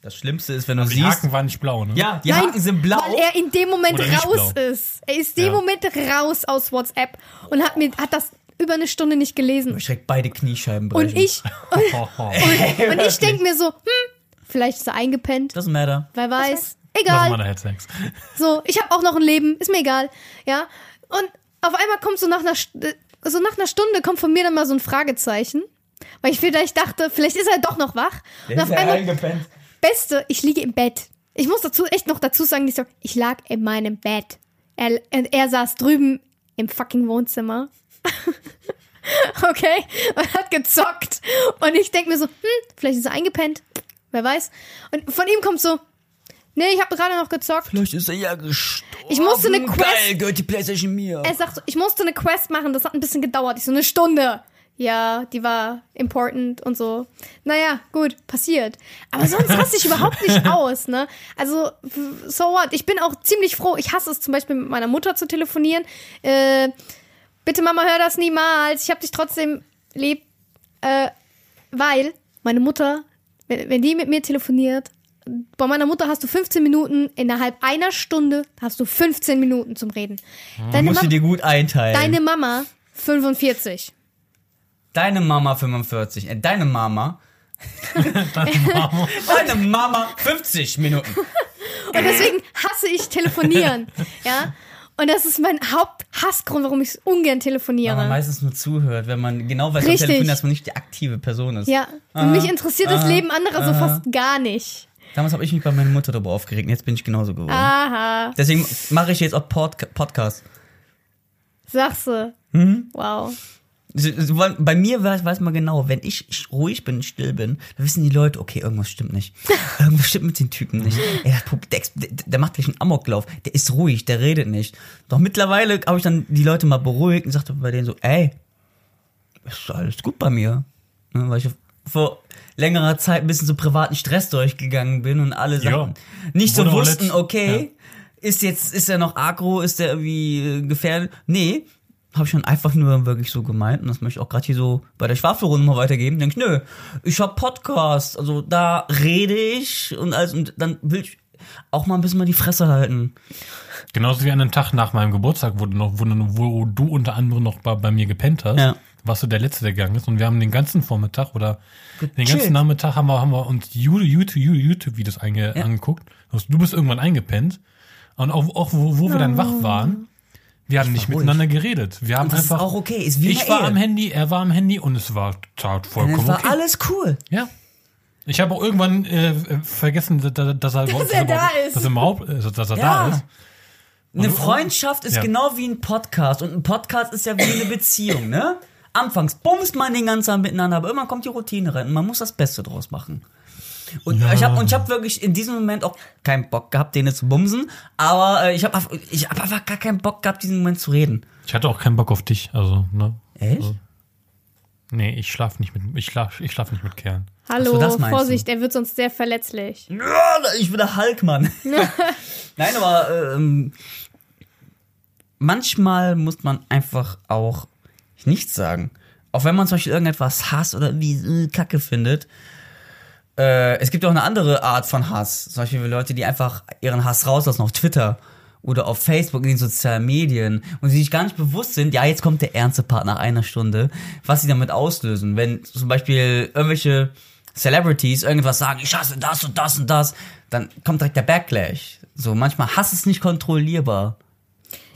[SPEAKER 1] Das Schlimmste ist, wenn du
[SPEAKER 2] Die
[SPEAKER 1] siehst,
[SPEAKER 2] Haken waren nicht blau, ne?
[SPEAKER 1] ja, die Haken sind blau.
[SPEAKER 3] weil er in dem Moment raus
[SPEAKER 2] blau.
[SPEAKER 3] ist. Er ist in dem
[SPEAKER 2] Ja.
[SPEAKER 3] Moment raus aus WhatsApp und hat mir hat das über eine Stunde nicht gelesen.
[SPEAKER 1] Ich direkt beide Kniescheiben brechen.
[SPEAKER 3] Und ich
[SPEAKER 2] Oh, oh.
[SPEAKER 3] und ich denke mir so, hm, vielleicht ist er eingepennt.
[SPEAKER 1] Doesn't matter.
[SPEAKER 3] Wer weiß. Egal.
[SPEAKER 2] mal der Sex.
[SPEAKER 3] So, ich habe auch noch ein Leben, ist mir egal. Ja. Und auf einmal kommt so nach einer St- äh, so nach einer Stunde kommt von mir dann mal so ein Fragezeichen, weil ich vielleicht dachte, vielleicht ist er doch noch wach. Und auf einmal
[SPEAKER 1] eingepennt.
[SPEAKER 3] Beste, ich liege im Bett. Ich muss dazu echt noch dazu sagen, ich, so, ich lag in meinem Bett. Er, und er saß drüben im fucking Wohnzimmer. okay, und hat gezockt. Und ich denke mir so, hm, vielleicht ist er eingepennt. Wer weiß. Und von ihm kommt so, nee, ich habe gerade noch gezockt.
[SPEAKER 1] Vielleicht ist er ja gestorben.
[SPEAKER 3] Ich musste eine Quest-
[SPEAKER 1] Geil, gehört die Playstation mir.
[SPEAKER 3] Er sagt so, ich musste eine Quest machen, das hat ein bisschen gedauert. Ich so, eine Stunde. Ja, die war important und so. Naja, gut, passiert. Aber sonst raste ich überhaupt nicht aus, ne? Also, so what? Ich bin auch ziemlich froh. Ich hasse es zum Beispiel mit meiner Mutter zu telefonieren. Äh, bitte Mama, hör das niemals. Ich hab dich trotzdem lieb. Äh, weil meine Mutter, wenn, wenn die mit mir telefoniert, bei meiner Mutter hast du 15 Minuten, innerhalb einer Stunde hast du 15 Minuten zum Reden. Deine,
[SPEAKER 1] musst du
[SPEAKER 3] Mam
[SPEAKER 1] dir gut einteilen.
[SPEAKER 3] deine Mama 45.
[SPEAKER 1] Deine Mama 45. Äh, deine Mama. Deine Mama 50 Minuten.
[SPEAKER 3] Und deswegen hasse ich telefonieren. ja. Und das ist mein Haupthassgrund, warum ich ungern
[SPEAKER 1] Weil man
[SPEAKER 3] telefoniere.
[SPEAKER 1] meistens nur zuhört, wenn man genau weiß, am
[SPEAKER 3] Richtig.
[SPEAKER 1] Telefon, dass man nicht die aktive Person ist.
[SPEAKER 3] Ja. Und mich interessiert das Leben anderer so fast gar nicht.
[SPEAKER 1] Damals habe ich mich bei meiner Mutter darüber aufgeregt und jetzt bin ich genauso geworden.
[SPEAKER 3] Aha.
[SPEAKER 1] Deswegen mache ich jetzt auch Podca Podcast.
[SPEAKER 3] Sagst du.
[SPEAKER 1] Mhm.
[SPEAKER 3] Wow.
[SPEAKER 1] Bei mir weiß, weiß man genau, wenn ich ruhig bin, still bin, dann wissen die Leute, okay, irgendwas stimmt nicht. irgendwas stimmt mit den Typen nicht. Ey, der, der, macht gleich einen Amoklauf. Der ist ruhig, der redet nicht. Doch mittlerweile habe ich dann die Leute mal beruhigt und sagte bei denen so, ey, ist alles gut bei mir. Ne, weil ich vor längerer Zeit ein bisschen so privaten Stress durchgegangen bin und alle
[SPEAKER 2] Ja.
[SPEAKER 1] Sachen nicht so wussten, okay, ist jetzt, ist er noch agro, ist er irgendwie äh, gefährdet? Nee, habe ich schon einfach nur wirklich so gemeint und das möchte ich auch gerade hier so bei der Schwafelrunde mal weitergeben. Denk ich, nö, ich hab Podcast, also da rede ich und alles und dann will ich auch mal ein bisschen mal die Fresse halten.
[SPEAKER 2] Genauso wie an einem Tag nach meinem Geburtstag, wo du, noch, wo, du- wo du unter anderem noch bei, bei mir gepennt hast,
[SPEAKER 1] Ja.
[SPEAKER 2] warst du der Letzte, der gegangen ist. Und wir haben den ganzen Vormittag oder den
[SPEAKER 1] Gechillt.
[SPEAKER 2] ganzen Nachmittag haben wir, haben wir uns YouTube- YouTube-Videos ange,
[SPEAKER 1] Ja.
[SPEAKER 2] angeguckt. Du bist irgendwann eingepennt. Und auch, auch wo, wo wir dann wach waren, wir haben nicht
[SPEAKER 1] ruhig.
[SPEAKER 2] miteinander geredet. Wir haben
[SPEAKER 1] Und das ist
[SPEAKER 2] einfach.
[SPEAKER 1] auch okay, ist wie
[SPEAKER 2] ich war
[SPEAKER 1] Ehe.
[SPEAKER 2] am Handy, er war am Handy und es war tat
[SPEAKER 1] Und
[SPEAKER 2] vollkommen
[SPEAKER 1] es war
[SPEAKER 2] okay.
[SPEAKER 1] alles cool.
[SPEAKER 2] Ja. Ich habe auch irgendwann äh, vergessen, dass, dass er, überhaupt-
[SPEAKER 3] er
[SPEAKER 2] dass
[SPEAKER 3] da ist.
[SPEAKER 2] Dass er, überhaupt, äh, dass er
[SPEAKER 1] Ja.
[SPEAKER 2] da ist.
[SPEAKER 1] Eine
[SPEAKER 2] Und-
[SPEAKER 1] Freundschaft ist
[SPEAKER 2] Ja.
[SPEAKER 1] genau wie ein Podcast und ein Podcast ist ja wie eine Beziehung, ne? Anfangs bumst man den ganzen Tag miteinander, aber irgendwann kommt die Routine rein und man muss das Beste draus machen. Und ich habe und ich habe wirklich in diesem Moment auch keinen Bock gehabt, denen zu bumsen, aber äh, ich habe ich hab einfach gar keinen Bock gehabt, diesen Moment zu reden.
[SPEAKER 2] Ich hatte auch keinen Bock auf dich, also, ne?
[SPEAKER 1] Echt?
[SPEAKER 2] Also, nee, ich schlaf nicht mit, ich schlaf, ich schlaf nicht mit Kerlen.
[SPEAKER 3] Hallo,
[SPEAKER 1] so,
[SPEAKER 3] Vorsicht, er wird sonst sehr verletzlich.
[SPEAKER 1] Ja, ich bin der Hulkmann. Nein, aber ähm, manchmal muss man einfach auch nichts sagen. Auch wenn man zum Beispiel irgendetwas hasst oder wie äh, Kacke findet. Äh, es gibt auch eine andere Art von Hass. Zum Beispiel Leute, die einfach ihren Hass rauslassen auf Twitter oder auf Facebook in den sozialen Medien und sie sich gar nicht bewusst sind, ja, jetzt kommt der ernste Part nach einer Stunde, was sie damit auslösen. Wenn zum Beispiel irgendwelche Celebrities irgendwas sagen, ich hasse das und das und das, dann kommt direkt der Backlash. So, manchmal Hass ist nicht kontrollierbar.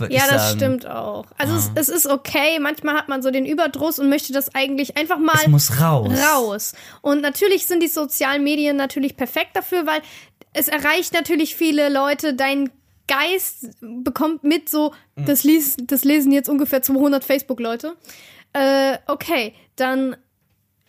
[SPEAKER 3] Ja, das
[SPEAKER 1] sagen.
[SPEAKER 3] stimmt auch. Also es, es ist okay, manchmal hat man so den Überdruss und möchte das eigentlich einfach mal
[SPEAKER 1] Es muss raus.
[SPEAKER 3] raus. Und natürlich sind die sozialen Medien natürlich perfekt dafür, weil es erreicht natürlich viele Leute, dein Geist bekommt mit so,
[SPEAKER 1] Mhm.
[SPEAKER 3] das, lies, das lesen jetzt ungefähr 200 Facebook-Leute. Äh, okay, dann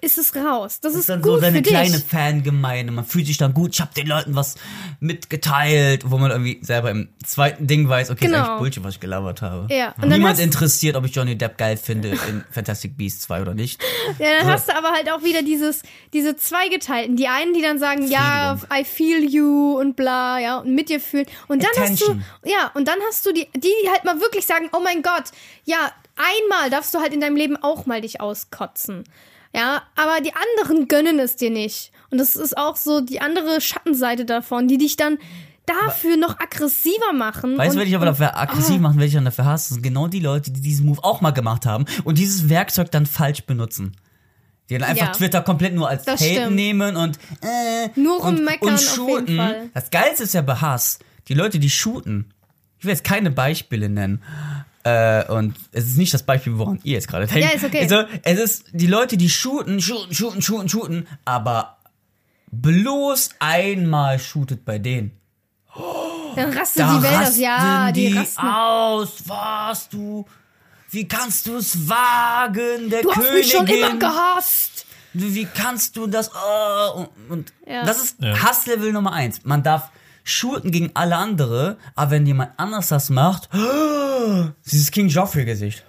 [SPEAKER 3] ist es raus. Das,
[SPEAKER 1] Das
[SPEAKER 3] ist
[SPEAKER 1] dann
[SPEAKER 3] gut
[SPEAKER 1] so seine
[SPEAKER 3] für dich.
[SPEAKER 1] kleine Fangemeinde. Man fühlt sich dann gut. Ich habe den Leuten was mitgeteilt, wo man irgendwie selber im zweiten Ding weiß, okay,
[SPEAKER 3] Genau.
[SPEAKER 1] ist eigentlich Bullshit, was ich gelabert habe.
[SPEAKER 3] Ja, und
[SPEAKER 1] Niemand interessiert, ob ich Johnny Depp geil finde in Fantastic Beasts 2 oder nicht.
[SPEAKER 3] Ja, dann hast du aber halt auch wieder dieses, diese Zweigeteilten. Die einen, die dann sagen, ja, I feel you und bla, ja, und mit dir fühlen. Und dann
[SPEAKER 1] Attention.
[SPEAKER 3] hast du, ja, und dann hast du die, die die halt mal wirklich sagen, oh mein Gott, ja, einmal darfst du halt in deinem Leben auch mal dich auskotzen. Ja, aber die anderen gönnen es dir nicht. Und das ist auch so die andere Schattenseite davon, die dich dann dafür noch aggressiver machen.
[SPEAKER 1] Weißt du,
[SPEAKER 3] und,
[SPEAKER 1] wer dich aber dafür aggressiv machen, wer dich dann dafür hasst? Das sind genau die Leute, die diesen Move auch mal gemacht haben und dieses Werkzeug dann falsch benutzen. Die dann einfach
[SPEAKER 3] Ja.
[SPEAKER 1] Twitter komplett nur als
[SPEAKER 3] Das
[SPEAKER 1] Hate
[SPEAKER 3] stimmt.
[SPEAKER 1] nehmen und äh,
[SPEAKER 3] Nur
[SPEAKER 1] und,
[SPEAKER 3] rummeckern
[SPEAKER 1] und
[SPEAKER 3] auf jeden
[SPEAKER 1] shooten. Das Geilste ist ja bei Hass, die Leute, die shooten. Ich will jetzt keine Beispiele nennen. Äh, und es ist nicht das Beispiel, woran ihr jetzt gerade denkt.
[SPEAKER 3] Ja, ist okay.
[SPEAKER 1] Also, es ist die Leute, die shooten, shooten, shooten, shooten, shooten, aber bloß einmal shootet bei denen.
[SPEAKER 3] dann rastet
[SPEAKER 1] Da
[SPEAKER 3] die Welt aus.
[SPEAKER 1] rasten
[SPEAKER 3] Ja, die,
[SPEAKER 1] die
[SPEAKER 3] rasten.
[SPEAKER 1] aus. Was du? Wie kannst du es wagen, der
[SPEAKER 3] Du hast
[SPEAKER 1] Königin?
[SPEAKER 3] mich schon immer gehasst.
[SPEAKER 1] Wie kannst du das? Oh, und, und
[SPEAKER 3] Ja.
[SPEAKER 1] das ist
[SPEAKER 2] Ja.
[SPEAKER 1] Hasslevel Nummer eins. Man darf shooten gegen alle andere, aber wenn jemand anders das macht, dieses King Joffrey Gesicht.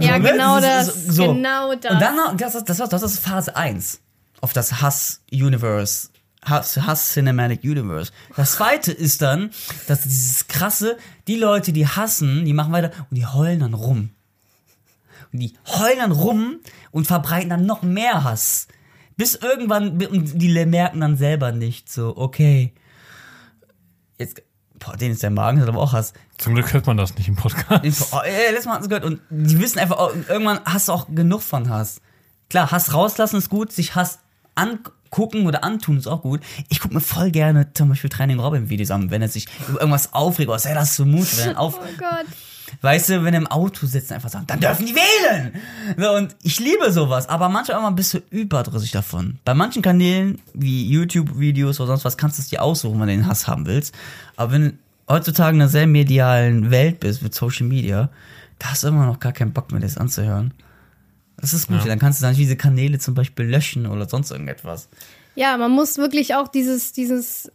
[SPEAKER 3] Ja,
[SPEAKER 1] Ne?
[SPEAKER 3] genau
[SPEAKER 1] Das
[SPEAKER 3] das.
[SPEAKER 1] ist so.
[SPEAKER 3] Genau das.
[SPEAKER 1] Und dann, das, ist- das, war- das ist Phase 1 auf das Hass-Universe. Hass, Hass Cinematic Universe. Das zweite ist dann, dass dieses krasse, die Leute, die hassen, die machen weiter und die heulen dann rum. Und die heulen dann rum und verbreiten dann noch mehr Hass. Bis irgendwann, und die merken dann selber nicht so, okay, jetzt, boah, denen ist der Magen, hat aber auch Hass.
[SPEAKER 2] Zum Glück hört man das nicht im Podcast.
[SPEAKER 1] Oh, ey, letztes Mal hatten sie gehört und die wissen einfach, oh, irgendwann hast du auch genug von Hass. Klar, Hass rauslassen ist gut, sich Hass angucken oder antun ist auch gut. Ich gucke mir voll gerne zum Beispiel Training Robin Videos an, wenn er sich über irgendwas aufregt, was er das so Mut, wenn er auf,
[SPEAKER 3] oh Gott.
[SPEAKER 1] Weißt du, wenn im Auto sitzt und einfach sagt, dann dürfen die wählen. So, und ich liebe sowas, aber manchmal auch mal bist du überdrüssig davon. Bei manchen Kanälen, wie YouTube-Videos oder sonst was, kannst du es dir aussuchen, wenn du den Hass haben willst. Aber wenn du heutzutage in einer sehr medialen Welt bist, mit Social Media, da hast du immer noch gar keinen Bock mehr, das anzuhören. Das ist gut,
[SPEAKER 2] Ja.
[SPEAKER 1] dann kannst du dann diese Kanäle zum Beispiel löschen oder sonst irgendetwas.
[SPEAKER 3] Ja, man muss wirklich auch dieses, dieses,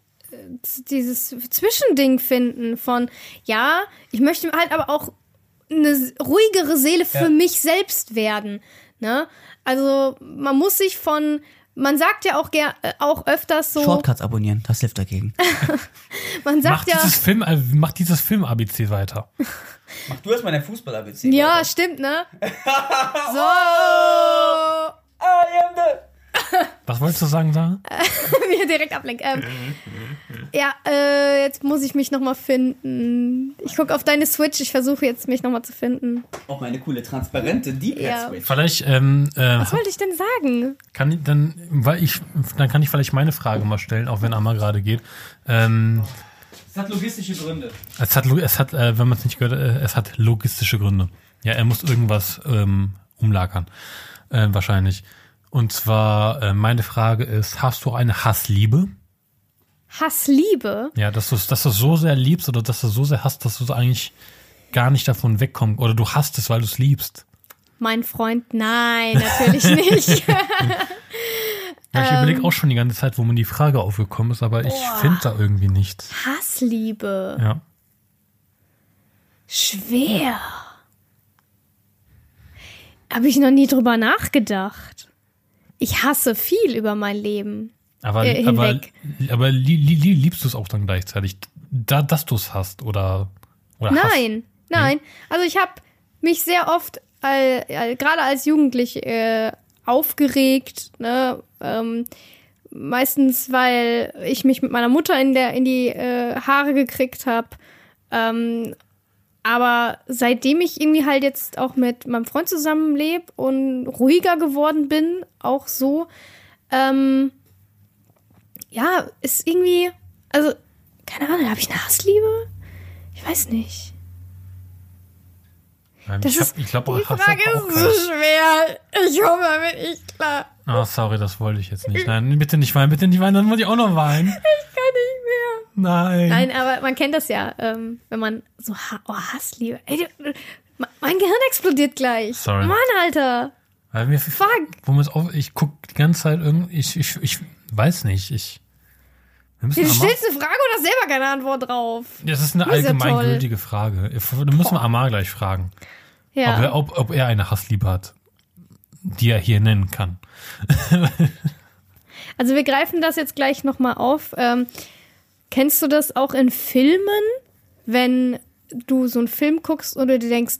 [SPEAKER 3] dieses Zwischending finden von, ja, ich möchte halt aber auch eine ruhigere Seele für
[SPEAKER 1] Ja.
[SPEAKER 3] mich selbst werden. Ne? Also man muss sich von, man sagt ja auch ger äh, auch öfters so,
[SPEAKER 1] Shortcuts abonnieren, das hilft dagegen.
[SPEAKER 3] man
[SPEAKER 2] Mach
[SPEAKER 3] sagt ja,
[SPEAKER 2] dieses Film, äh, mach dieses Film-ABC weiter.
[SPEAKER 1] Mach du erstmal dein Fußball-ABC.
[SPEAKER 3] ja, stimmt, ne? so,
[SPEAKER 2] Was wolltest du sagen, Sarah?
[SPEAKER 3] mir direkt ablenkt. Ähm, ja, äh, jetzt muss ich mich nochmal finden. Ich gucke auf deine Switch, ich versuche jetzt mich nochmal zu finden.
[SPEAKER 1] Auch meine coole, transparente
[SPEAKER 3] Ja.
[SPEAKER 1] D-Pad-Switch.
[SPEAKER 2] Vielleicht ähm, äh,
[SPEAKER 3] Was wollte ich denn sagen?
[SPEAKER 2] kann ich dann, weil ich, dann kann ich vielleicht meine Frage mal stellen, auch wenn Amma gerade geht. Ähm,
[SPEAKER 1] Das hat logistische Gründe.
[SPEAKER 2] es hat, es hat, äh, wenn man es nicht gehört, äh, es hat logistische Gründe. Ja, er muss irgendwas ähm, umlagern, äh, wahrscheinlich. Und zwar äh, meine Frage ist: Hast du eine Hassliebe?
[SPEAKER 3] Hassliebe?
[SPEAKER 2] Ja, dass du dass es so sehr liebst oder dass du es so sehr hast, dass du eigentlich gar nicht davon wegkommst oder du hasst es, weil du es liebst.
[SPEAKER 3] Mein Freund? Nein, natürlich nicht.
[SPEAKER 2] Ja, ich
[SPEAKER 3] Ähm.
[SPEAKER 2] überlege auch schon die ganze Zeit, wo mir die Frage aufgekommen ist, aber ich finde da irgendwie nichts.
[SPEAKER 3] Hassliebe.
[SPEAKER 2] Ja.
[SPEAKER 3] Schwer. Habe ich noch nie drüber nachgedacht. Ich hasse viel über mein Leben.
[SPEAKER 2] Aber,
[SPEAKER 3] Äh,
[SPEAKER 2] aber, aber li, li, li, liebst du es auch dann gleichzeitig, da, dass du es hast oder, oder hast?
[SPEAKER 3] Nein, nein. Also ich habe mich sehr oft, all, all, gerade als Jugendlich, äh, aufgeregt. Ne? Ähm, meistens, weil ich mich mit meiner Mutter in, der, in die äh, Haare gekriegt habe. Ähm, aber seitdem ich irgendwie halt jetzt auch mit meinem Freund zusammenlebe und ruhiger geworden bin, auch so, ähm, ja, ist irgendwie, also, keine Ahnung, habe ich eine Hassliebe? Ich weiß nicht.
[SPEAKER 2] Nein,
[SPEAKER 3] Das
[SPEAKER 2] ich
[SPEAKER 3] ist,
[SPEAKER 2] hab, ich glaube,
[SPEAKER 3] die Frage ist so schwer. Ich hoffe, damit ich klar.
[SPEAKER 2] Ah, sorry, das wollte ich jetzt nicht. Nein, bitte nicht weinen, bitte nicht weinen, dann muss ich auch noch weinen.
[SPEAKER 3] Ich kann nicht mehr.
[SPEAKER 2] Nein.
[SPEAKER 3] Nein, aber man kennt das ja, ähm, wenn man so ha oh, Hassliebe. Ey, mein- Gehirn explodiert gleich.
[SPEAKER 2] Sorry.
[SPEAKER 3] Mann, Alter.
[SPEAKER 2] Weil mir,
[SPEAKER 3] Fuck.
[SPEAKER 2] Wo auf, ich guck die ganze Zeit irgendwie, ich, ich, ich weiß nicht, ich.
[SPEAKER 3] Du stellst eine Frage und hast selber keine Antwort drauf.
[SPEAKER 2] das ist eine allgemeingültige Frage. Da müssen wir Amar gleich fragen, ob,
[SPEAKER 3] Ja.
[SPEAKER 2] er, ob, ob er eine Hassliebe hat, die er hier nennen kann.
[SPEAKER 3] Also wir greifen das jetzt gleich nochmal auf. Ähm, kennst du das auch in Filmen, wenn du so einen Film guckst und du dir denkst,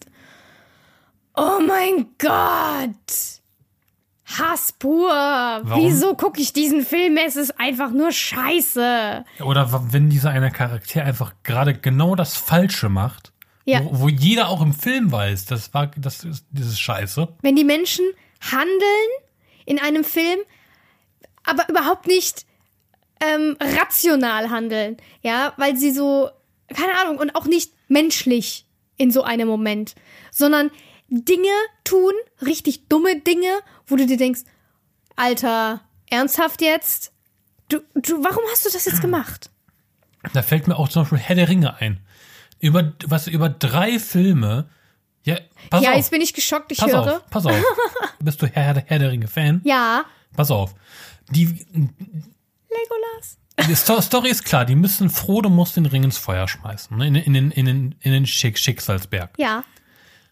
[SPEAKER 3] oh mein Gott, Hass pur.
[SPEAKER 2] Warum?
[SPEAKER 3] Wieso gucke ich diesen Film? Es ist einfach nur Scheiße.
[SPEAKER 2] Oder wenn dieser eine Charakter einfach gerade genau das Falsche macht,
[SPEAKER 3] Ja.
[SPEAKER 2] wo, wo jeder auch im Film weiß, das war, das ist dieses Scheiße.
[SPEAKER 3] Wenn die Menschen handeln in einem Film, aber überhaupt nicht ähm, rational handeln, ja, weil sie so, keine Ahnung, und auch nicht menschlich in so einem Moment, sondern Dinge tun, richtig dumme Dinge, wo du dir denkst, Alter, ernsthaft jetzt? Du, du, warum hast du das jetzt gemacht?
[SPEAKER 2] Da fällt mir auch zum Beispiel Herr der Ringe ein. Über, was, über drei Filme, ja, pass
[SPEAKER 3] ja,
[SPEAKER 2] auf,
[SPEAKER 3] jetzt bin ich geschockt, ich
[SPEAKER 2] pass
[SPEAKER 3] höre.
[SPEAKER 2] auf, pass auf. Bist du Herr, Herr der Ringe Fan?
[SPEAKER 3] Ja,
[SPEAKER 2] Pass auf. Die,
[SPEAKER 3] Legolas.
[SPEAKER 2] Die Sto Story ist klar, die müssen, Frodo muss den Ring ins Feuer schmeißen, ne? in, in, den- in, den, in den Schick Schicksalsberg.
[SPEAKER 3] Ja,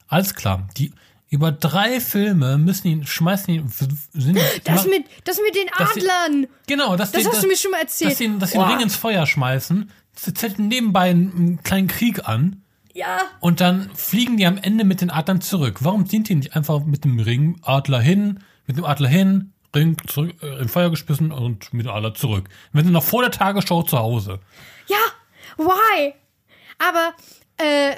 [SPEAKER 2] Alles klar. Die über drei Filme müssen ihn, schmeißen ihn, sind,
[SPEAKER 3] das mit, das mit den Adlern.
[SPEAKER 2] genau, dass
[SPEAKER 3] Das
[SPEAKER 2] die,
[SPEAKER 3] hast du mir schon mal erzählt.
[SPEAKER 2] Dass sie, dass sie den. Ring ins Feuer schmeißen, zetteln nebenbei einen, einen kleinen Krieg an
[SPEAKER 3] Ja.
[SPEAKER 2] und dann fliegen die am Ende mit den Adlern zurück. Warum sind die nicht einfach mit dem Ring Adler hin, mit dem Adler hin, Ring zurück, äh, in Feuer gespissen und mit dem Adler zurück? Wir sind noch vor der Tagesschau zu Hause.
[SPEAKER 3] Ja, why? Aber äh,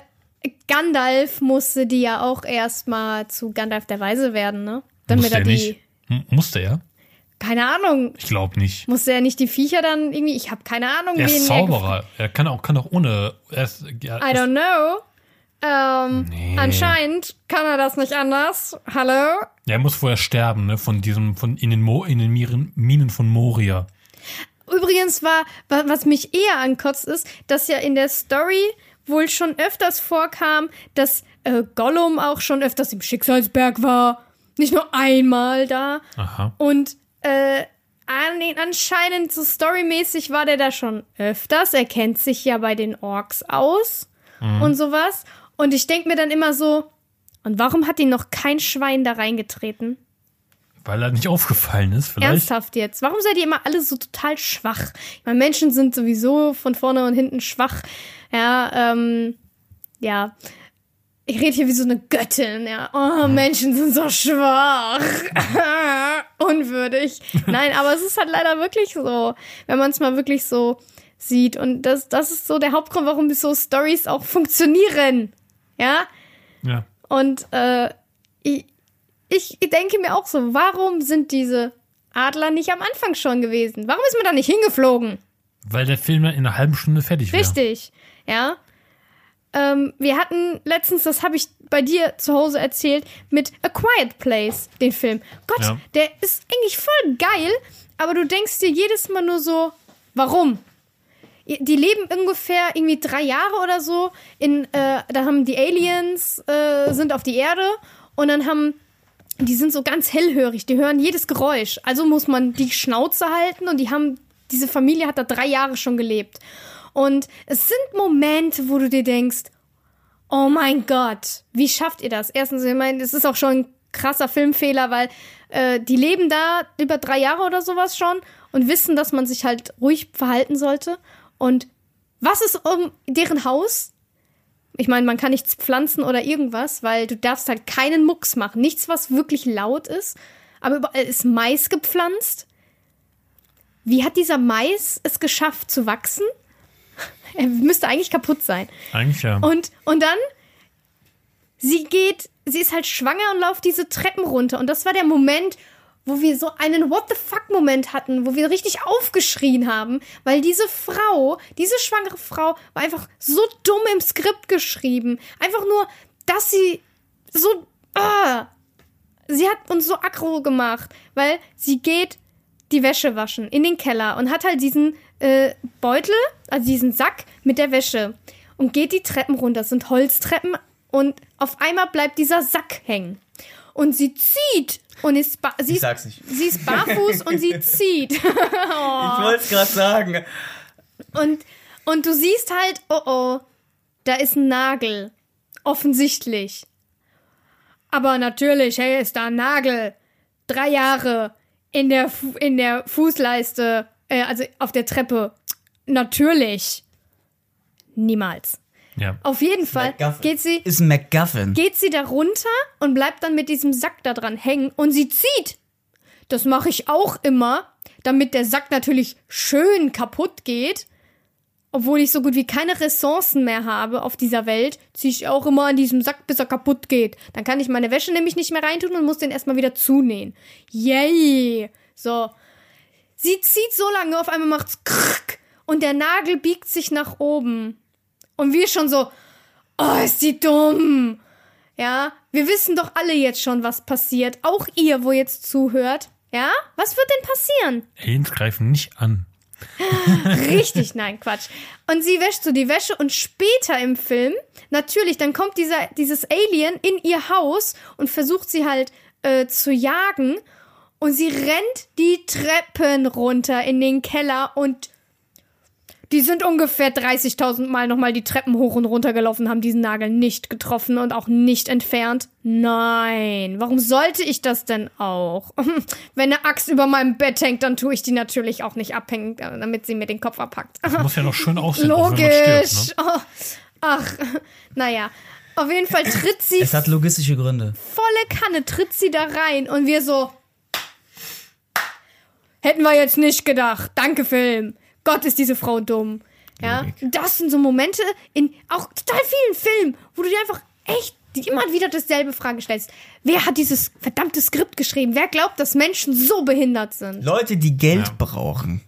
[SPEAKER 3] Gandalf musste die ja auch erstmal zu Gandalf der Weise werden, ne? Damit
[SPEAKER 2] Musste
[SPEAKER 3] er
[SPEAKER 2] er
[SPEAKER 3] die.
[SPEAKER 2] nicht? M- Musste er?
[SPEAKER 3] Keine Ahnung.
[SPEAKER 2] Ich glaube nicht.
[SPEAKER 3] Musste er nicht die Viecher dann irgendwie. Ich habe keine Ahnung,
[SPEAKER 2] Er ist Zauberer. Er kann auch, kann auch ohne. Er ist, ja,
[SPEAKER 3] I don't know. Ähm,
[SPEAKER 2] Nee.
[SPEAKER 3] Anscheinend kann er das nicht anders. Hallo?
[SPEAKER 2] er muss vorher sterben, ne? Von diesem, von in den, Mo, in den Miren, Minen von Moria.
[SPEAKER 3] Übrigens war, wa- was mich eher ankotzt, ist, dass ja in der Story wohl schon öfters vorkam, dass äh, Gollum auch schon öfters im Schicksalsberg war. Nicht nur einmal da.
[SPEAKER 2] Aha.
[SPEAKER 3] Und äh, an, anscheinend so storymäßig war der da schon öfters. Er kennt sich ja bei den Orks aus und sowas. Und ich denke mir dann immer so, und warum hat ihn noch kein Schwein da reingetreten?
[SPEAKER 2] Weil er nicht aufgefallen ist, vielleicht.
[SPEAKER 3] Ernsthaft jetzt? Warum seid ihr immer alle so total schwach? Ich meine, Menschen sind sowieso von vorne und hinten schwach. Ja, ähm, ja. Ich rede hier wie so eine Göttin, ja. Oh, Menschen sind so schwach. Unwürdig. Nein, aber es ist halt leider wirklich so, wenn man es mal wirklich so sieht. Und das, das ist so der Hauptgrund, warum so Stories auch funktionieren. Ja,
[SPEAKER 2] Ja.
[SPEAKER 3] und äh, ich, ich denke mir auch so, warum sind diese Adler nicht am Anfang schon gewesen? Warum ist man da nicht hingeflogen?
[SPEAKER 2] Weil der Film dann in einer halben Stunde fertig wäre.
[SPEAKER 3] Richtig, ja. Ähm, wir hatten letztens, das habe ich bei dir zu Hause erzählt, mit A Quiet Place, den Film. Gott,
[SPEAKER 2] Ja.
[SPEAKER 3] der ist eigentlich voll geil, aber du denkst dir jedes Mal nur so, warum? Die leben ungefähr irgendwie drei Jahre oder so. In, äh, da haben die Aliens äh, sind auf die Erde und dann haben die sind so ganz hellhörig, die hören jedes Geräusch. Also muss man die Schnauze halten und die haben, diese Familie hat da drei Jahre schon gelebt. Und es sind Momente, wo du dir denkst, oh mein Gott, wie schafft ihr das? Erstens, ich meine, es ist auch schon ein krasser Filmfehler, weil äh, die leben da über drei Jahre oder sowas schon und wissen, dass man sich halt ruhig verhalten sollte. Und was ist um deren Haus? Ich meine, man kann nichts pflanzen oder irgendwas, weil du darfst halt keinen Mucks machen. Nichts, was wirklich laut ist. Aber überall ist Mais gepflanzt. Wie hat dieser Mais es geschafft zu wachsen? Er müsste eigentlich kaputt sein.
[SPEAKER 2] Eigentlich ja.
[SPEAKER 3] Und, und dann, sie geht, sie ist halt schwanger und läuft diese Treppen runter. Und das war der Moment, wo wir so einen What the fuck-Moment hatten, wo wir richtig aufgeschrien haben, weil diese Frau, diese schwangere Frau, war einfach so dumm im Skript geschrieben. Einfach nur, dass sie so. Ah, sie hat uns so aggro gemacht, weil sie geht die Wäsche waschen in den Keller und hat halt diesen äh, Beutel, also diesen Sack mit der Wäsche und geht die Treppen runter. Das sind Holztreppen und auf einmal bleibt dieser Sack hängen. Und sie zieht und ist sie,
[SPEAKER 1] Ich sag's nicht.
[SPEAKER 3] sie ist barfuß und sie zieht.
[SPEAKER 1] Ich wollte es gerade sagen.
[SPEAKER 3] Und, und du siehst halt, oh oh, da ist ein Nagel. Offensichtlich. Aber natürlich, hey, ist da ein Nagel. Drei Jahre in der, Fu in der Fußleiste, äh, also auf der Treppe. Natürlich. Niemals.
[SPEAKER 2] ja.
[SPEAKER 3] Auf jeden Fall
[SPEAKER 1] MacGuffin.
[SPEAKER 3] geht sie,
[SPEAKER 1] Ist ein MacGuffin.
[SPEAKER 3] geht sie da runter und bleibt dann mit diesem Sack da dran hängen und sie zieht. Das mache ich auch immer, damit der Sack natürlich schön kaputt geht. Obwohl ich so gut wie keine Ressourcen mehr habe auf dieser Welt, ziehe ich auch immer an diesem Sack, bis er kaputt geht. Dann kann ich meine Wäsche nämlich nicht mehr reintun und muss den erstmal wieder zunähen. Yay! So. Sie zieht so lange, auf einmal macht's krrk und der Nagel biegt sich nach oben. Und wir schon so, oh, ist die dumm. Ja, wir wissen doch alle jetzt schon, was passiert. Auch ihr, wo jetzt zuhört. Ja, was wird denn passieren?
[SPEAKER 2] Aliens greifen nicht an.
[SPEAKER 3] Richtig, nein, Quatsch. Und sie wäscht so die Wäsche und später im Film, natürlich, dann kommt dieser, dieses Alien in ihr Haus und versucht sie halt äh, zu jagen. Und sie rennt die Treppen runter in den Keller und die sind ungefähr 30.000 Mal nochmal die Treppen hoch und runter gelaufen, haben diesen Nagel nicht getroffen und auch nicht entfernt. Nein, warum sollte ich das denn auch? Wenn eine Axt über meinem Bett hängt, dann tue ich die natürlich auch nicht abhängen, damit sie mir den Kopf abhackt.
[SPEAKER 2] Das muss ja noch schön aussehen, auch wenn man
[SPEAKER 3] Logisch.
[SPEAKER 2] stirbt. Ne?
[SPEAKER 3] Oh, ach, naja. Auf jeden Fall tritt sie
[SPEAKER 1] Es hat logistische Gründe.
[SPEAKER 3] volle Kanne, tritt sie da rein und wir so. Hätten wir jetzt nicht gedacht. Danke, Film. Gott, ist diese Frau dumm. Ja, das sind so Momente in auch total vielen Filmen, wo du dir einfach echt immer wieder dasselbe Frage stellst. Wer hat dieses verdammte Skript geschrieben? Wer glaubt, dass Menschen so behindert sind?
[SPEAKER 1] Leute, die Geld
[SPEAKER 2] Ja.
[SPEAKER 1] brauchen.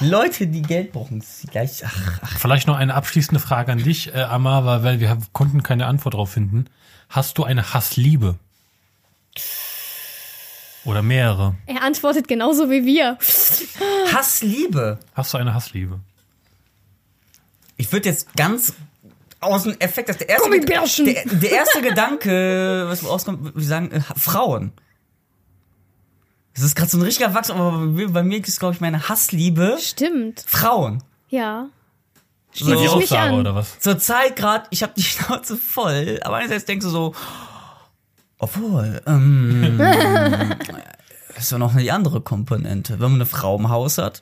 [SPEAKER 1] Leute, die Geld brauchen. Gleich, ach, ach,
[SPEAKER 2] Vielleicht noch eine abschließende Frage an dich, äh, Amar, weil wir konnten keine Antwort darauf finden. Hast du eine Hassliebe? Oder mehrere?
[SPEAKER 3] Er antwortet genauso wie wir.
[SPEAKER 1] Hass, Liebe.
[SPEAKER 2] Hast du eine Hassliebe?
[SPEAKER 1] Ich würde jetzt ganz aus dem Effekt, dass der erste,
[SPEAKER 3] Gummibärchen.
[SPEAKER 1] der, der erste Gedanke, was rauskommt, wir sagen, äh, Frauen. Das ist gerade so ein richtiger Wachstum, aber bei mir- bei mir ist, glaube ich, meine Hassliebe
[SPEAKER 3] Stimmt.
[SPEAKER 1] Frauen.
[SPEAKER 3] Ja. Schließe
[SPEAKER 2] dir
[SPEAKER 3] ich
[SPEAKER 2] auch,
[SPEAKER 3] mich an.
[SPEAKER 2] oder was?
[SPEAKER 1] Zur Zeit gerade, ich habe die Schnauze voll, aber einerseits denkst du so, obwohl, ähm, ist ja noch eine andere Komponente. Wenn man eine Frau im Haus hat,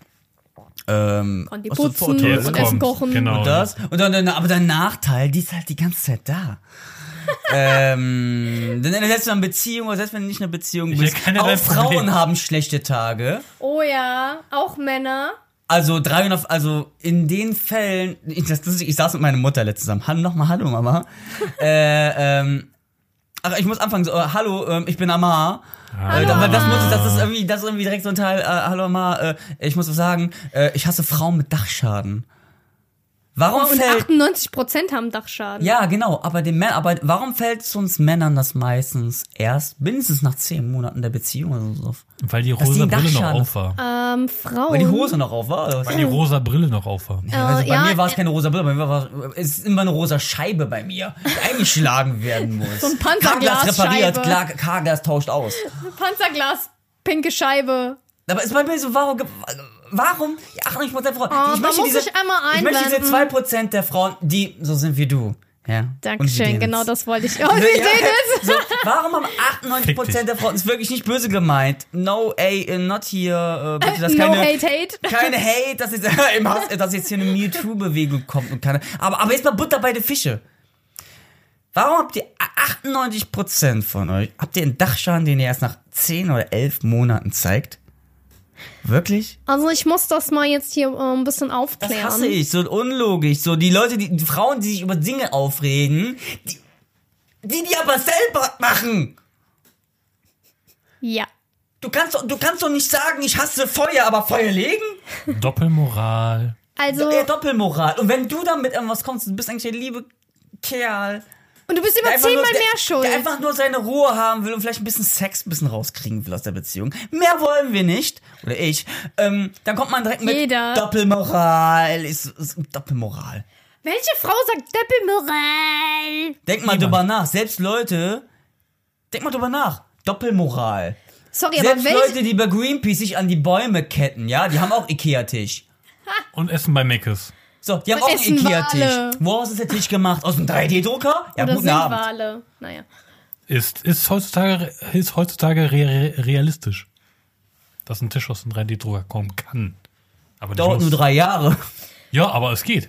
[SPEAKER 1] ähm,
[SPEAKER 3] Kann die putzen?
[SPEAKER 2] Jetzt
[SPEAKER 3] und Essen kochen.
[SPEAKER 2] Genau.
[SPEAKER 1] Und das. Und dann, dann, aber der Nachteil, die ist halt die ganze Zeit da. ähm, denn selbst in einer Beziehung, oder selbst wenn du nicht in einer Beziehung bist, auch Frauen
[SPEAKER 2] Problem.
[SPEAKER 1] haben schlechte Tage.
[SPEAKER 3] Oh ja, auch Männer.
[SPEAKER 1] Also 300, also in den Fällen, ich, das, das, ich saß mit meiner Mutter letztens zusammen. Hallo nochmal, hallo Mama. äh, ähm, ach, ich muss anfangen. So, äh, hallo, ähm, ich bin Amar. Äh, aber das, muss, das ist irgendwie, das ist irgendwie direkt so ein Teil. Äh, hallo Amar, äh, ich muss was sagen. Äh, ich hasse Frauen mit Dachschaden. Warum
[SPEAKER 3] Und
[SPEAKER 1] fällt
[SPEAKER 3] 98% haben Dachschaden.
[SPEAKER 1] ja, genau, aber den Männern, aber warum fällt es uns Männern das meistens erst mindestens nach zehn Monaten der Beziehung oder so? auf?
[SPEAKER 2] Weil die
[SPEAKER 1] die
[SPEAKER 2] rosa
[SPEAKER 1] einen
[SPEAKER 2] Brille noch auf war.
[SPEAKER 3] Ähm, Frauen.
[SPEAKER 1] Weil die Hose noch auf war. Oder?
[SPEAKER 2] Weil die rosa Brille noch auf war.
[SPEAKER 1] Ja, also bei
[SPEAKER 3] ja,
[SPEAKER 1] mir war es
[SPEAKER 3] äh,
[SPEAKER 1] keine rosa Brille, bei mir war es ist immer eine rosa Scheibe bei mir, die eingeschlagen werden muss.
[SPEAKER 3] So ein
[SPEAKER 1] Carglass repariert,
[SPEAKER 3] Panzerglasscheibe.
[SPEAKER 1] klar, Carglass tauscht aus.
[SPEAKER 3] Panzerglas, pinke Scheibe.
[SPEAKER 1] Aber ist bei mir so, warum, warum, ja, 98% Frauen,
[SPEAKER 3] Oh,
[SPEAKER 1] ich möchte
[SPEAKER 3] muss
[SPEAKER 1] diese,
[SPEAKER 3] ich einmal
[SPEAKER 1] ich möchte diese
[SPEAKER 3] einwenden.
[SPEAKER 1] 2% der Frauen, die so sind wie du. Ja.
[SPEAKER 3] Dankeschön, genau das wollte ich. Oh,
[SPEAKER 1] Ja,
[SPEAKER 3] Sie sehen es.
[SPEAKER 1] so, warum haben
[SPEAKER 2] Fick
[SPEAKER 1] 98%
[SPEAKER 2] dich.
[SPEAKER 1] der Frauen, ist wirklich nicht böse gemeint. No, ey, äh, not here, äh, bitte, dass
[SPEAKER 3] No
[SPEAKER 1] keine,
[SPEAKER 3] hate, hate.
[SPEAKER 1] keine Hate, dass jetzt, dass jetzt hier eine MeToo-Bewegung kommt und keine, aber, aber jetzt mal Butter bei den Fische. Warum habt ihr 98% von euch, habt ihr einen Dachschaden, den ihr erst nach 10 oder 11 Monaten zeigt? Wirklich?
[SPEAKER 3] Also ich muss das mal jetzt hier äh, ein bisschen
[SPEAKER 1] Das
[SPEAKER 3] aufklären.
[SPEAKER 1] hasse ich, so unlogisch. So die Leute, die, die Frauen, die sich über Dinge aufregen, die die, die aber selber machen.
[SPEAKER 3] Ja.
[SPEAKER 1] Du kannst, doch- du kannst doch nicht sagen, ich hasse Feuer, aber Feuer legen?
[SPEAKER 2] Doppelmoral.
[SPEAKER 3] Also,
[SPEAKER 1] Eher Doppelmoral. Und wenn du dann mit irgendwas kommst, du bist eigentlich der liebe Kerl.
[SPEAKER 3] Und du bist immer zehnmal
[SPEAKER 1] nur,
[SPEAKER 3] mehr schuld.
[SPEAKER 1] Der einfach nur seine Ruhe haben will und vielleicht ein bisschen Sex ein bisschen rauskriegen will aus der Beziehung. Mehr wollen wir nicht. Oder ich. Ähm, dann kommt man direkt mit
[SPEAKER 3] Jeder.
[SPEAKER 1] Doppelmoral. Ist, ist Doppelmoral.
[SPEAKER 3] Welche Frau sagt Doppelmoral?
[SPEAKER 1] Denk mal drüber nach. Selbst Leute, denk mal drüber nach. Doppelmoral.
[SPEAKER 3] Sorry, aber
[SPEAKER 1] Selbst
[SPEAKER 3] welche...
[SPEAKER 1] Leute, die bei Greenpeace sich an die Bäume ketten, ja, die haben auch Ikea-Tisch.
[SPEAKER 2] Und Essen bei Meckes.
[SPEAKER 1] So, die haben
[SPEAKER 3] Und
[SPEAKER 1] auch einen Ikea-Tisch. Woraus ist der Tisch gemacht? Aus einem 3D-Drucker? Ja,
[SPEAKER 3] Oder
[SPEAKER 1] guten
[SPEAKER 3] sind
[SPEAKER 1] Abend.
[SPEAKER 3] Wale. Naja.
[SPEAKER 2] Ist, ist heutzutage, ist heutzutage re realistisch, dass ein Tisch aus dem 3D-Drucker kommen kann. Aber
[SPEAKER 1] Dauert
[SPEAKER 2] muss.
[SPEAKER 1] nur drei Jahre.
[SPEAKER 2] Ja, aber es geht.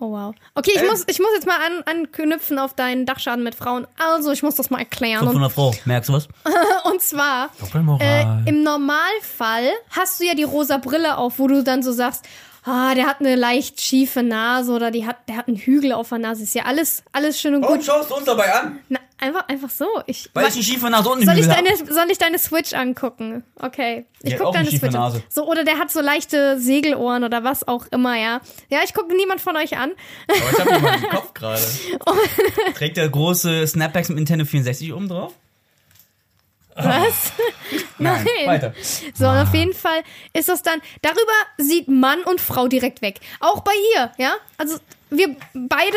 [SPEAKER 3] Oh wow. Okay, ich,
[SPEAKER 1] Ähm.
[SPEAKER 3] muss, ich muss jetzt mal an, anknüpfen auf deinen Dachschaden mit Frauen. Also, ich muss das mal erklären.
[SPEAKER 1] Von
[SPEAKER 3] Und,
[SPEAKER 1] einer Frau. Merkst du was?
[SPEAKER 3] und zwar,
[SPEAKER 2] Doppelmoral.
[SPEAKER 3] äh, im Normalfall hast du ja die rosa Brille auf, wo du dann so sagst, ah, der hat eine leicht schiefe Nase oder die hat, der hat einen Hügel auf der Nase. Ist ja alles, alles schön und gut.
[SPEAKER 1] schaust du uns dabei an?
[SPEAKER 3] Na, einfach, einfach so. Ich,
[SPEAKER 1] Weil ich einen schiefen Nase unten
[SPEAKER 3] soll, ich
[SPEAKER 1] hab.
[SPEAKER 3] deine, soll ich deine Switch angucken? Okay. Ich
[SPEAKER 1] Die
[SPEAKER 3] guck
[SPEAKER 1] eine
[SPEAKER 3] deine
[SPEAKER 1] schiefe
[SPEAKER 3] Switch an.
[SPEAKER 1] Nase.
[SPEAKER 3] So, oder der hat so leichte Segelohren oder was auch immer, ja. Ja, ich gucke niemand von euch an.
[SPEAKER 1] Aber ich hab jemanden im Kopf gerade. Trägt der große Snapbacks mit Nintendo 64 oben drauf?
[SPEAKER 3] Was? Nein.
[SPEAKER 1] Weiter.
[SPEAKER 3] So, und auf jeden Fall ist das dann, darüber sieht Mann und Frau direkt weg. Auch bei ihr, ja? Also, wir beide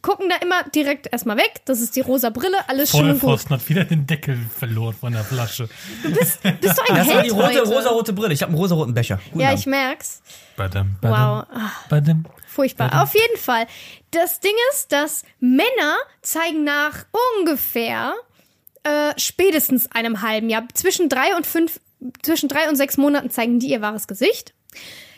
[SPEAKER 3] gucken da immer direkt erstmal weg. Das ist die rosa Brille, alles schön und gut.
[SPEAKER 2] Vollpfosten hat wieder den Deckel verloren von der Flasche.
[SPEAKER 3] Bist du ein
[SPEAKER 1] Das war
[SPEAKER 3] Held
[SPEAKER 1] die rote,
[SPEAKER 3] heute?
[SPEAKER 1] rosarote Brille. Ich habe einen rosaroten Becher. Guten
[SPEAKER 3] Ja,
[SPEAKER 1] Abend.
[SPEAKER 3] ich merk's.
[SPEAKER 2] Badam,
[SPEAKER 3] Wow.
[SPEAKER 2] badam,
[SPEAKER 3] Ah,
[SPEAKER 2] badam.
[SPEAKER 3] Furchtbar. Auf jeden Fall. Das Ding ist, dass Männer zeigen nach ungefähr äh, spätestens einem halben Jahr, zwischen drei und fünf, zwischen drei und sechs Monaten zeigen die ihr wahres Gesicht.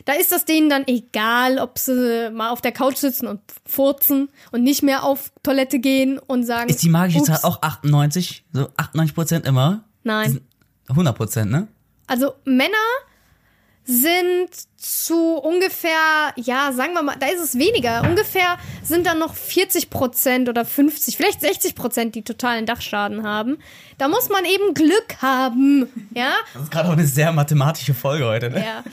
[SPEAKER 3] Da ist das denen dann egal, ob sie mal auf der Couch sitzen und furzen und nicht mehr auf Toilette gehen und sagen.
[SPEAKER 1] Ist die magische. Zahl auch 98? So 98 Prozent immer?
[SPEAKER 3] Nein.
[SPEAKER 1] 100 Prozent, ne?
[SPEAKER 3] Also Männer sind zu ungefähr, ja, sagen wir mal, da ist es weniger. Ungefähr sind dann noch 40 Prozent oder 50, vielleicht 60 Prozent, die totalen Dachschaden haben. Da muss man eben Glück haben, ja.
[SPEAKER 1] Das ist gerade auch eine sehr mathematische Folge heute, ne?
[SPEAKER 3] Ja.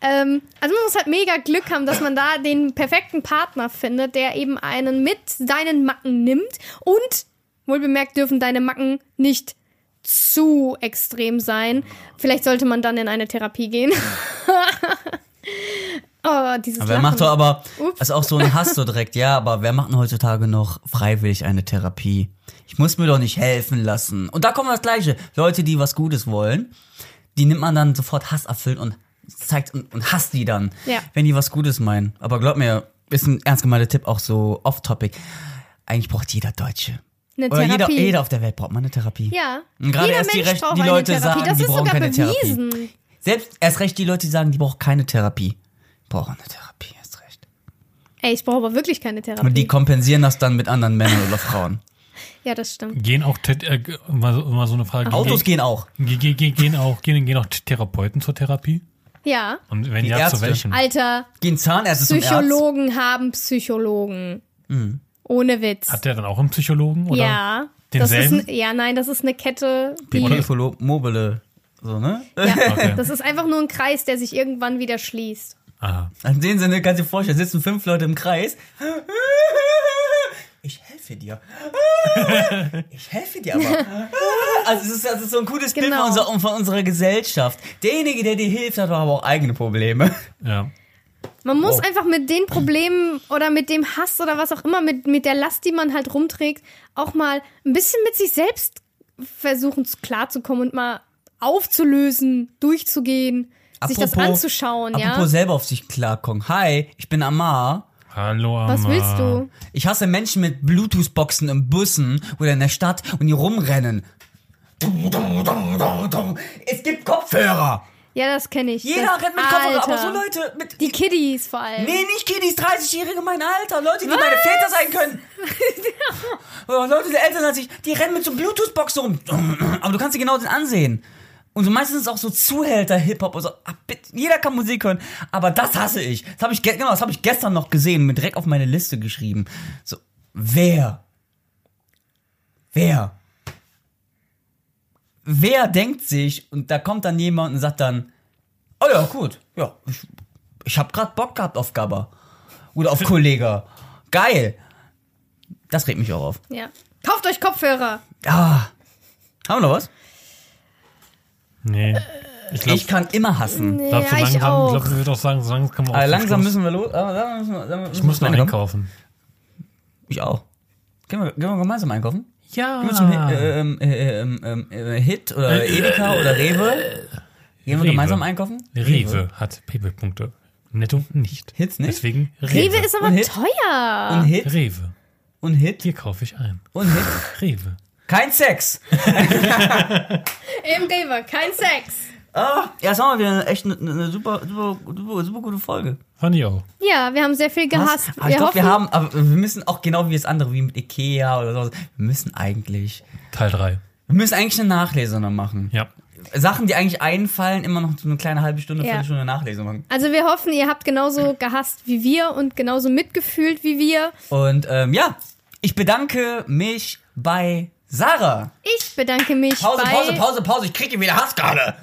[SPEAKER 3] ähm, also man muss halt mega Glück haben, dass man da den perfekten Partner findet, der eben einen mit seinen Macken nimmt. Und, wohlbemerkt, dürfen deine Macken nicht zu extrem sein. Vielleicht sollte man dann in eine Therapie gehen. oh, dieses
[SPEAKER 1] Aber wer
[SPEAKER 3] Lachen.
[SPEAKER 1] macht doch aber,
[SPEAKER 3] Ups.
[SPEAKER 1] das ist auch so ein Hass so direkt, ja, aber wer macht denn heutzutage noch freiwillig eine Therapie? Ich muss mir doch nicht helfen lassen. Und da kommt das Gleiche. Leute, die was Gutes wollen, die nimmt man dann sofort hasserfüllt und zeigt und, und hasst die dann,
[SPEAKER 3] Ja.
[SPEAKER 1] wenn die was Gutes meinen. Aber glaub mir, ist ein ernst gemeinter Tipp auch so off-topic. Eigentlich braucht jeder Deutsche.
[SPEAKER 3] Eine
[SPEAKER 1] Oder jeder,
[SPEAKER 3] Therapie.
[SPEAKER 1] jeder auf der Welt braucht mal eine Therapie.
[SPEAKER 3] ja.
[SPEAKER 1] Und gerade
[SPEAKER 3] Jeder
[SPEAKER 1] erst die
[SPEAKER 3] Mensch
[SPEAKER 1] Recht-
[SPEAKER 3] braucht
[SPEAKER 1] die
[SPEAKER 3] eine
[SPEAKER 1] Leute
[SPEAKER 3] Therapie.
[SPEAKER 1] sagen,
[SPEAKER 3] das
[SPEAKER 1] die
[SPEAKER 3] ist
[SPEAKER 1] brauchen
[SPEAKER 3] sogar
[SPEAKER 1] keine Therapie.
[SPEAKER 3] bewiesen.
[SPEAKER 1] Selbst erst recht die Leute, die sagen, die brauchen keine Therapie. Brauchen eine Therapie, erst recht.
[SPEAKER 3] Ey, ich brauche aber wirklich keine Therapie.
[SPEAKER 1] Und die kompensieren das dann mit anderen Männern oder Frauen.
[SPEAKER 3] ja, das stimmt.
[SPEAKER 2] Gehen auch, äh, mal, so- mal so eine Frage.
[SPEAKER 1] Autos gehen auch.
[SPEAKER 2] Gehen, gehen, gehen, gehen auch, gehen, gehen auch Therapeuten zur Therapie?
[SPEAKER 3] Ja.
[SPEAKER 2] Und wenn
[SPEAKER 1] Die
[SPEAKER 2] ja,
[SPEAKER 1] Ärzte.
[SPEAKER 2] zu welchen?
[SPEAKER 3] Alter,
[SPEAKER 1] Gehen Zahnärzte zum Arzt.
[SPEAKER 3] Psychologen haben Psychologen. Ohne Witz.
[SPEAKER 2] Hat der dann auch einen Psychologen? Oder?
[SPEAKER 3] ja. Das ist
[SPEAKER 2] denselben?
[SPEAKER 3] ein, ja, nein, das ist eine Kette, die.
[SPEAKER 1] Piccolo mobile. So, ne?
[SPEAKER 3] Ja,
[SPEAKER 2] Okay.
[SPEAKER 3] Das ist einfach nur ein Kreis, der sich irgendwann wieder schließt.
[SPEAKER 2] Aha.
[SPEAKER 1] In dem Sinne kannst du dir vorstellen, sitzen fünf Leute im Kreis. Ich helfe dir. Ich helfe dir aber. Also es ist, das ist so ein cooles Bild
[SPEAKER 3] Genau.
[SPEAKER 1] von, unserer, von unserer Gesellschaft. Derjenige, der dir hilft, hat aber auch eigene Probleme.
[SPEAKER 2] Ja.
[SPEAKER 3] Man muss
[SPEAKER 1] Oh.
[SPEAKER 3] einfach mit den Problemen oder mit dem Hass oder was auch immer, mit, mit der Last, die man halt rumträgt, auch mal ein bisschen mit sich selbst versuchen klarzukommen und mal aufzulösen, durchzugehen, sich das anzuschauen, ja.
[SPEAKER 1] Apropos selber auf sich klarkommen. Hi, ich bin Amar.
[SPEAKER 2] Hallo, Amma.
[SPEAKER 3] Was willst du?
[SPEAKER 1] Ich hasse Menschen mit Bluetooth-Boxen im Bussen oder in der Stadt und die rumrennen. Es gibt Kopfhörer.
[SPEAKER 3] Ja, das kenne ich.
[SPEAKER 1] Jeder
[SPEAKER 3] das,
[SPEAKER 1] rennt mit Kopfhörer, aber so Leute mit.
[SPEAKER 3] Die Kiddies vor allem.
[SPEAKER 1] nee, nicht Kiddies, 30-Jährige mein Alter. Leute, die meine Väter sein können. Oder Leute, die Eltern als ich, die rennen mit so Bluetooth-Boxen rum. Aber du kannst dir genau den ansehen. Und so meistens ist es auch so Zuhälter-Hip-Hop. Also, ah, jeder kann Musik hören, aber das hasse ich. Das habe ich, ge- genau, das hab ich gestern noch gesehen, mir direkt auf meine Liste geschrieben. So, wer? Wer? Wer denkt sich, und da kommt dann jemand und sagt dann, oh ja, gut, ja, ich, ich habe gerade Bock gehabt auf Gabba. Oder auf Kollega. Geil. Das regt mich auch auf.
[SPEAKER 3] Ja. Kauft euch Kopfhörer.
[SPEAKER 1] Ah. Haben wir noch was?
[SPEAKER 2] Nee. Ich glaube,
[SPEAKER 1] Ich kann immer hassen.
[SPEAKER 3] Nee,
[SPEAKER 2] glaub, so
[SPEAKER 3] ja, ich
[SPEAKER 2] langsam,
[SPEAKER 3] auch.
[SPEAKER 2] glaub, ich würde auch sagen, so langsam können wir zum
[SPEAKER 1] langsam müssen wir los. müssen wir, langsam
[SPEAKER 2] Ich
[SPEAKER 1] müssen
[SPEAKER 2] muss
[SPEAKER 1] wir
[SPEAKER 2] noch
[SPEAKER 1] einkaufen.
[SPEAKER 2] einkaufen.
[SPEAKER 1] Ich auch. Gehen wir, gehen wir gemeinsam einkaufen?
[SPEAKER 2] Ja.
[SPEAKER 1] Gehen wir zum Hi- äh, ähm, äh, ähm, ähm, äh, Hit oder Edeka oder Rewe? Gehen wir
[SPEAKER 2] Rewe.
[SPEAKER 1] gemeinsam einkaufen?
[SPEAKER 2] Rewe hat Payback-Punkte. Netto nicht.
[SPEAKER 1] Hits nicht?
[SPEAKER 2] Deswegen Rewe.
[SPEAKER 3] Rewe ist aber
[SPEAKER 1] Und
[SPEAKER 3] teuer.
[SPEAKER 1] Und Hit?
[SPEAKER 2] Rewe.
[SPEAKER 1] Und Hit?
[SPEAKER 2] Hier kaufe ich ein.
[SPEAKER 1] Und Hit?
[SPEAKER 2] Rewe.
[SPEAKER 1] Kein Sex!
[SPEAKER 3] Im Rewe, kein Sex.
[SPEAKER 1] Ah, ja, das war mal wieder echt eine, eine super, super, super, super gute Folge.
[SPEAKER 2] Fand ich auch.
[SPEAKER 3] Ja, wir haben sehr viel gehasst.
[SPEAKER 1] Aber ich glaube, wir
[SPEAKER 3] hoffen-
[SPEAKER 1] haben, aber wir müssen auch genau wie das andere, wie mit Ikea oder so, wir müssen eigentlich,
[SPEAKER 2] Teil 3.
[SPEAKER 1] wir müssen eigentlich eine Nachlese noch machen.
[SPEAKER 2] Ja.
[SPEAKER 1] Sachen, die eigentlich einfallen, immer noch so eine kleine halbe Stunde,
[SPEAKER 3] Ja.
[SPEAKER 1] Viertelstunde Nachlese machen.
[SPEAKER 3] Also wir hoffen, ihr habt genauso gehasst wie wir und genauso mitgefühlt wie wir.
[SPEAKER 1] Und ähm, ja, ich bedanke mich bei Sarah.
[SPEAKER 3] Ich bedanke mich
[SPEAKER 1] Pause,
[SPEAKER 3] bei...
[SPEAKER 1] Pause, Pause, Pause, ich kriege wieder Hass gerade.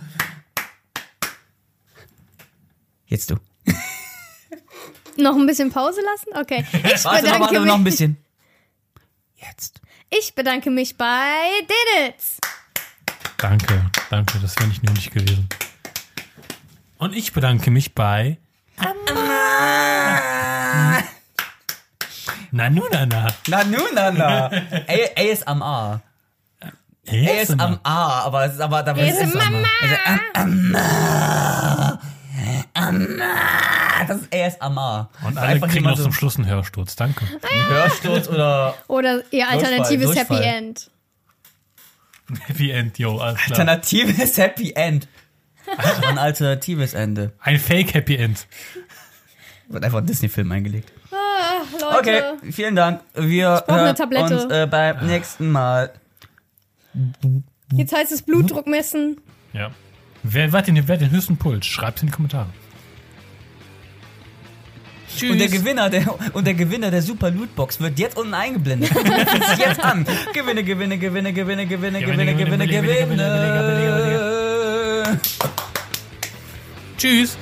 [SPEAKER 1] Jetzt du.
[SPEAKER 3] Noch ein bisschen Pause lassen? Okay. Ich
[SPEAKER 1] Warte, noch,
[SPEAKER 3] bedanke,
[SPEAKER 1] warte,
[SPEAKER 3] mich,
[SPEAKER 1] noch ein bisschen. Jetzt.
[SPEAKER 3] ich bedanke mich bei Denitz.
[SPEAKER 2] Danke, danke, das wäre nicht nötig gewesen. Und ich bedanke mich bei Nanu Nana.
[SPEAKER 1] Na nu, na, na. A- ASMR. ASMR, aber es ist aber dabei ist es
[SPEAKER 3] Mama.
[SPEAKER 1] Ähm, das ist ASMR.
[SPEAKER 2] Und
[SPEAKER 1] So
[SPEAKER 2] alle
[SPEAKER 1] einfach
[SPEAKER 2] kriegen noch zum Schluss einen Hörsturz. Danke.
[SPEAKER 1] so einen Hörsturz oder
[SPEAKER 3] Oder ihr alternatives
[SPEAKER 1] Durchfall.
[SPEAKER 3] Happy End.
[SPEAKER 2] Happy End, yo, alles klar.
[SPEAKER 1] alternatives Happy End. Also ein alternatives Ende.
[SPEAKER 2] Ein Fake Happy End.
[SPEAKER 1] Wird einfach ein Disney-Film eingelegt.
[SPEAKER 3] Ah, Leute.
[SPEAKER 1] Okay, vielen Dank. Wir hören uns äh, beim nächsten Mal.
[SPEAKER 3] Jetzt heißt es Blutdruck messen.
[SPEAKER 2] Ja. Wer, wer, hat den, wer hat den höchsten Puls? Schreibt's in die Kommentare. Tschüss.
[SPEAKER 1] Und der Gewinner der und der Gewinner der Super Lootbox wird jetzt unten eingeblendet. Das jetzt an. Gewinne, gewinne, gewinne, gewinne, gewinne, gewinne, gewinne, gewinne.
[SPEAKER 2] Tschüss.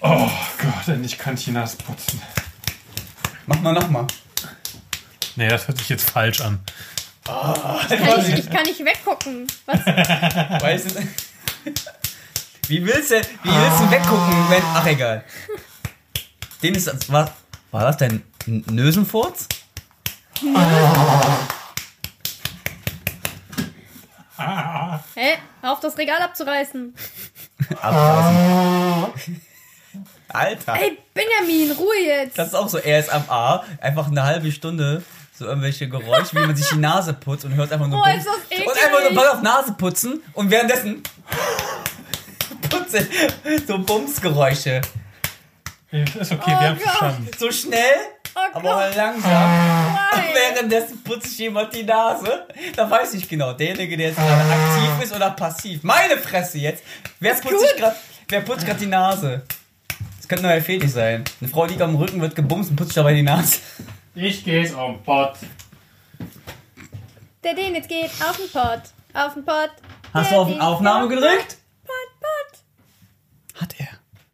[SPEAKER 2] Oh Gott, endlich kann Nase putzen.
[SPEAKER 1] Mach mal nochmal.
[SPEAKER 2] Nee, das hört sich jetzt falsch an.
[SPEAKER 3] Kann ich, ich kann nicht weggucken. Was?
[SPEAKER 1] Weißt du, wie willst du, wie willst du weggucken, wenn, ach egal. Dem ist das, war, war das dein Nösenfurz?
[SPEAKER 3] Hä? Hör auf, das Regal abzureißen.
[SPEAKER 1] Abreißen. Alter.
[SPEAKER 3] Ey, Benjamin, Ruhe jetzt.
[SPEAKER 1] Das ist auch so ASMR. Einfach eine halbe Stunde so irgendwelche Geräusche, wie man sich die Nase putzt und hört einfach nur
[SPEAKER 3] Oh,
[SPEAKER 1] Bums.
[SPEAKER 3] ist das
[SPEAKER 1] Und
[SPEAKER 3] eklig.
[SPEAKER 1] einfach nur Ball auf Nase putzen und währenddessen putze so Bumsgeräusche.
[SPEAKER 2] Ist okay,
[SPEAKER 3] Oh
[SPEAKER 2] wir haben verstanden.
[SPEAKER 1] So schnell,
[SPEAKER 3] Oh
[SPEAKER 1] aber langsam.
[SPEAKER 3] Nein.
[SPEAKER 1] Währenddessen putzt sich jemand die Nase. Da weiß ich genau, derjenige, der jetzt gerade aktiv ist oder passiv. Meine Fresse jetzt. Wer putzt sich
[SPEAKER 3] gut.
[SPEAKER 1] gerade Wer putzt gerade die Nase? Das könnte neuer Fetisch sein. Eine Frau liegt am Rücken, wird gebumst und putzt dabei die Nase.
[SPEAKER 2] Ich geh's jetzt auf den Pott.
[SPEAKER 3] Der Denitz geht auf den Pott. Auf den Pott.
[SPEAKER 1] Hast du auf
[SPEAKER 3] die
[SPEAKER 1] Aufnahme gedrückt? Pott, Pott. Hat er.